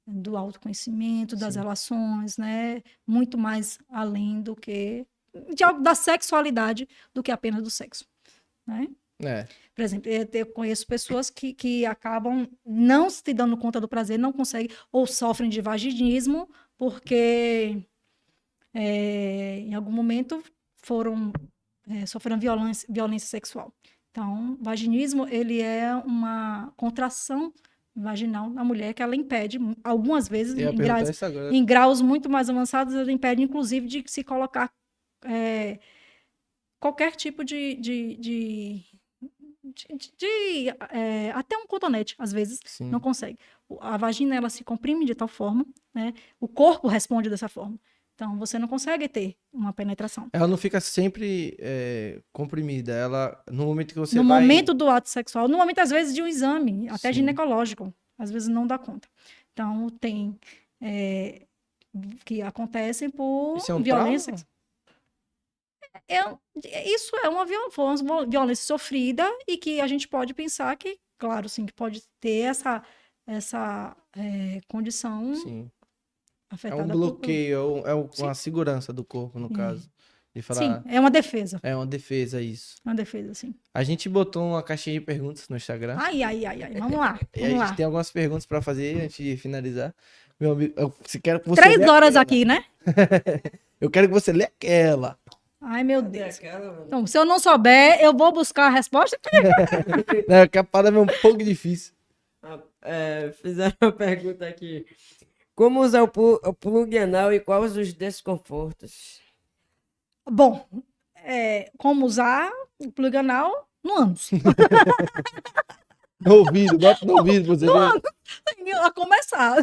do autoconhecimento, das Sim. relações, né? Muito mais além do que de algo da sexualidade do que apenas do sexo, né? É. Por exemplo, eu conheço pessoas que, que acabam não se dando conta do prazer, não conseguem, ou sofrem de vaginismo, porque é, em algum momento foram é, sofreram violência, violência sexual. Então, vaginismo, ele é uma contração vaginal na mulher que ela impede, algumas vezes, em graus, em graus muito mais avançados, ela impede, inclusive, de se colocar é, qualquer tipo de. de, de, de- de, é, até um cotonete, às vezes, Sim. não consegue. A vagina ela se comprime de tal forma, né? O corpo responde dessa forma. Então você não consegue ter uma penetração. Ela não fica sempre é, comprimida. Ela, no momento que você no vai... momento do ato sexual, no momento às vezes de um exame, até Sim. ginecológico, às vezes não dá conta. Então tem é, que acontecem por Isso é um violência. trauma? É, um- isso é uma uma violência sofrida e que a gente pode pensar que, claro, sim, que pode ter essa essa é, condição Sim. É afetada um por- bloqueio, é um- é um- Sim. uma segurança do corpo, no Sim. caso. De Sim, falar, é uma defesa. é uma defesa isso. Uma defesa, sim. A gente botou uma caixinha de perguntas no Instagram. Ai, ai, ai, ai. Vamos lá. e a Vamos gente lá. tem algumas perguntas pra fazer antes de finalizar. Meu amigo, eu se quero que você Três horas aquela. aqui, né? Eu quero que você lê aquela. Ai, meu Cadê Deus. aquela? Então, se eu não souber, eu vou buscar a resposta. Não, que a parada é um pouco difícil. Ah, é, fizeram uma pergunta aqui. Como usar o, o plug anal e quais os desconfortos? Bom, é, como usar o plug anal no ânus. No ouvido, bota no ouvido você ver. a começar.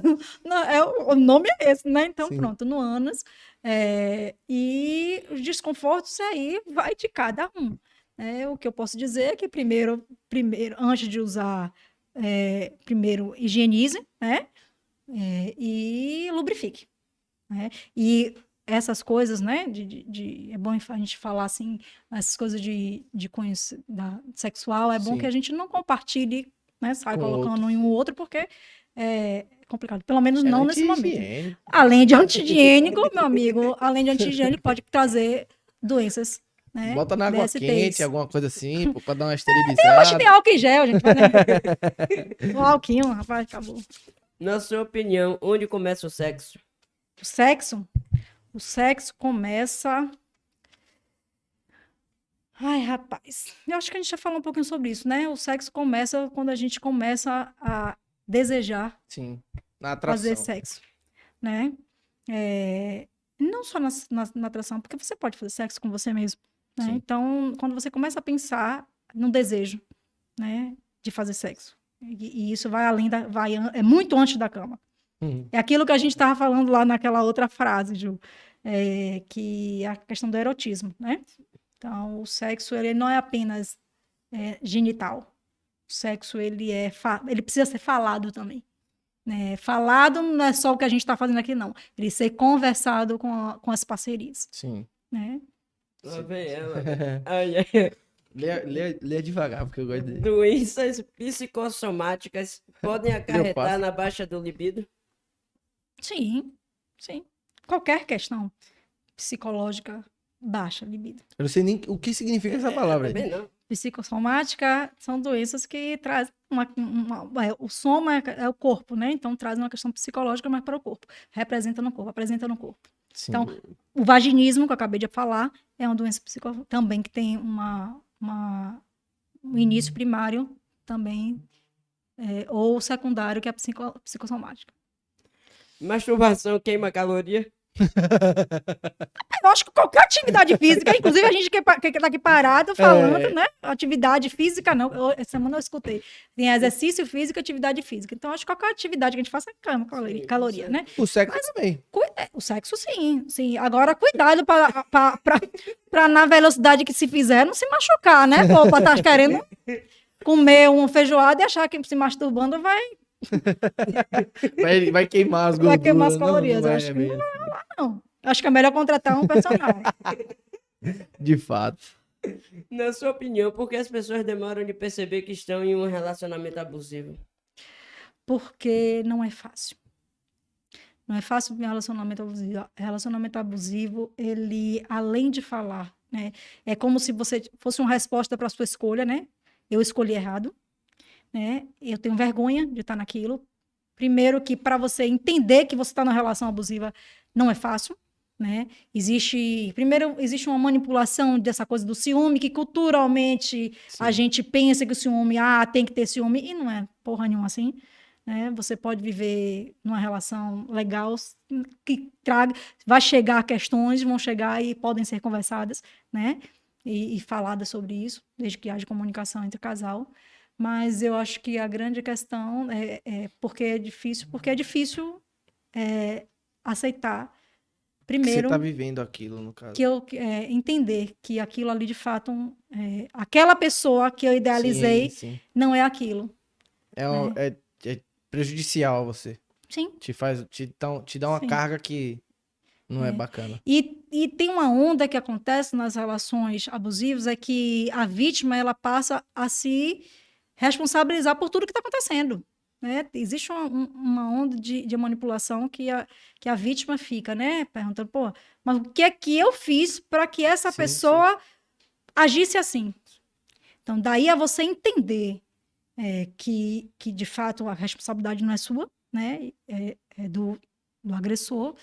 Não, é, o o nome é esse, né? Então, Sim. pronto, no ânus. É, e os desconfortos aí vai de cada um. né? o que eu posso dizer é que primeiro, primeiro antes de usar, é, primeiro higienize, né? É, e lubrifique. né? E essas coisas, né? De, de- de- é bom a gente falar assim, essas coisas de, de cunho se- da, sexual, é bom Sim. que a gente não compartilhe, né? Sai Com colocando outros. em um outro, porque é complicado. Pelo menos É não nesse momento. Além de anti-higiênico, meu amigo, além de anti-higiênico, pode trazer doenças, né? Bota na água DSTs. quente, alguma coisa assim, pra dar uma esterilizada. tem álcool em gel, gente. né? o álquinho, rapaz, acabou. Na sua opinião, onde começa o sexo? O sexo, o sexo começa. Ai, rapaz, eu acho que a gente já falou um pouquinho sobre isso, né? O sexo começa quando a gente começa a desejar Sim, na atração. fazer sexo, né? É, não só na, na- na atração, porque você pode fazer sexo com você mesmo, né? Então, quando você começa a pensar no desejo, né, de fazer sexo, e, e isso vai além da, vai, é muito antes da cama. Uhum. É aquilo que a gente estava falando lá naquela outra frase, Ju, é, que é a questão do erotismo, né? Então, o sexo ele não é apenas é, genital. O sexo ele é, ele precisa ser falado também. né? Falado não é só o que a gente está fazendo aqui, não. Ele ser conversado com, a- com as parcerias, Sim. né? Lá vem ela. Ai, ai. lê, lê, lê devagar, porque eu gosto de. Doenças psicossomáticas podem acarretar na baixa do libido? Sim, sim. Qualquer questão psicológica baixa libido. Eu não sei nem o que significa essa palavra. aí. Também não. Psicossomática são doenças que trazem uma, uma- é, o soma é, é o corpo, né? Então traz uma questão psicológica, mas para o corpo. Representa no corpo, apresenta no corpo. Sim. Então, O vaginismo, que eu acabei de falar, é uma doença psico também que tem uma, uma- um início primário também, é, ou secundário, que é a psico, psicossomática. Masturbação queima caloria? Eu acho que qualquer atividade física, inclusive a gente que, pa- que tá aqui parado falando, É. né? Atividade física, não. Eu, essa semana eu escutei. Tem exercício físico e atividade física. Então, acho que qualquer atividade que a gente faça é cama, caloria, Sim, caloria sim. né? O sexo também. Cu- é, O sexo, sim, sim. Agora, cuidado pra na velocidade que se fizer, não se machucar, né? Pô, pra estar querendo comer uma feijoada e achar que se masturbando vai, Vai, vai queimar as gorduras. Vai queimar as Não, calorias, não eu vai acho que mesmo. Não. Acho que é melhor contratar um personagem. De fato. Na sua opinião, por que as pessoas demoram de perceber que estão em um relacionamento abusivo? porque não é fácil. Não é fácil um relacionamento abusivo. Relacionamento abusivo, ele, além de falar, né, é como se você fosse uma resposta para a sua escolha, né? Eu escolhi errado, né? Eu tenho vergonha de estar naquilo. Primeiro que para você entender que você está numa relação abusiva não é fácil, né? Existe, primeiro existe uma manipulação dessa coisa do ciúme que culturalmente a gente pensa que o ciúme, ah, tem que ter ciúme e não é porra nenhuma assim né? Você pode viver numa relação legal que traga, vai chegar questões, vão chegar e podem ser conversadas, né? E, e faladas sobre isso, desde que haja comunicação entre o casal. Mas eu acho que a grande questão é, é porque é difícil, porque é difícil é, aceitar Que primeiro Você tá vivendo aquilo, no caso. que eu é, entender que aquilo ali de fato é, aquela pessoa que eu idealizei Sim, sim. não é aquilo. É, um- é- é prejudicial a você. Sim. Te faz, te dá, te dá uma Sim. carga que não é, É. bacana. E, e tem uma onda que acontece nas relações abusivas, é que a vítima ela passa a se responsabilizar por tudo que está acontecendo. Né? Existe uma, um- uma onda de, de manipulação que a, que a vítima fica, né? Perguntando, pô, mas o que é que eu fiz para que essa Sim, pessoa agisse assim? Então, daí a você entender é, que, que, de fato, a responsabilidade não é sua, né? É, é do, do agressor.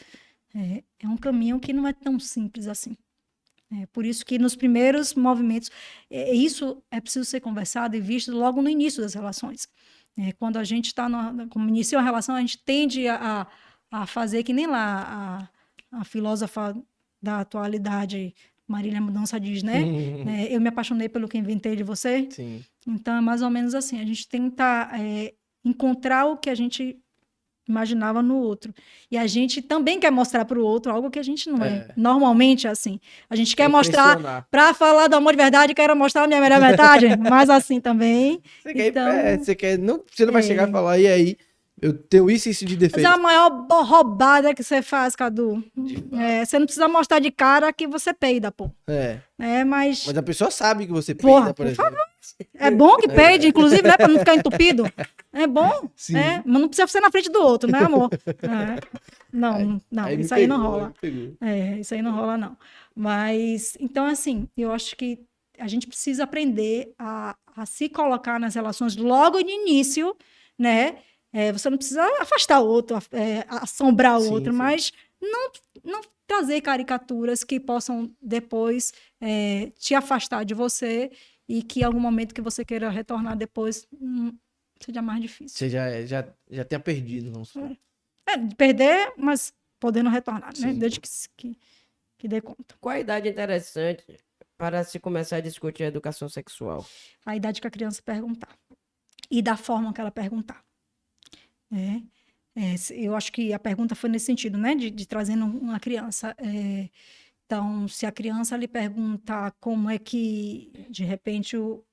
É, é um caminho que não é tão simples assim. É por isso que nos primeiros movimentos, é, isso é preciso ser conversado e visto logo no início das relações. É, quando a gente está, como inicia uma relação, a gente tende a, a fazer que nem lá a, a filósofa da atualidade, Marília Mudança diz, né? É, eu me apaixonei pelo que inventei de você. Sim. Então é mais ou menos assim. A gente tenta é, encontrar o que a gente imaginava no outro. E a gente também quer mostrar para o outro algo que a gente não é. É. Normalmente é assim. A gente quer Quer mostrar, para falar do amor de verdade, quero mostrar a minha melhor metade, mas assim também. Você quer, Então- é, você quer, não, você não vai É. chegar e falar, e aí, eu tenho isso e isso de Mas é defeito. a maior roubada que você faz, Cadu. É, você não precisa mostrar de cara que você peida, pô. É, É, mas mas a pessoa sabe que você Porra, peida, por por exemplo. é bom que peide, inclusive, né, para não ficar entupido. É bom, Sim. é, mas não precisa ser na frente do outro, né, amor? É. Não, não, me isso aí não pegou, rola. me pegou. É, isso aí não rola, não. Mas, então, assim, eu acho que a gente precisa aprender a, a se colocar nas relações logo de início, né? É, você não precisa afastar o outro, é, assombrar o Sim, outro, sim. mas não, não trazer caricaturas que possam depois é, te afastar de você e que em algum momento que você queira retornar depois hum, seja mais difícil. Você já, já, já tenha perdido, não sei. É, de perder, mas podendo retornar, né? Sim. Desde que, que, que dê conta. Qual a idade interessante para se começar a discutir a educação sexual? a idade que a criança perguntar e da forma que ela perguntar. É, é, eu acho que a pergunta foi nesse sentido, né, de, de trazendo uma criança. É, então, se a criança lhe perguntar como é que, de repente, o,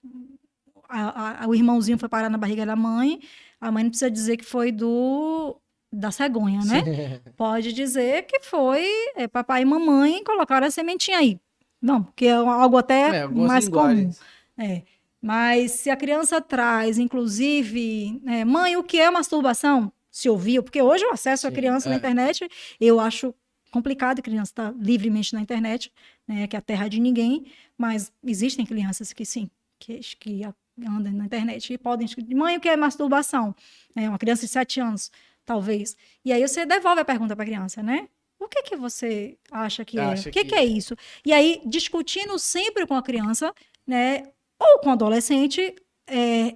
a- a- o irmãozinho foi parar na barriga da mãe, a mãe não precisa dizer que foi do da cegonha, né? Pode dizer que foi é, papai e mamãe colocaram a sementinha aí. Não, porque é algo até É, mais comum. É. Mas se a criança traz, inclusive, né, mãe, o que é masturbação? Se ouviu, porque hoje o acesso à Sim, criança na é. internet, eu acho complicado a criança estar livremente na internet, né, que é a terra de ninguém, mas existem crianças que sim, que, que a- andam na internet e podem. Mãe, o que é masturbação? É uma criança de 7 anos, talvez. E aí você devolve a pergunta para a criança, né? O que que você acha que é? O que, que que é isso? E aí, discutindo sempre com a criança, né? Ou com o adolescente, é,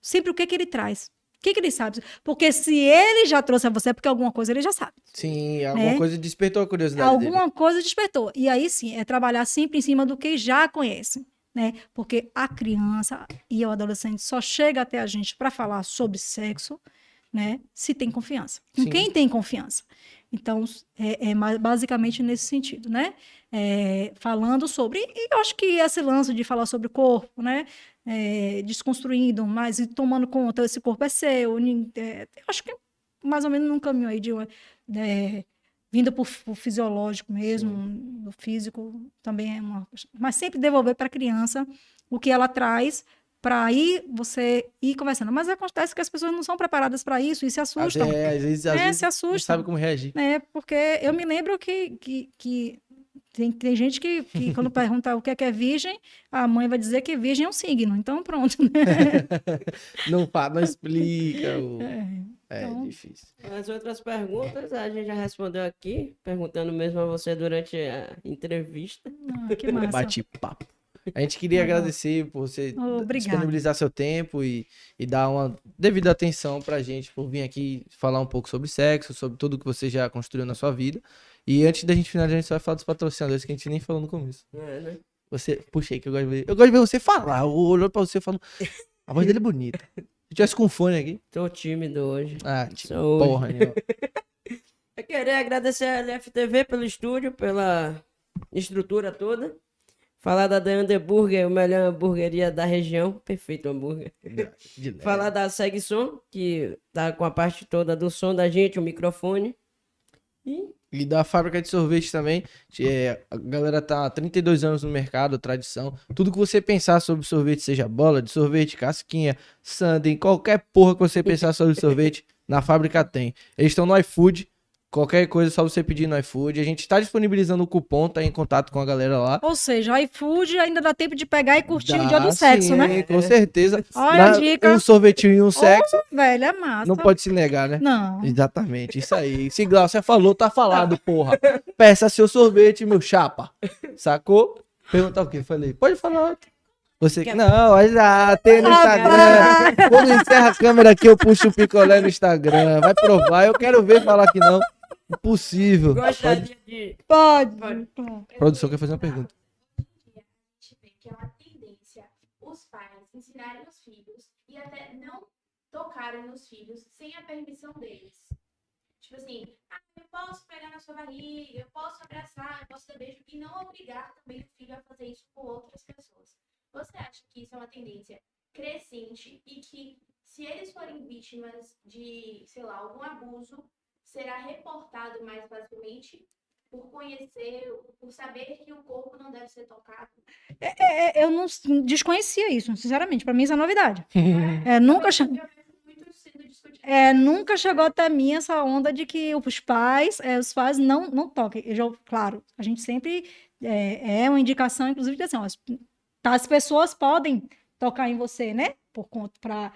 sempre o que que ele traz. que, que ele sabe? Porque se ele já trouxe a você, é porque alguma coisa ele já sabe. Sim, alguma É. coisa despertou a curiosidade Alguma dele. coisa despertou. E aí sim, é trabalhar sempre em cima do que já conhece. Né? Porque a criança e o adolescente só chega até a gente para falar sobre sexo, né? Se tem confiança. Com quem tem confiança. Então, é, é basicamente nesse sentido, né? É, falando sobre. E eu acho que esse lance de falar sobre o corpo, né? É, desconstruindo, mas e tomando conta, esse corpo é seu. é, eu acho que mais ou menos num caminho aí de. uma- é, vindo por, por fisiológico mesmo, do físico também é uma. Mas sempre devolver para a criança o que ela traz. Para aí você ir conversando. Mas acontece que as pessoas não são preparadas para isso e se assustam. É, às vezes, às É, vezes se não assustam. sabe como reagir. É, porque eu me lembro que, que, que tem, tem gente que, que quando pergunta o que é, que é virgem, a mãe vai dizer que virgem é um signo. Então, pronto. Né? Não, não explica. o- É, então- difícil. As outras perguntas a gente já respondeu aqui, perguntando mesmo a você durante a entrevista. Ah, que massa. Bate papo. A gente queria agradecer por você Obrigada. disponibilizar seu tempo e, e dar uma devida atenção pra gente, por vir aqui falar um pouco sobre sexo, sobre tudo que você já construiu na sua vida. E antes da gente finalizar, a gente só vai falar dos patrocinadores que a gente nem falou no começo. É, né? Você, puxa aí que eu gosto de ver. Eu gosto de ver você falar. Eu olho pra você e falo. A voz dele é bonita. Se eu tivesse com fone aqui. Tô tímido hoje. Ah, Sou hoje. porra, nenhuma. Eu queria agradecer a LFTV pelo estúdio, pela estrutura toda. Falar da The Underburger, o melhor hamburgueria da região. Perfeito hambúrguer. Falar da Segue Som, que tá com a parte toda do som da gente, o microfone. E E da fábrica de sorvete também. É, a galera tá há 32 anos no mercado, tradição. Tudo que você pensar sobre sorvete, seja bola de sorvete, casquinha, sundae, qualquer porra que você pensar sobre sorvete, na fábrica tem. Eles estão no iFood. Qualquer coisa é só você pedir no iFood. A gente tá disponibilizando o cupom, tá em contato com a galera lá. Ou seja, iFood ainda dá tempo de pegar e curtir o Dá, dia do sexo, sim, né? Com certeza. Olha a Na- dica. Um sorvetinho e um sexo, Velho, é massa. não pode se negar, né? Não. Exatamente, isso aí. Se Glaucia falou, tá falado, porra. Peça seu sorvete, meu chapa. Sacou? Perguntar o quê? Falei, pode falar. Você que. Não, olha lá, tem no Instagram. Quando encerra a câmera aqui, eu puxo o picolé no Instagram. Vai provar, eu quero ver falar que não. Impossível. Pode... de. Pode. Pode. Produção quer fazer uma pergunta. a gente vê que é uma tendência os pais ensinarem os filhos e até não tocarem nos filhos sem a permissão deles. Tipo assim, ah, eu posso pegar na sua barriga, eu posso abraçar, eu posso dar beijo, e não obrigar também o filho a fazer isso com outras pessoas. Você acha que isso é uma tendência crescente e que se eles forem vítimas de, sei lá, algum abuso, será reportado mais facilmente por conhecer, por saber que o corpo não deve ser tocado. É, eu não desconhecia isso, sinceramente. Para mim, isso é novidade. É, nunca, muito sendo discutido. é, nunca chegou até mim essa onda de que os pais, é, os pais não, não toquem. Eu já- claro, a gente sempre é, é uma indicação, inclusive, de assim, ó, as, tá, as pessoas podem tocar em você, né? Por conta para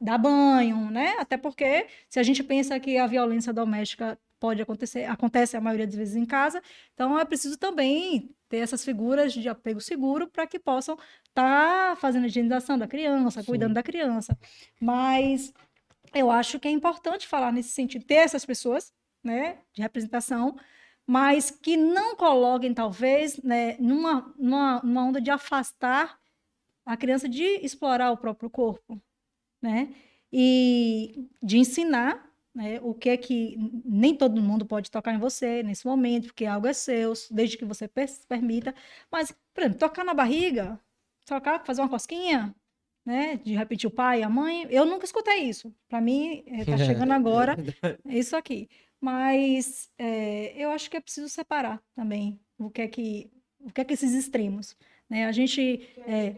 dar banho, né? Até porque se a gente pensa que a violência doméstica pode acontecer, acontece a maioria das vezes em casa, então é preciso também ter essas figuras de apego seguro para que possam estar fazendo a higienização da criança, Sim. cuidando da criança. Mas eu acho que é importante falar nesse sentido, ter essas pessoas, né, de representação, mas que não coloquem, talvez, né, numa, numa, numa onda de afastar a criança de explorar o próprio corpo, né, e de ensinar né, o que é que nem todo mundo pode tocar em você nesse momento, porque algo é seu, desde que você permita. Mas, por exemplo, tocar na barriga, tocar, fazer uma cosquinha, né? De repetir o pai, a mãe, eu nunca escutei isso. Para mim, está chegando agora isso aqui. Mas é, eu acho que é preciso separar também o que é que, o que é que esses extremos, né? A gente é,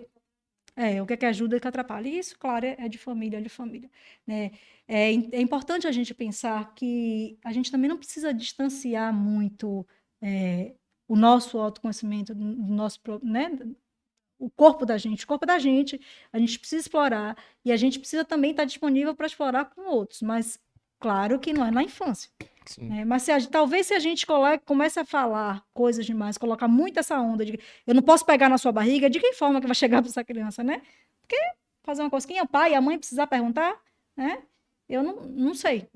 é, o que é que ajuda e o que atrapalha. E isso, claro, é, é de família, é de família, né? É, é importante a gente pensar que a gente também não precisa distanciar muito é, o nosso autoconhecimento, do nosso, né? O corpo da gente, o corpo da gente, a gente precisa explorar e a gente precisa também estar disponível para explorar com outros, mas claro que não é na infância. Sim. né? Mas se a talvez se a gente coloque, comece a falar coisas demais, colocar muito essa onda de que eu não posso pegar na sua barriga, de que forma que vai chegar para essa criança, né? Porque fazer uma cosquinha, o pai e a mãe precisar perguntar, né? Eu não, não sei,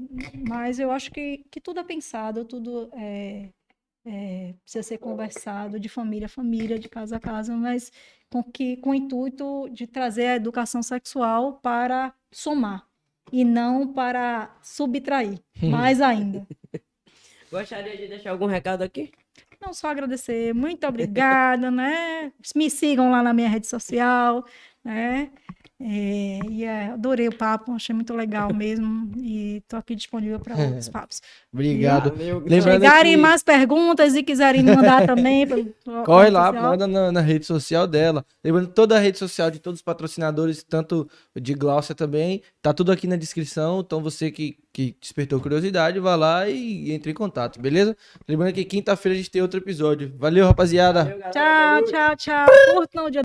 mas eu acho que, que tudo é pensado, tudo é, é, precisa ser conversado de família a família, de casa a casa, mas com, que, com o intuito de trazer a educação sexual para somar e não para subtrair, mais ainda. Gostaria de deixar algum recado aqui? Não só agradecer, muito obrigada, né? Me sigam lá na minha rede social, né? É, e é, adorei o papo, achei muito legal mesmo. E estou aqui disponível para outros papos. Obrigado. Lembrando Chegarem que- mais perguntas e quiserem me mandar também. Corre lá, social. manda na, na rede social dela. Lembrando que toda a rede social de todos os patrocinadores, tanto de Glaucia também, tá tudo aqui na descrição. Então você que, que despertou curiosidade, vá lá e entre em contato, beleza? Lembrando que quinta-feira a gente tem outro episódio. Valeu, rapaziada! Valeu, Tchau, tchau, tchau. Curtam o dia